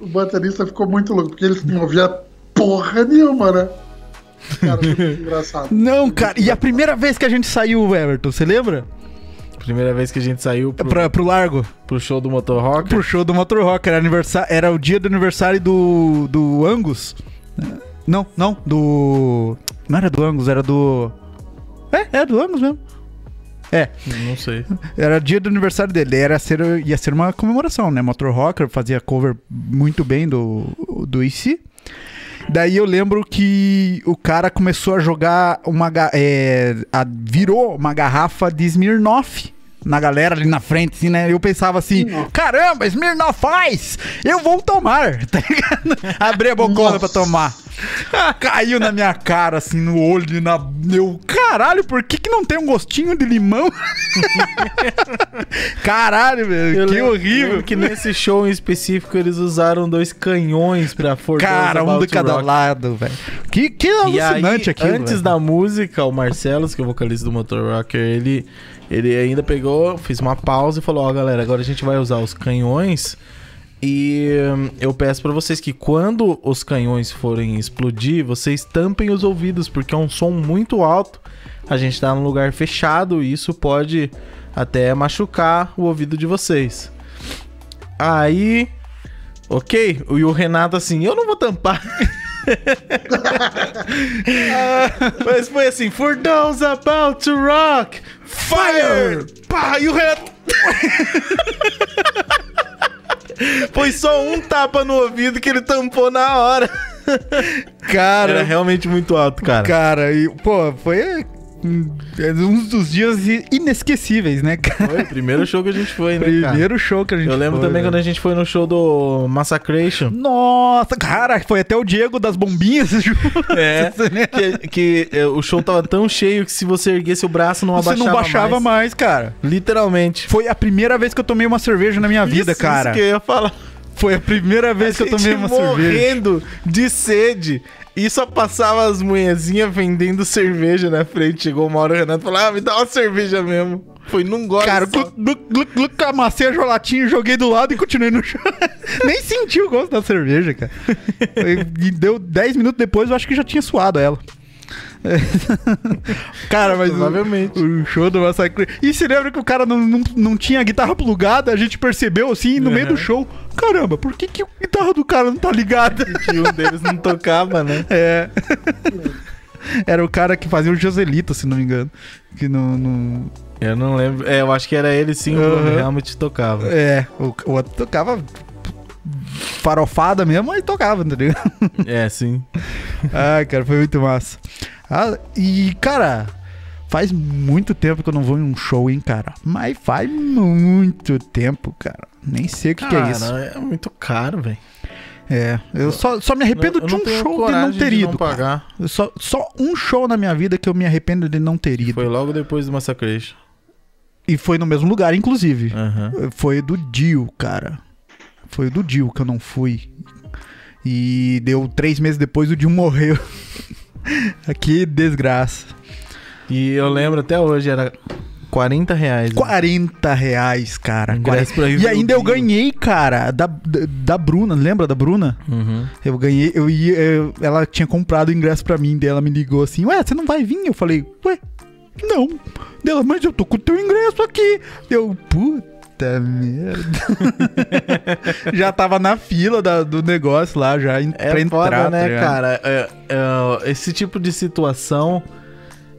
O baterista ficou muito louco, porque ele não ouvia porra nenhuma, né? Cara, engraçado. Não, cara, e a primeira vez que a gente saiu, Everton, você lembra? Primeira vez que a gente saiu pro, Pra, pro largo, pro show do Motor Rock. pro show do Motor Rock. Era, aniversário, era o dia do aniversário do, do Angus. Não, não, do. Não era do Angus, era do. É, era do Angus mesmo. É, Não sei. era dia do aniversário dele. Era ser, ia ser uma comemoração, né? Motor Rocker fazia cover muito bem do, do IC. Daí eu lembro que o cara começou a jogar uma. É, a- virou uma garrafa de Smirnoff na galera ali na frente, assim, né? Eu pensava assim: caramba, Smirnoff faz! Eu vou tomar, tá ligado? Abri a bocona pra Nossa. tomar. Caiu na minha cara, assim, no olho, na. Eu, caralho, por que, que não tem um gostinho de limão? caralho, velho, que lembro- horrível. lembro que nesse show em específico eles usaram dois canhões pra For Those Cara, um de cada Rock. lado, velho. Que, que alucinante aquilo. antes velho. da música, o Marcelo, que é o vocalista do Motor Rocker, ele, ele ainda pegou, fez uma pausa e falou: Ó, galera, agora a gente vai usar os canhões. E hum, eu peço pra vocês que quando os canhões forem explodir, vocês tampem os ouvidos, porque é um som muito alto. A gente tá num lugar fechado e isso pode até machucar o ouvido de vocês. Aí, ok, e o Renato assim, eu não vou tampar. Ah, Mas foi assim, for those about to rock, fire! Pá, e o Renato... foi só um tapa no ouvido que ele tampou na hora. Cara, Era realmente muito alto, cara. Cara, e, pô, foi um dos dias inesquecíveis, né, cara? Foi o primeiro show que a gente foi, né, cara? Primeiro show que a gente Eu lembro foi, também velho. quando a gente foi no show do Massacration. Nossa, cara, foi até o Diego das bombinhas junto. É, né? que, que, é, o show tava tão cheio que se você erguesse o braço não Você abaixava não baixava mais. mais, cara. Literalmente. Foi a primeira vez que eu tomei uma cerveja na minha vida, Isso, cara. Isso que eu ia falar. Foi a primeira vez que eu tomei uma cerveja. morrendo de sede. E só passava as mulherzinhas vendendo cerveja na frente. Chegou uma hora o Renato falou: Ah, me dá uma cerveja mesmo. Foi num gole Cara, gluc, gluc, gluc, gluc, amassei a gelatinha, joguei do lado e continuei no chão. Nem senti o gosto da cerveja, cara. E deu 10 minutos depois, eu acho que já tinha suado ela. cara, mas o, Provavelmente. o show do Massacre... E se lembra que o cara não, não, não tinha a guitarra plugada? A gente percebeu, assim, no meio do Uhum. show. Caramba, por que, que a guitarra do cara não tá ligada? Que um deles não tocava, né? É. Era o cara que fazia o Joselito, se não me engano. Que não... não... Eu não lembro. É, eu acho que era ele sim, o Uhum. Bruno realmente tocava. É, o, o outro tocava farofada mesmo, mas tocava, tá ligado? É, sim. Ai, cara, foi muito massa. Ah, e, cara, faz muito tempo que eu não vou em um show, hein, cara. Mas faz muito tempo, cara. Nem sei o que, que é isso. Cara, é muito caro, velho. É, eu só, só me arrependo de um show de não ter ido. não cara. pagar. Só, só um show na minha vida que eu me arrependo de não ter ido. Foi logo depois do Massacration. E foi no mesmo lugar, inclusive. Aham. Foi do Dio, cara. Foi do Dio que eu não fui. E deu três meses depois o Dio morreu. que desgraça. E eu lembro até hoje, era 40 reais. né? 40 reais, cara. Ingresso 40. pra ir E ainda o eu ganhei, cara, da, da, da Bruna. Lembra da Bruna? Uhum. Eu ganhei, eu ia. eu- ela tinha comprado o ingresso pra mim, daí ela me ligou assim: Ué, você não vai vir? Eu falei: Ué, não. Dela, mas eu tô com o teu ingresso aqui. Eu, puta merda. já tava na fila da- do negócio lá, já en- É pra foda, entrar. tá né, ligado? cara? É, é, esse tipo de situação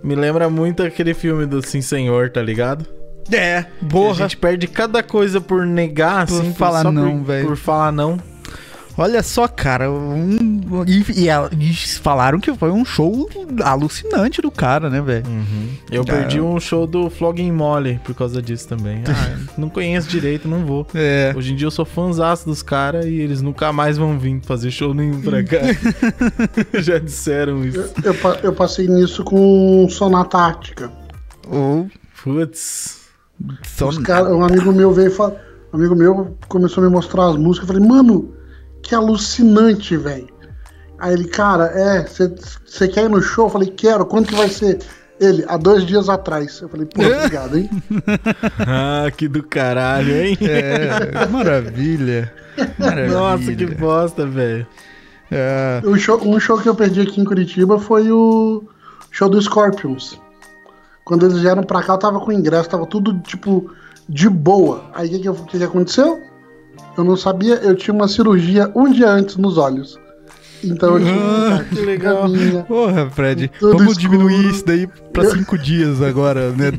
me lembra muito aquele filme do Sim Senhor, tá ligado? É, Que A gente perde cada coisa por negar, Por assim. falar só não, por, velho. Por falar não. Olha só, cara. Um, e, e ela- e falaram que foi um show alucinante do cara, né, velho? Eu Ah. perdi um show do Flogging Molly por causa disso também. Ah, não conheço direito, não vou. É. Hoje em dia eu sou fãzaço dos caras e eles nunca mais vão vir fazer show nenhum pra cá. Já disseram isso. Eu, pa- eu passei nisso com Sonata Ártica. Ou. Putz. Só... Os cara, um amigo meu veio falar. Um amigo meu começou a me mostrar as músicas. Eu falei, mano, que alucinante, velho. Aí ele, cara, é, você quer ir no show? Eu falei, quero, quanto que vai ser? Ele, há dois dias atrás. Eu falei, pô, obrigado, hein? Ah, que do caralho, hein? É, maravilha. Maravilha. Nossa, que bosta, velho. É, Um show, um show que eu perdi aqui em Curitiba foi o show do Scorpions. Quando eles vieram pra cá, eu tava com ingresso, tava tudo, tipo, de boa. Aí o que, que, que aconteceu? Eu não sabia, eu tinha uma cirurgia um dia antes nos olhos. Então eu tive Ah, que legal. caminha. Porra, Fred, vamos escuro. diminuir isso daí pra cinco dias agora, né?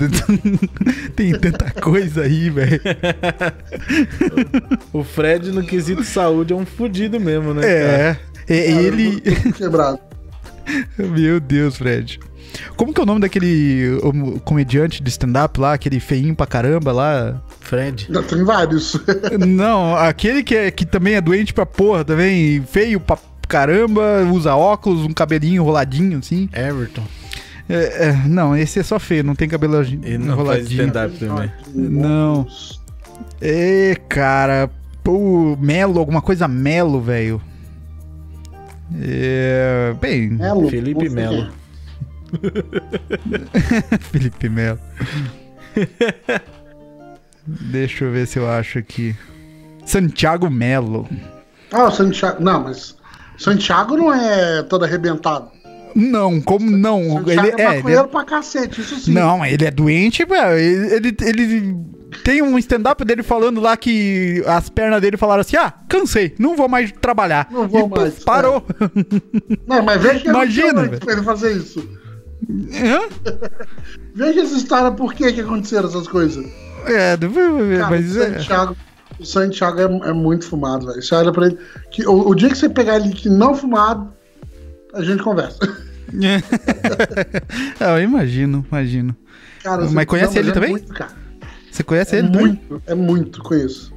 Tem tanta coisa aí, velho. O Fred, no quesito saúde, é um fudido mesmo, né? cara? É. É Cara, ele. eu tô quebrado. Meu Deus, Fred. Como que é o nome daquele comediante de stand-up lá, aquele feinho pra caramba lá? Fred. Já tem vários. Não, aquele que, é, que também é doente pra porra, também feio pra caramba, usa óculos, um cabelinho enroladinho assim. Everton. É, é, não, esse é só feio, não tem cabelo Ele não faz enroladinho. stand-up também. Não. É, cara, pô, Melo, alguma coisa Melo, velho. É, bem, Melo, Felipe não Melo. Felipe Melo. Deixa eu ver se eu acho aqui. Santiago Melo. Ah, o Santiago. Não, mas. Santiago não é todo arrebentado. Não, como não? Santiago Ele é, é, ele é- pra cacete, isso sim. Não, ele é doente, velho. Ele, ele, ele tem um stand-up dele falando lá que as pernas dele falaram assim: ah, cansei, não vou mais trabalhar. Não vou e, mais, parou. Não, mas veja que Imagina, velho. pra ele fazer isso. Hã? Veja essa história, por que que aconteceram essas coisas. É, Cara, mas o é. Santiago, o Santiago é, é muito fumado, velho. Você olha pra ele. Que, o, o dia que você pegar ele que não fumado, a gente conversa. É, eu imagino, imagino. Cara, Mas conhece ele é também? muito. Você conhece É ele também? muito, é muito, conheço.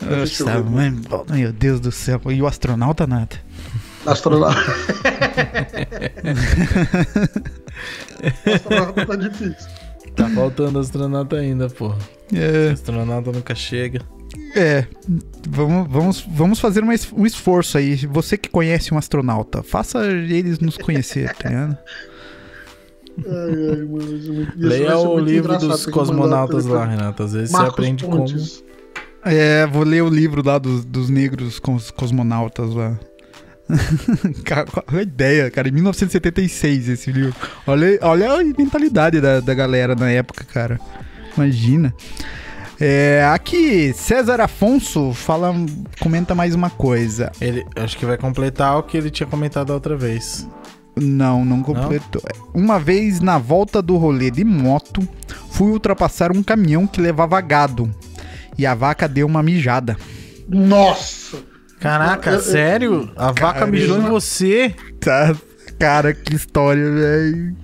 Nossa, mãe, meu Deus do céu. E o astronauta nada. Astronauta. astronauta tá difícil. Faltando astronauta ainda, porra. É, Astronauta nunca chega. é. Vamos, vamos, vamos fazer um esforço aí. Você que conhece um astronauta, faça eles nos conhecer, tá ligado? Ai, ai, mano, isso é muito- Leia o livro dos cosmonautas lá, Renato. Às vezes Marcos você aprende como. Pontes. É, vou ler o livro lá dos, dos negros com os cosmonautas lá. Cara, qual a ideia, cara? Em 1976 esse livro. Olha, olha a mentalidade da, da galera na época, cara. Imagina. É, aqui, César Afonso fala, comenta mais uma coisa. Ele, acho que vai completar o que ele tinha comentado a outra vez. Não, não completou. Uma vez na volta do rolê de moto, fui ultrapassar um caminhão que levava gado. E a vaca deu uma mijada. Nossa! Caraca, Eu- eu- sério? A vaca Cara, mijou em você? Tá, cara, que história, velho.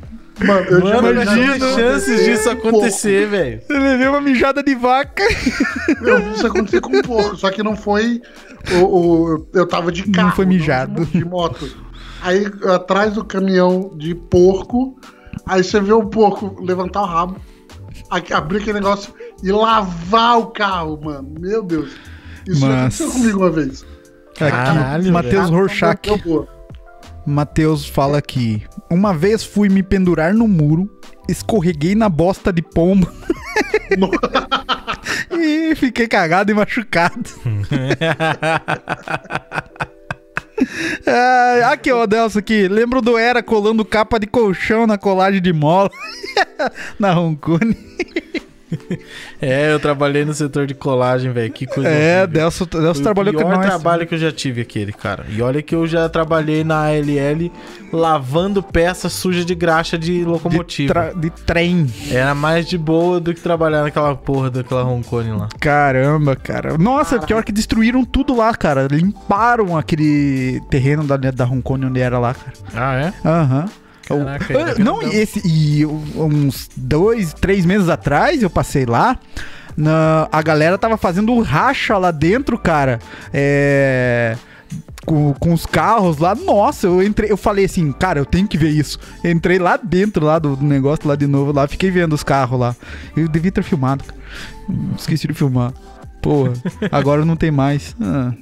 Mano, eu já Mano, imagina isso chances disso acontecer, velho. Eu levei uma mijada de vaca. Eu vi isso acontecer com um porco, só que não foi. O, o- eu tava de Não carro. foi mijado. De, de moto. Aí atrás do caminhão de porco, aí você vê o porco levantar o rabo, abrir aquele negócio e lavar o carro, mano. Meu Deus. Isso já Mas- aconteceu comigo uma vez. Caralho, aqui, Matheus Ah, Rorschach. deu boa. Matheus fala aqui. Uma vez fui me pendurar no muro, escorreguei na bosta de pombo e fiquei cagado e machucado. Ah, aqui, ó, Delcio aqui. Lembro do Era colando capa de colchão na colagem de mola na Roncone. É, eu trabalhei no setor de colagem, velho. Que coisa É, horrível. Delcio, Foi Delcio trabalhou o com pior nós. trabalho que eu já tive aquele, cara. E olha que eu já trabalhei na ALL lavando peça suja de graxa de de, locomotiva. tra- de trem. Era mais de boa do que trabalhar naquela porra daquela Roncone lá. Caramba, cara. Nossa, pior que destruíram tudo lá, cara. Limparam aquele terreno da, da Roncone onde era lá, cara. Ah, é? Aham. Caraca, O- ainda não, e esse. E uns dois, três meses atrás eu passei lá. na- a galera tava fazendo racha lá dentro, cara. É. Com, com os carros lá, nossa, eu entrei, eu falei assim, cara, eu tenho que ver isso. Entrei lá dentro lá do negócio lá de novo, lá, fiquei vendo os carros lá. Eu devia ter filmado, cara. Esqueci de filmar. Porra, agora não tem mais. Ah.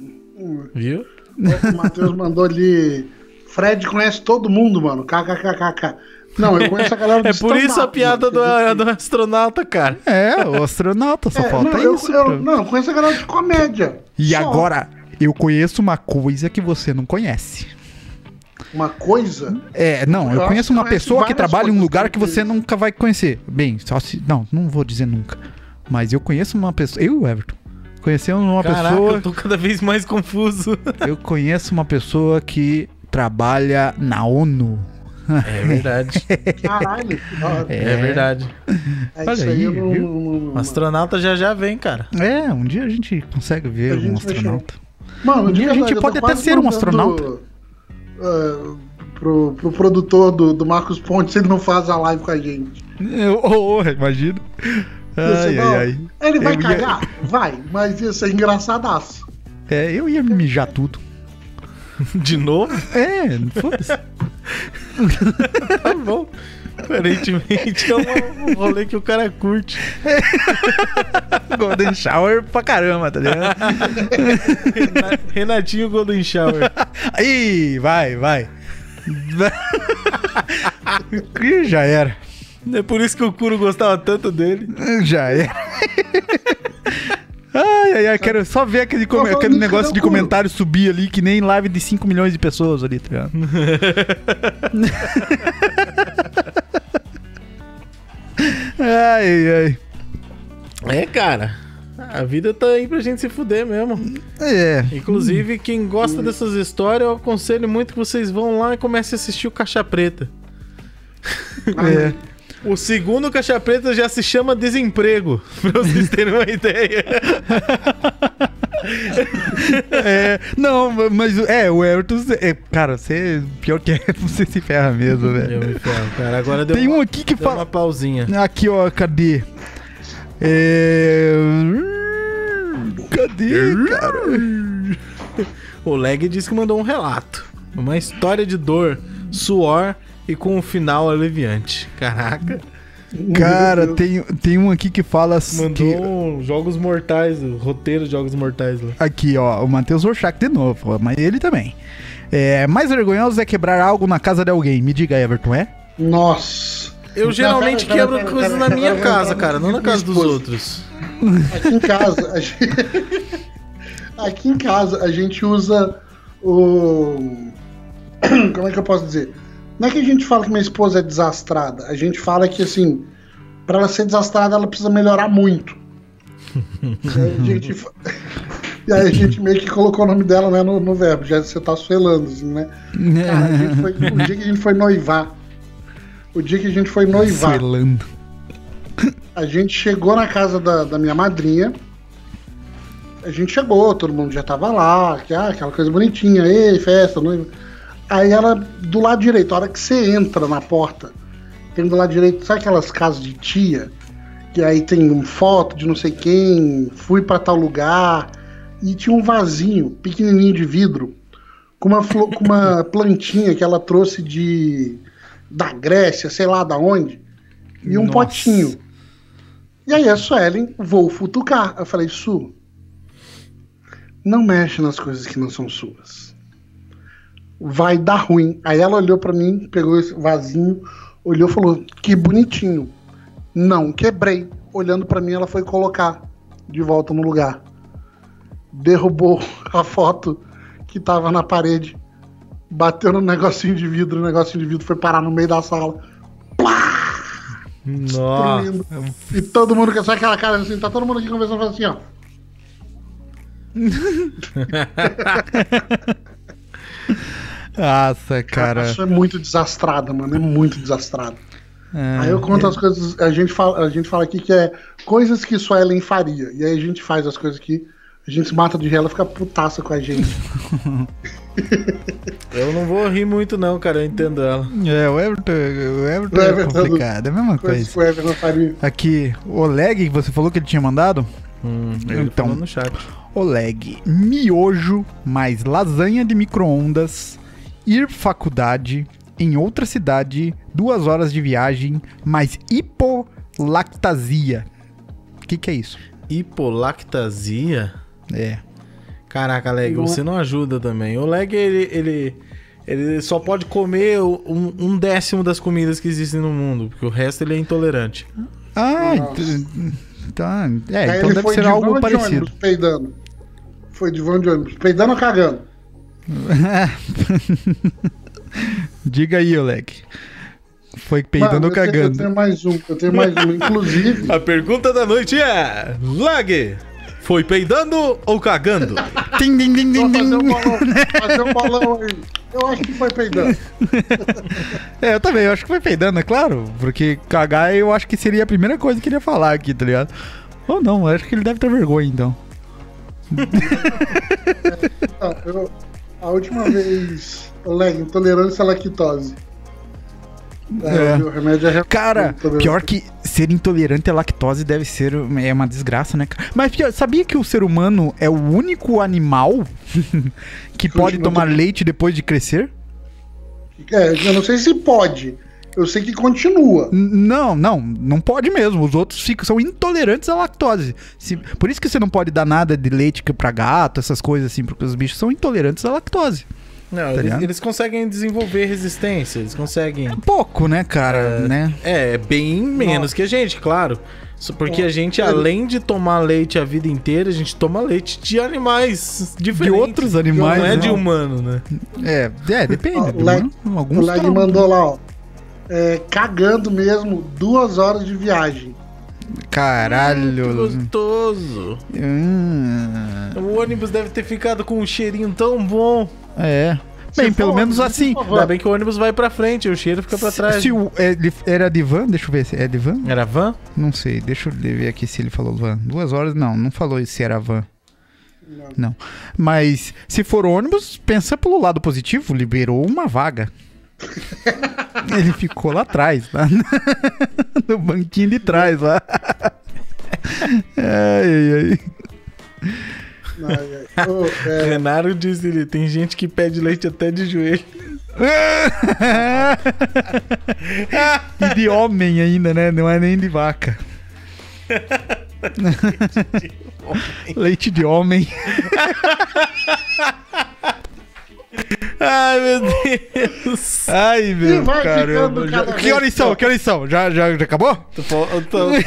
Viu? O Matheus mandou ali. Fred conhece todo mundo, mano. KKKKK. Não, eu conheço a galera do É por isso a piada do, do astronauta, cara. É, o astronauta, só É, falta não, eu, isso. eu- pra- não, eu conheço a galera de comédia. E Só. agora, eu conheço uma coisa que você não conhece. uma coisa. É, não, eu, Eu conheço uma pessoa que trabalha em um lugar que você nunca vai conhecer. Bem, só se. Não, não vou dizer nunca. Mas eu conheço uma pessoa. Eu e o Everton. Conhecemos uma Caraca, pessoa. eu tô cada vez mais confuso. Eu conheço uma pessoa que trabalha na ONU. É verdade. Caralho, hora. É, verdade. É Olha isso aí, aí, não- O astronauta já já vem, cara. É, um dia a gente consegue ver um gente vai astronauta. Mano, Um dia a gente pode até ser um astronauta. ah, pro, pro produtor do, do Marcos Pontes, ele não faz a live com a gente. Oh, oh, imagina. Ai, ai, ai. Ele vai Eu ia- cagar? Vai, mas ia ser engraçadaço. É, eu ia me mijar tudo. De novo? É, foda-se. Tá bom. Aparentemente é um, rolê que o cara curte. Golden Shower pra caramba, tá ligado? Rena- Renatinho Golden Shower. Aí, vai, vai. Já era. É por isso que o Kuro gostava tanto dele. Já era. Ai, ai, ai, quero só ver aquele, com- aquele negócio de comentário subir ali, que nem live de 5 milhões de pessoas ali, tá ligado? ai, ai. É, cara. A vida tá aí pra gente se fuder mesmo. É. Inclusive, quem gosta dessas histórias, eu aconselho muito que vocês vão lá e comecem a assistir o Caixa Preta. É. O segundo Caixa Preta já se chama Desemprego, pra vocês terem uma ideia. É, não, mas é, o Everton, é, cara, você, pior que é, você se ferra mesmo, velho. Eu me ferro, cara. Agora deu, Tem uma, um aqui que deu uma fala. pausinha. Aqui, ó, cadê? É. Cadê, cara? O Leg disse que mandou um relato. Uma história de dor, suor e com um final aliviante. Caraca. Cara, tem, tem um aqui que fala assim Mandou que, um Jogos Mortais, o roteiro de Jogos Mortais lá. Aqui, ó, o Matheus Orchak de novo, mas ele também. É, mais vergonhoso é quebrar algo na casa de alguém. Me diga, Everton, é? Nossa. Eu geralmente pera, pera, quebro pera, coisas pera, na minha pera, casa, pera, cara, não na casa dos outros. Aqui em casa, a gente... aqui em casa a gente usa o. Como é que eu posso dizer? Não é que a gente fala que minha esposa é desastrada, a gente fala que assim, pra ela ser desastrada, ela precisa melhorar muito. E aí a gente, e aí a gente meio que colocou o nome dela né, no, no verbo, já você tá suelando, assim, né? Cara, a gente foi- o dia que a gente foi noivar, o dia que a gente foi noivar, Suelando. a gente chegou na casa da, da minha madrinha. A gente chegou, todo mundo já tava lá, que, ah, aquela coisa bonitinha, ei, festa, noiva. Aí ela, do lado direito, a hora que você entra na porta, tem do lado direito, sabe aquelas casas de tia? Que aí tem um foto de não sei quem, fui pra tal lugar, e tinha um vasinho pequenininho de vidro, com uma, com uma plantinha que ela trouxe de da Grécia, sei lá da onde, e um Nossa. potinho. E aí a Suelen, vou futucar. Eu falei, Su, não mexe nas coisas que não são suas. Vai dar ruim. Aí ela olhou pra mim, pegou esse vasinho, olhou e falou, que bonitinho. Não, quebrei. Olhando pra mim, ela foi colocar de volta no lugar. Derrubou a foto que tava na parede. Bateu no negocinho de vidro, o negocinho de vidro foi parar no meio da sala. Nossa. Destruindo. E todo mundo com só aquela cara assim, tá todo mundo aqui conversando assim, ó. Nossa, Cara, isso é muito desastrada, mano. É muito desastrada. É, Aí eu conto as coisas, a gente, fala, a gente fala aqui que é coisas que só Ellen faria. E aí a gente faz as coisas que a gente se mata de rir, ela fica putaça com a gente. Eu não vou rir muito, não, cara. Eu entendo ela. É, o Everton, o Everton O é Everton do- complicado, é a mesma coisa. que o Everton faria. Aqui, o Oleg, que você falou que ele tinha mandado? Hum, Então. no chat. Oleg, miojo mais lasanha de micro-ondas, ir faculdade em outra cidade, duas horas de viagem, mais hipolactasia. O que, que é isso? Hipolactasia? É. Caraca, Leg, você não ajuda também. O Leg, ele, ele, ele só pode comer um, um décimo das comidas que existem no mundo, porque o resto ele é intolerante. Ah, tá. É, Aí então deve ser de algo de parecido. ônibus, peidando. Foi de van de ônibus. Peidando ou cagando? Diga aí, Oleg. Foi peidando ou tenho- Eu cagando? tenho mais um, eu tenho mais um. Inclusive, A pergunta da noite é: Lag, foi peidando ou cagando? Tim, tim, tim, vou tim, fazer um tim. bolão, fazer um bolão aí. Eu acho que foi peidando. É, eu também, eu acho que foi peidando, é claro. Porque cagar eu acho que seria a primeira coisa que ele ia falar aqui, tá ligado? Ou não, eu acho que ele deve ter vergonha então. Não, eu- a última vez, Oleg, intolerância à lactose. É. o remédio é Cara, pior que ser intolerante à lactose deve ser é uma desgraça, né? Mas pior, sabia que o ser humano é o único animal que pode tomar leite depois de crescer? É, eu não sei se pode. Eu sei que continua. Não, não, não pode mesmo. Os outros ficam, são intolerantes à lactose. Se- por isso que você não pode dar nada de leite pra gato, essas coisas assim, porque os bichos são intolerantes à lactose. Não, Tá eles, eles conseguem desenvolver resistência, eles conseguem. Pouco, né, cara, né? É, bem menos que a gente, claro. Porque a gente, É. além de tomar leite a vida inteira, a gente toma leite de animais De diferentes. outros animais, Não é de né? humano, né? É, é, depende. Ó, o? O Alguns Leg tomam. mandou lá, ó. É, cagando mesmo, duas horas de viagem. Que Caralho. gostoso. Hum, O ônibus deve ter ficado com um cheirinho tão bom. é. Se Bem, pelo for, menos assim. Ainda bem que o ônibus vai pra frente, o cheiro fica pra Se, trás. se o, é, ele era de van, deixa eu ver se é de van. Era van? Não sei, deixa eu ver aqui se ele falou van. Duas horas, não, não falou se era van. Não. Não. Mas se for ônibus, pensa pelo lado positivo, liberou uma vaga. ele ficou lá atrás, lá no banquinho de trás lá. ai, ai, Ai. Ô, é, Renaro disse ele, tem gente que pede leite até de joelho. e de homem ainda, né? Não é nem de vaca. Leite de homem. Ai, meu Deus. Ai, meu caramba. Já- Que horas são? Que horas são? Já, já, já acabou? Estamos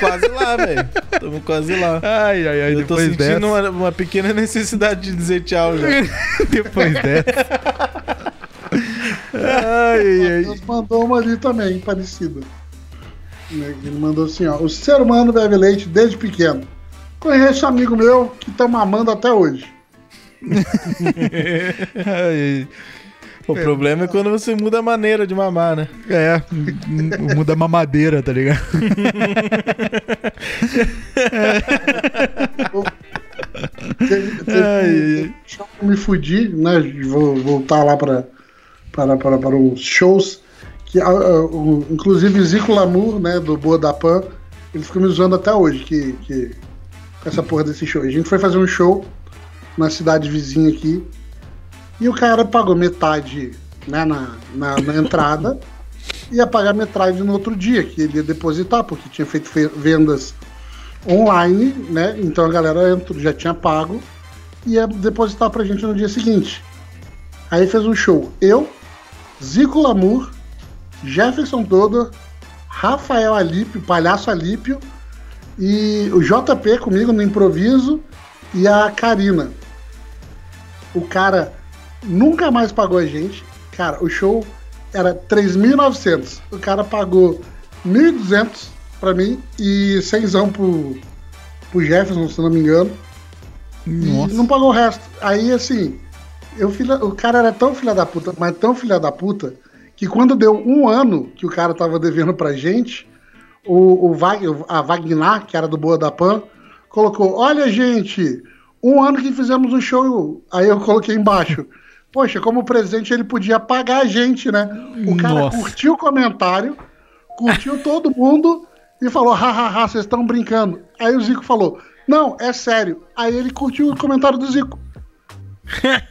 quase lá, velho. Estamos quase lá. Ai, ai, ai. Eu tô sentindo dessa. uma, uma pequena necessidade de dizer tchau já. depois dessa. ai, ai, ai. Deus mandou uma ali também, parecida. Ele mandou assim, ó. O ser humano bebe leite desde pequeno. Conheço um amigo meu que tá mamando até hoje. O problema é quando você muda a maneira de mamar, né? É, muda a mamadeira, tá ligado? Eu me fudi, né? Vou voltar lá para, para, para, para os shows. Que, o- inclusive, Zico Lamour, né, do Boa da Pan, ele fica me zoando até hoje que, que, com essa porra desse show. A gente foi fazer um show na cidade vizinha aqui e o cara pagou metade né, na, na, na entrada e ia pagar metade no outro dia, que ele ia depositar, porque tinha feito fe- vendas online, né? Então a galera entrou, já tinha pago e ia depositar pra gente no dia seguinte. Aí fez um show. Eu, Zico Lamour, Jefferson Todo, Rafael Alípio, Palhaço Alípio e o JP comigo no improviso e a Karina. O cara nunca mais pagou a gente. Cara, o show era 3.900. O cara pagou 1.200 pra mim e 100 pro, pro Jefferson, se não me engano. Nossa. E não pagou o resto. Aí, assim, eu, filha, o cara era tão filha da puta, mas tão filha da puta, que quando deu um ano que o cara tava devendo pra gente, o, o a Wagner, que era do Boa da Pan, colocou: Olha, gente, um ano que fizemos um show. Aí eu coloquei embaixo. Poxa, como presente ele podia pagar a gente, né? O cara Nossa. curtiu o comentário, curtiu todo mundo e falou: hahaha, vocês estão brincando. Aí o Zico falou: Não, é sério. Aí ele curtiu o comentário do Zico.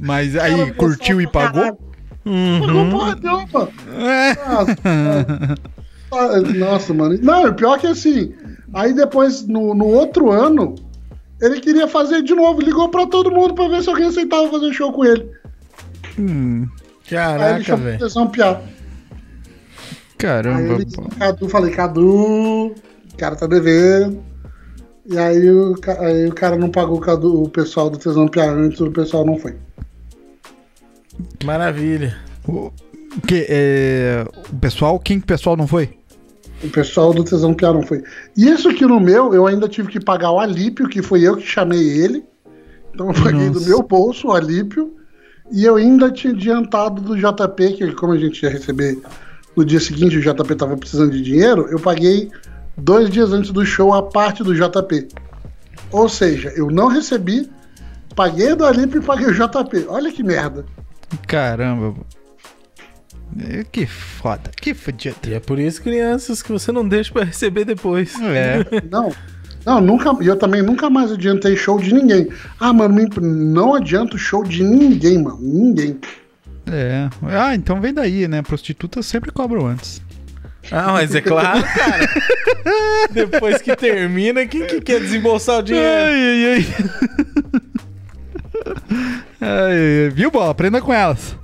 Mas aí, Cara, curtiu e pagou? caralho. Pagou porra nenhuma. Nossa, cara. Ah, Nossa, mano. Não, o pior é que assim. Aí depois, no, no outro ano, ele queria fazer de novo. Ligou pra todo mundo pra ver se alguém aceitava fazer show com ele. Hum, Caraca, velho. piar. Aí caramba. ele Cadu, falei, Cadu, o cara tá devendo. E aí o, aí o cara não pagou o, Cadu, o pessoal do Tesão Piar antes, o pessoal não foi. Maravilha. O, que, é, o pessoal, quem que o pessoal não foi? O pessoal do Tesão Piá não foi. E isso aqui no meu, eu ainda tive que pagar o Alípio, que foi eu que chamei ele. Então eu paguei Nossa. do meu bolso o Alípio. E eu ainda tinha adiantado do JP, que como a gente ia receber no dia seguinte, o JP tava precisando de dinheiro, eu paguei dois dias antes do show a parte do JP. Ou seja, eu não recebi, paguei do Alípio e paguei o JP. Olha que merda. Caramba. É, Que foda, que fodido. E é por isso, crianças, que você não deixa pra receber depois. É. Não. Não, nunca. E eu também nunca mais adiantei show de ninguém. Ah, mano, não adianto show de ninguém, mano. Ninguém. É. Ah, então vem daí, né? Prostitutas sempre cobram antes. Ah, mas é claro, cara. Depois que termina, quem que quer desembolsar o dinheiro? Ai, ai, ai. Ai, ai, viu, bola? Aprenda com elas.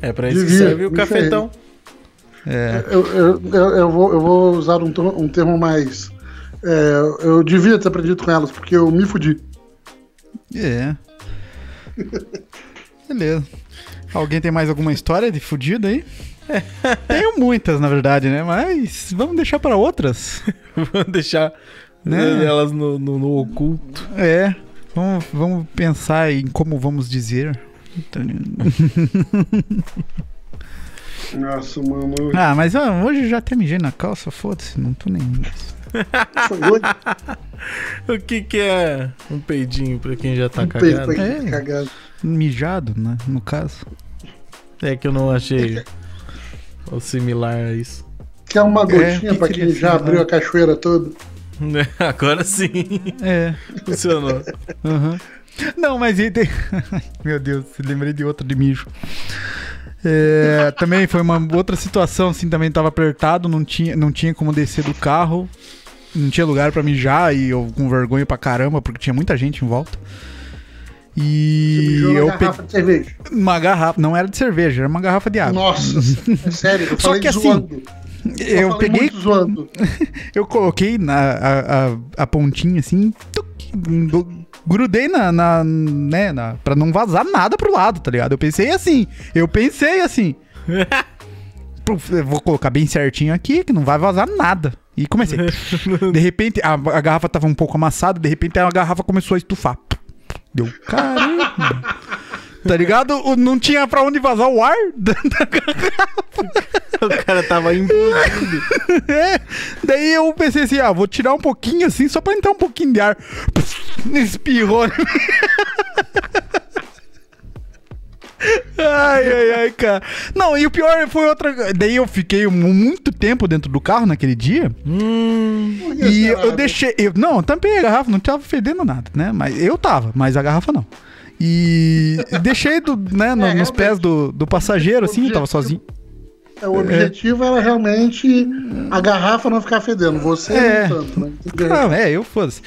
É pra isso que Devia, serve o cafetão. É. Eu, eu, eu, eu vou, eu vou usar um, um termo mais. é, eu devia ter aprendido com elas, porque eu me fudi. É. Beleza. Alguém tem mais alguma história de fudido aí? Tenho muitas, na verdade, né? Mas vamos deixar pra outras. Vamos deixar Né? elas no, no- no oculto. É. Vamos, vamos pensar em como vamos dizer. Tá Nossa, mano. Ah, mas ó, hoje eu já até mijei na calça, foda-se, não tô nem. O que que é um peidinho pra quem já tá Um cagado? aqui, É. cagado. Mijado, né? No caso. É que eu não achei o similar a isso. Quer uma É, gotinha que pra quem já assim, abriu a cachoeira toda? Agora sim, É. funcionou. Aham. Não, mas tem... Meu Deus, lembrei de outra de mijo. É, também foi uma outra situação, assim, também tava apertado, não tinha, não tinha como descer do carro, não tinha lugar pra mijar e eu com vergonha pra caramba, porque tinha muita gente em volta. E eu garrafa peguei de cerveja. uma garrafa, não era de cerveja, era uma garrafa de água. Nossa, é sério, eu Só que assim, zoando. eu falei peguei, zoando. eu coloquei na, a, a, a pontinha assim, tuc, do- grudei na, na, né, na, pra não vazar nada pro lado, tá ligado? Eu pensei assim, eu pensei assim, eu vou colocar bem certinho aqui, que não vai vazar nada. E comecei. De repente, a, a garrafa tava um pouco amassada, de repente a garrafa começou a estufar. Deu, caramba. Tá ligado? O- Não tinha pra onde vazar o ar da, da O cara tava implodindo. É, daí eu pensei assim, ah, vou tirar um pouquinho assim, só pra entrar um pouquinho de ar. Espirrou. Ai, ai, ai, cara. Não, e o pior foi outra. Daí eu fiquei mu- muito tempo dentro do carro naquele dia. Hum, E será? eu deixei. Eu, não, eu tampei a garrafa, não tava fedendo nada, né? Mas eu tava, mas a garrafa não. E deixei do, né, no- É, nos pés do, do passageiro, assim, eu tava sozinho. É, o objetivo era realmente a garrafa não ficar fedendo. Você É. não tanto, né? Não, é, eu foda-se.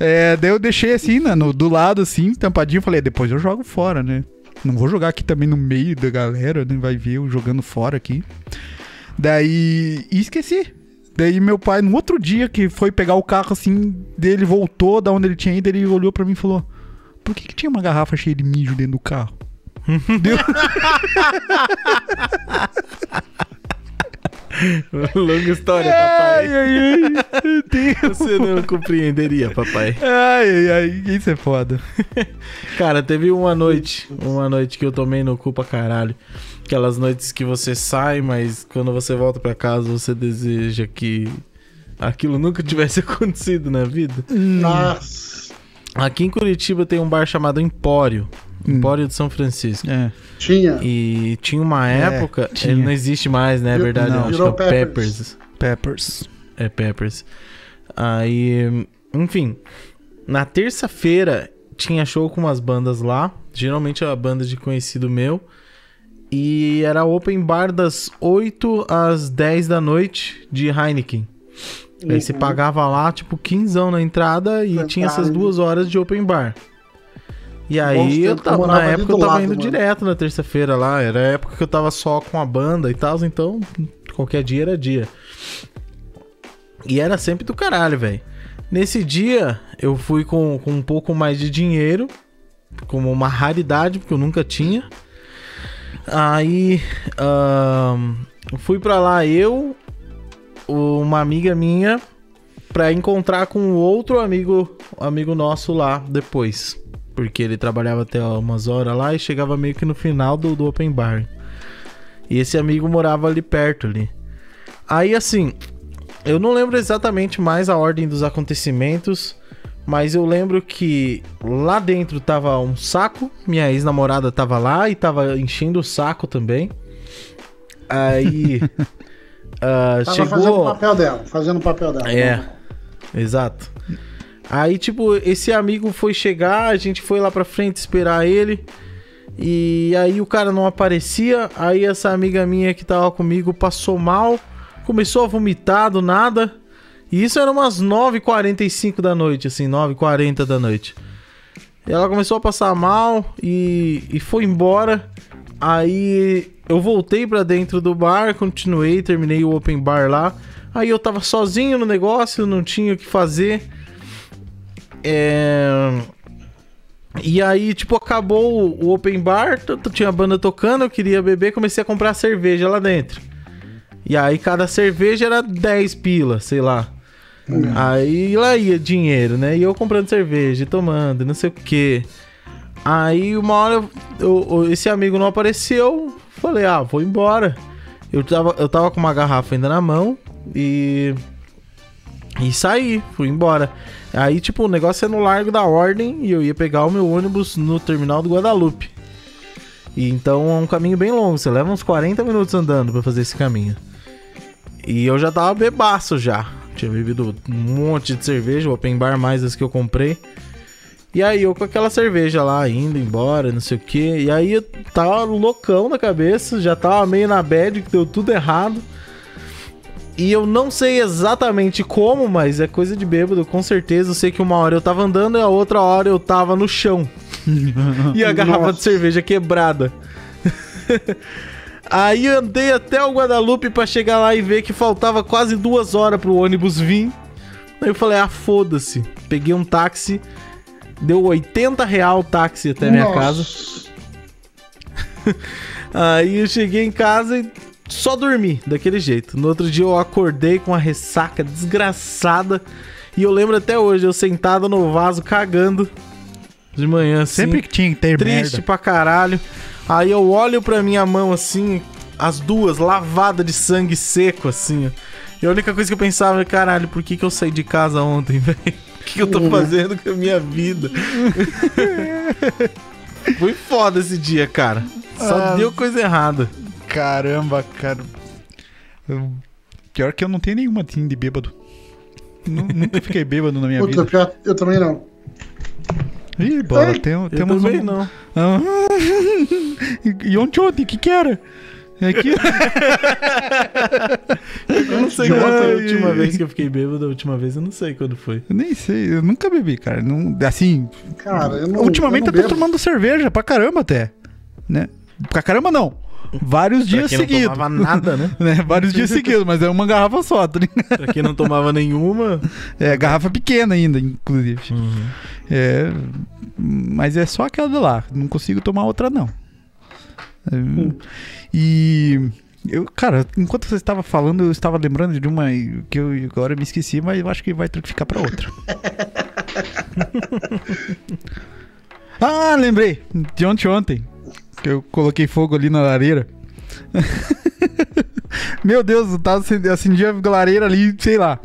É, daí eu deixei assim, né, no, do lado assim, tampadinho, falei, depois eu jogo fora, né? Não vou jogar aqui também no meio da galera, né? Vai ver eu jogando fora aqui. Daí. E esqueci. Daí meu pai, no outro dia que foi pegar o carro assim, dele voltou da onde ele tinha ido, ele olhou pra mim e falou: Por que, que tinha uma garrafa cheia de mijo dentro do carro? Deu... longa história, ai, papai. ai, ai. Deus. Você não compreenderia, papai. Ai, ai, ai. Isso é foda. Cara, teve uma noite, uma noite que eu tomei no cu pra caralho. Aquelas noites que você sai, mas quando você volta pra casa, você deseja que aquilo nunca tivesse acontecido na vida. Nossa. Aqui em Curitiba tem um bar chamado Empório. Hum. Empório de São Francisco. É. Tinha. E tinha uma É, época, tinha. ele não existe mais, né? É verdade, não. acho que é Peppers. Peppers. Peppers. É Peppers. Aí, enfim, na terça-feira tinha show com umas bandas lá, geralmente a banda de conhecido meu. E era open bar das 8 às 10 da noite de Heineken. Aí você Uhum. pagava lá, tipo, 15 na entrada e tinha essas duas horas de open bar. E aí eu tava, na época eu tava lado, indo mano. direto na terça-feira lá. Era a época que eu tava só com a banda e tal, então qualquer dia era dia. E era sempre do caralho, velho. Nesse dia eu fui com, com um pouco mais de dinheiro, como uma raridade, porque eu nunca tinha. Aí ahn, fui pra lá eu, uma amiga minha, pra encontrar com outro amigo, amigo nosso lá depois. Porque ele trabalhava até umas horas lá e chegava meio que no final do, do open bar. E esse amigo morava ali perto ali. Aí assim, eu não lembro exatamente mais a ordem dos acontecimentos, mas eu lembro que lá dentro tava um saco, minha ex-namorada tava lá e tava enchendo o saco também. Aí ah, Tava fazendo o chegou. papel dela, fazendo o papel dela. É, exato. Aí, tipo, esse amigo foi chegar, a gente foi lá pra frente esperar ele. E aí o cara não aparecia. Aí essa amiga minha que tava comigo passou mal, começou a vomitar do nada. E isso era umas 9h45 da noite, assim, 9h40 da noite. Ela começou a passar mal e, e foi embora. Aí eu voltei pra dentro do bar, continuei, terminei o open bar lá. Aí eu tava sozinho no negócio, não tinha o que fazer. É... E aí, tipo, acabou o open bar, tinha a banda tocando, eu queria beber, comecei a comprar cerveja lá dentro. E aí cada cerveja era 10 pila, sei lá. Aí lá ia dinheiro, né? E eu comprando cerveja, tomando, não sei o que. Aí uma hora eu- eu- esse amigo não apareceu, falei, ah, vou embora. Eu tava, eu tava com uma garrafa ainda na mão e. E saí, fui embora. Aí, tipo, o negócio é no Largo da Ordem e eu ia pegar o meu ônibus no terminal do Guadalupe. E então é um caminho bem longo, você leva uns 40 minutos andando pra fazer esse caminho. E eu já tava bebaço já. Tinha bebido um monte de cerveja, open bar mais as que eu comprei. E aí eu com aquela cerveja lá, indo embora, não sei o que. E aí eu tava loucão na cabeça, já tava meio na bad, que deu tudo errado. E eu não sei exatamente como, mas é coisa de bêbado, com certeza. Eu sei que uma hora eu tava andando e a outra hora eu tava no chão. e a garrafa Nossa. de cerveja quebrada. Aí eu andei até o Guadalupe pra chegar lá e ver que faltava quase duas horas pro ônibus vir. Aí eu falei, ah, foda-se. Peguei um táxi, deu 80 real o táxi até minha Nossa. casa. Aí eu cheguei em casa e só dormi daquele jeito. No outro dia eu acordei com uma ressaca desgraçada. E eu lembro até hoje, eu sentado no vaso cagando de manhã assim. Sempre que tinha que ter triste merda. pra caralho. Aí eu olho pra minha mão assim, as duas lavadas de sangue seco assim. E a única coisa que eu pensava é, caralho, por que, que eu saí de casa ontem, velho? O que, eu tô fazendo com a minha vida? Foi foda esse dia, cara. Só Ah. deu coisa errada. Caramba, cara. Pior que eu não tenho nenhuma assim de bêbado. Nu- Nunca fiquei bêbado na minha Puta, vida. pior, eu também não. Ih, bola, Ai, tem, Eu temos também um... não. Ah, e ontem, ontem, o que que era? É que... Eu não sei quando foi a última vez que eu fiquei bêbado. A última vez eu não sei quando foi. eu nem sei, eu nunca bebi, cara. Não, assim, Cara, eu não. ultimamente eu eu não tô bebo. tomando cerveja pra caramba até. Né? Pra caramba não. Vários Pra dias quem não seguidos. tomava nada, né? Né? Vários dias seguidos, mas é uma garrafa só. tá ligado? Pra quem não tomava nenhuma. É, garrafa pequena ainda, inclusive. Uhum. É, mas é só aquela de lá. Não consigo tomar outra, não. E. Eu, cara, enquanto você estava falando, eu estava lembrando de uma que eu agora me esqueci, mas eu acho que vai ter que ficar pra outra. ah, lembrei! De ontem ontem. Que eu coloquei fogo ali na lareira. Meu Deus, eu tava a lareira ali, sei lá.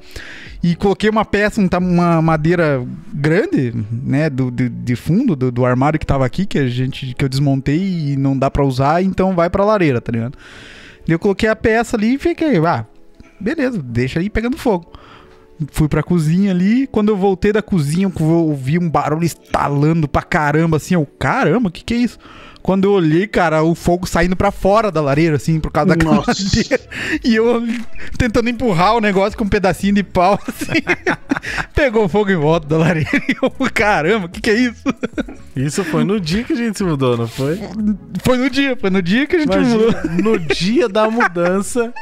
E coloquei uma peça, um uma madeira grande, né, do, de, de fundo do, do armário que tava aqui, que a gente que eu desmontei e não dá pra usar, então vai pra lareira, tá ligado? Eu coloquei a peça ali e fiquei, ah, beleza, deixa aí pegando fogo. Fui pra cozinha ali, quando eu voltei da cozinha, eu ouvi um barulho estalando pra caramba, assim, eu, caramba, o que que é isso? Quando eu olhei, cara, o fogo saindo pra fora da lareira, assim, por causa da Nossa. E eu tentando empurrar o negócio com um pedacinho de pau, assim. Pegou fogo em volta da lareira e eu, caramba, o que que é isso? Isso foi no dia que a gente se mudou, não foi? Foi no dia, foi no dia que a gente mudou. Imagina, no dia da mudança,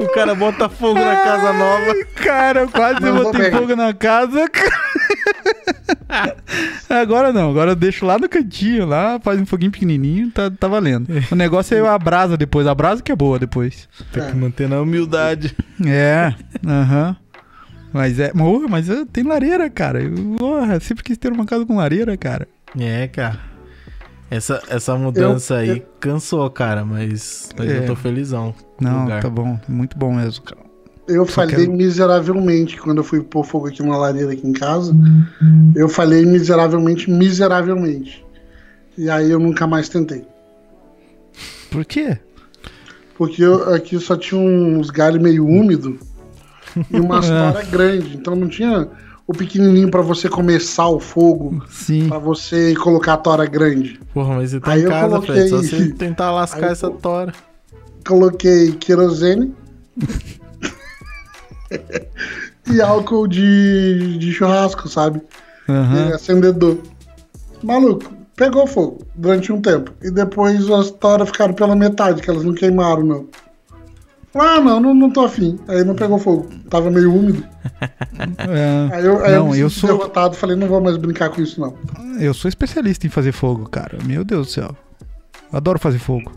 o cara bota fogo na casa nova. Ai, Cara, eu quase botei fogo na casa. Agora não, agora eu deixo lá no cantinho, lá, faz um foguinho pequenininho, tá, tá valendo. O negócio é a brasa depois, a brasa que é boa depois. Tem que manter na humildade. É, aham. Mas é, mas tem lareira, cara. Eu porra, sempre quis ter uma casa com lareira, cara. É, cara. Essa, essa mudança Eu- aí cansou, cara, mas, mas É. eu tô felizão. Não, lugar. tá bom, muito bom mesmo, cara. Eu falhei quero- miseravelmente quando eu fui pôr fogo aqui numa lareira aqui em casa. Eu falhei miseravelmente, miseravelmente. E aí eu nunca mais tentei. Por quê? Porque eu- aqui só tinha uns galhos meio úmidos e uma tora grande. Então não tinha o pequenininho pra você começar o fogo, Sim. pra você colocar a tora grande. Porra, mas você tá Aí em eu casa, coloquei- Fred. Só você tentar lascar eu essa tora. Coloquei querosene e álcool de, de churrasco, sabe? Aham. E acendedor. Maluco, pegou fogo durante um tempo. E depois as toras ficaram pela metade, que elas não queimaram, não. Ah, não, não, não tô afim. Aí não pegou fogo. Tava meio úmido. É, Aí eu, aí Não, eu me eu sou- derrotado falei, não vou mais brincar com isso, não. eu sou especialista em fazer fogo, cara. Meu Deus do céu. Adoro fazer fogo.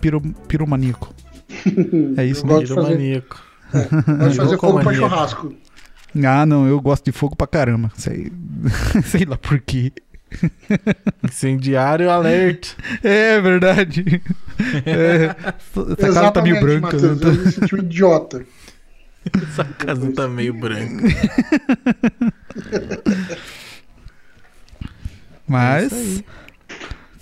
Piro, piromaníaco. É isso, Eu né? Piromaníaco. Gosto de fazer fogo pra churrasco. Ah, não, eu gosto de fogo pra caramba. Sei, sei lá por quê. Incendiário alert. É verdade. É, essa casa tá meio branca. Matheus, né? eu me senti um idiota. Essa casa tá meio branca. Mas. É isso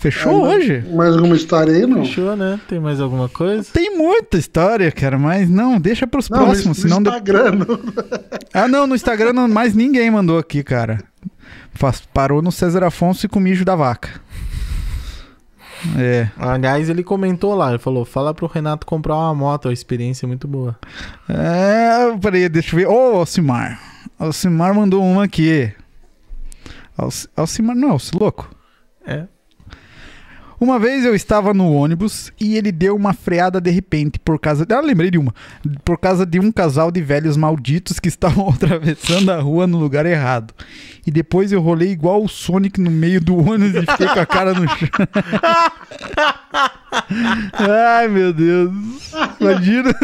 Fechou Ah, hoje? Mais alguma história aí, não? Fechou, né? Tem mais alguma coisa? Tem muita história, cara, mas não, deixa pros Não, próximos, no senão. Instagram, não. Ah, não, no Instagram não, mais ninguém mandou aqui, cara. Faz- parou no César Afonso e com o mijo da vaca. É. Aliás, ele comentou lá, ele falou: fala pro Renato comprar uma moto, a experiência é muito boa. É, peraí, deixa eu ver. Ô, Alcimar. Alcimar mandou uma aqui. Alci- Alcimar, não, Alci louco. É. Uma vez eu estava no ônibus e ele deu uma freada de repente por causa. Ah, lembrei de uma. Por causa de um casal de velhos malditos que estavam atravessando a rua no lugar errado. E depois eu rolei igual o Sonic no meio do ônibus e fiquei com a cara no chão. Ai, meu Deus. Imagina.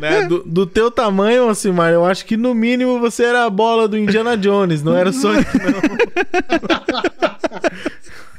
Né, Do, do teu tamanho, Alcimar, eu acho que no mínimo você era a bola do Indiana Jones, não era o Sonic, não.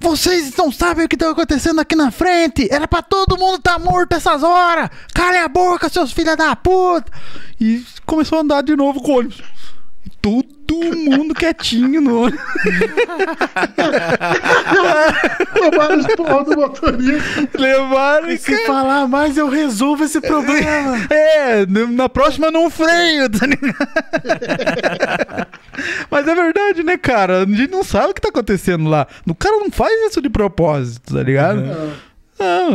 Vocês não sabem o que está acontecendo aqui na frente! Era pra todo mundo tá morto essas horas! Calem a boca, seus filha da puta! E começou a andar de novo com o ônibus. Tomaram os porra do motorista. Levaram E se falar mais, eu resolvo esse problema. É, na próxima não freio, tá ligado? Mas é verdade, né, cara? A gente não sabe o que tá acontecendo lá. O cara não faz isso de propósito, tá ligado? Ah,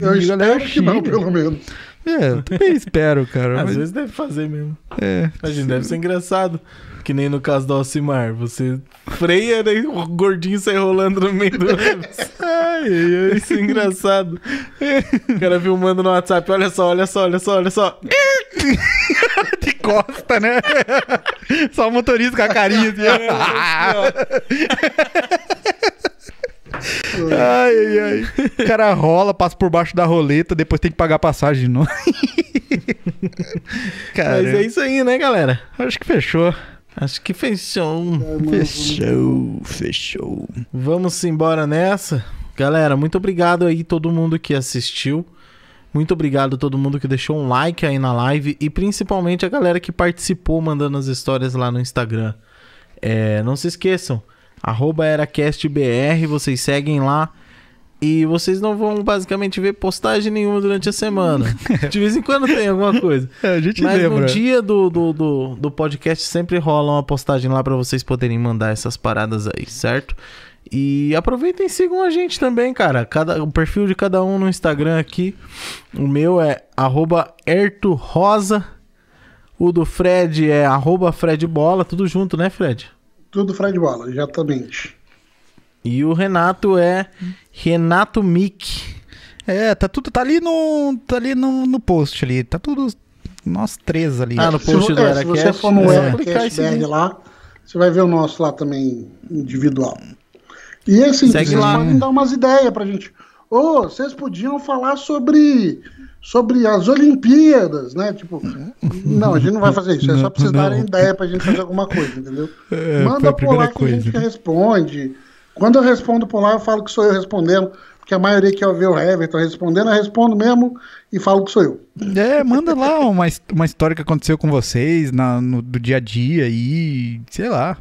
Eu a galera espero que não, pelo menos. É, eu também espero, cara. Às mas- vezes deve fazer mesmo. é. Imagina, deve ser engraçado. Que nem no caso do Alcimar. Você freia, daí o gordinho sai rolando no meio do. Ai, ai, ai, isso é engraçado. O cara filmando no WhatsApp. Olha só, olha só, olha só, olha só. De costa, né? Só o motorista com a carinha assim. Ai, ai, ai. O cara rola, passa por baixo da roleta, depois tem que pagar passagem de novo. cara, Mas é isso aí, né, galera? acho que fechou. Acho que fechou. Fechou, fechou. Vamos embora nessa. Galera, muito obrigado aí todo mundo que assistiu. Muito obrigado a todo mundo que deixou um like aí na live e principalmente a galera que participou mandando as histórias lá no Instagram. É, não se esqueçam, arroba eracastbr, vocês seguem lá e vocês não vão basicamente ver postagem nenhuma durante a semana. De vez em quando tem alguma coisa. É, a gente Mas lembra. no dia do, do, do, do podcast sempre rola uma postagem lá pra vocês poderem mandar essas paradas aí, certo? E aproveitem e sigam a gente também, cara. Cada, o perfil de cada um no Instagram aqui. O meu é arroba ertorosa. O do Fred é arroba fredbola. Tudo junto, né, Fred? Tudo Fred Bola, exatamente. E o Renato é Renato Mick. É, tá tudo. Tá ali no. Tá ali no, no post ali. Tá tudo. Nós três ali. Ah, no Se, post vo- do é, se você Eracast, for no é. E Eracast lá, você vai ver o nosso lá também, individual. E assim, Segue vocês lá. podem dar umas ideias pra gente. Ô, vocês podiam falar sobre, sobre as Olimpíadas, né? Tipo, não, a gente não vai fazer isso. É só pra vocês darem não. ideia pra gente fazer alguma coisa, entendeu? É, Manda a por lá que a coisa, gente né? responde. Quando eu respondo por lá, eu falo que sou eu respondendo, porque a maioria quer ver o Everton respondendo, eu respondo mesmo e falo que sou eu. É, manda lá uma, uma história que aconteceu com vocês na, no, do dia a dia e sei lá.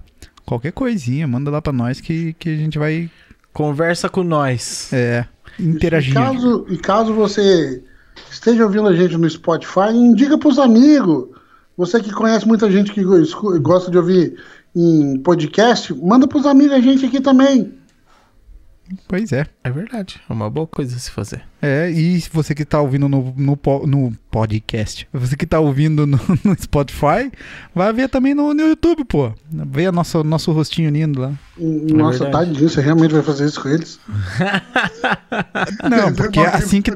Qualquer coisinha, manda lá pra nós que, que a gente vai Conversa com nós. é, E interagir. caso, e caso você esteja ouvindo a gente no Spotify, indica pros amigos. Você que conhece muita gente que gosta de ouvir em podcast, manda pros amigos a gente aqui também. Pois é. É verdade. É uma boa coisa a se fazer. É, e você que tá ouvindo no, no, no podcast, você que tá ouvindo no, no Spotify, vai ver também no, no YouTube, pô. Vê a nosso, nosso rostinho lindo lá. Nossa, verdade. tadinho, você realmente vai fazer isso com eles? Não, porque é assim que.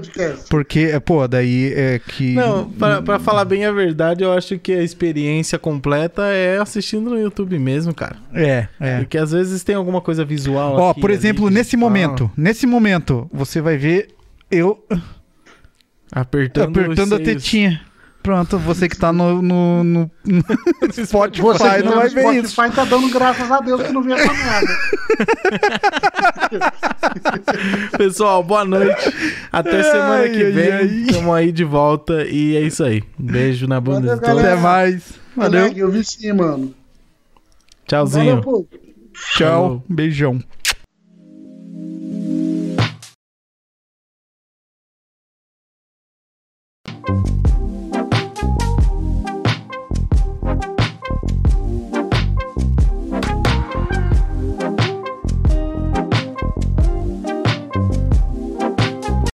Porque, pô, daí é que. Não, pra, pra falar bem a verdade, eu acho que a experiência completa é assistindo no YouTube mesmo, cara. É, é. Porque às vezes tem alguma coisa visual. Ó, aqui, por ali, exemplo, que nesse momento, nesse momento, você vai ver eu Apertando, apertando a tetinha. Pronto, você que tá no, no, no, no Spotify Você não tá vai ver isso. Spotify tá dando graças a Deus que não viu essa merda. Pessoal, boa noite. Até semana Ai, que ai, vem. ai. Tamo aí de volta. E é isso aí. Um beijo na bunda Valeu, de todos. Até mais. Valeu. Moleque, Eu vi sim, mano. Tchauzinho. Valeu. Tchau. Falou. Beijão.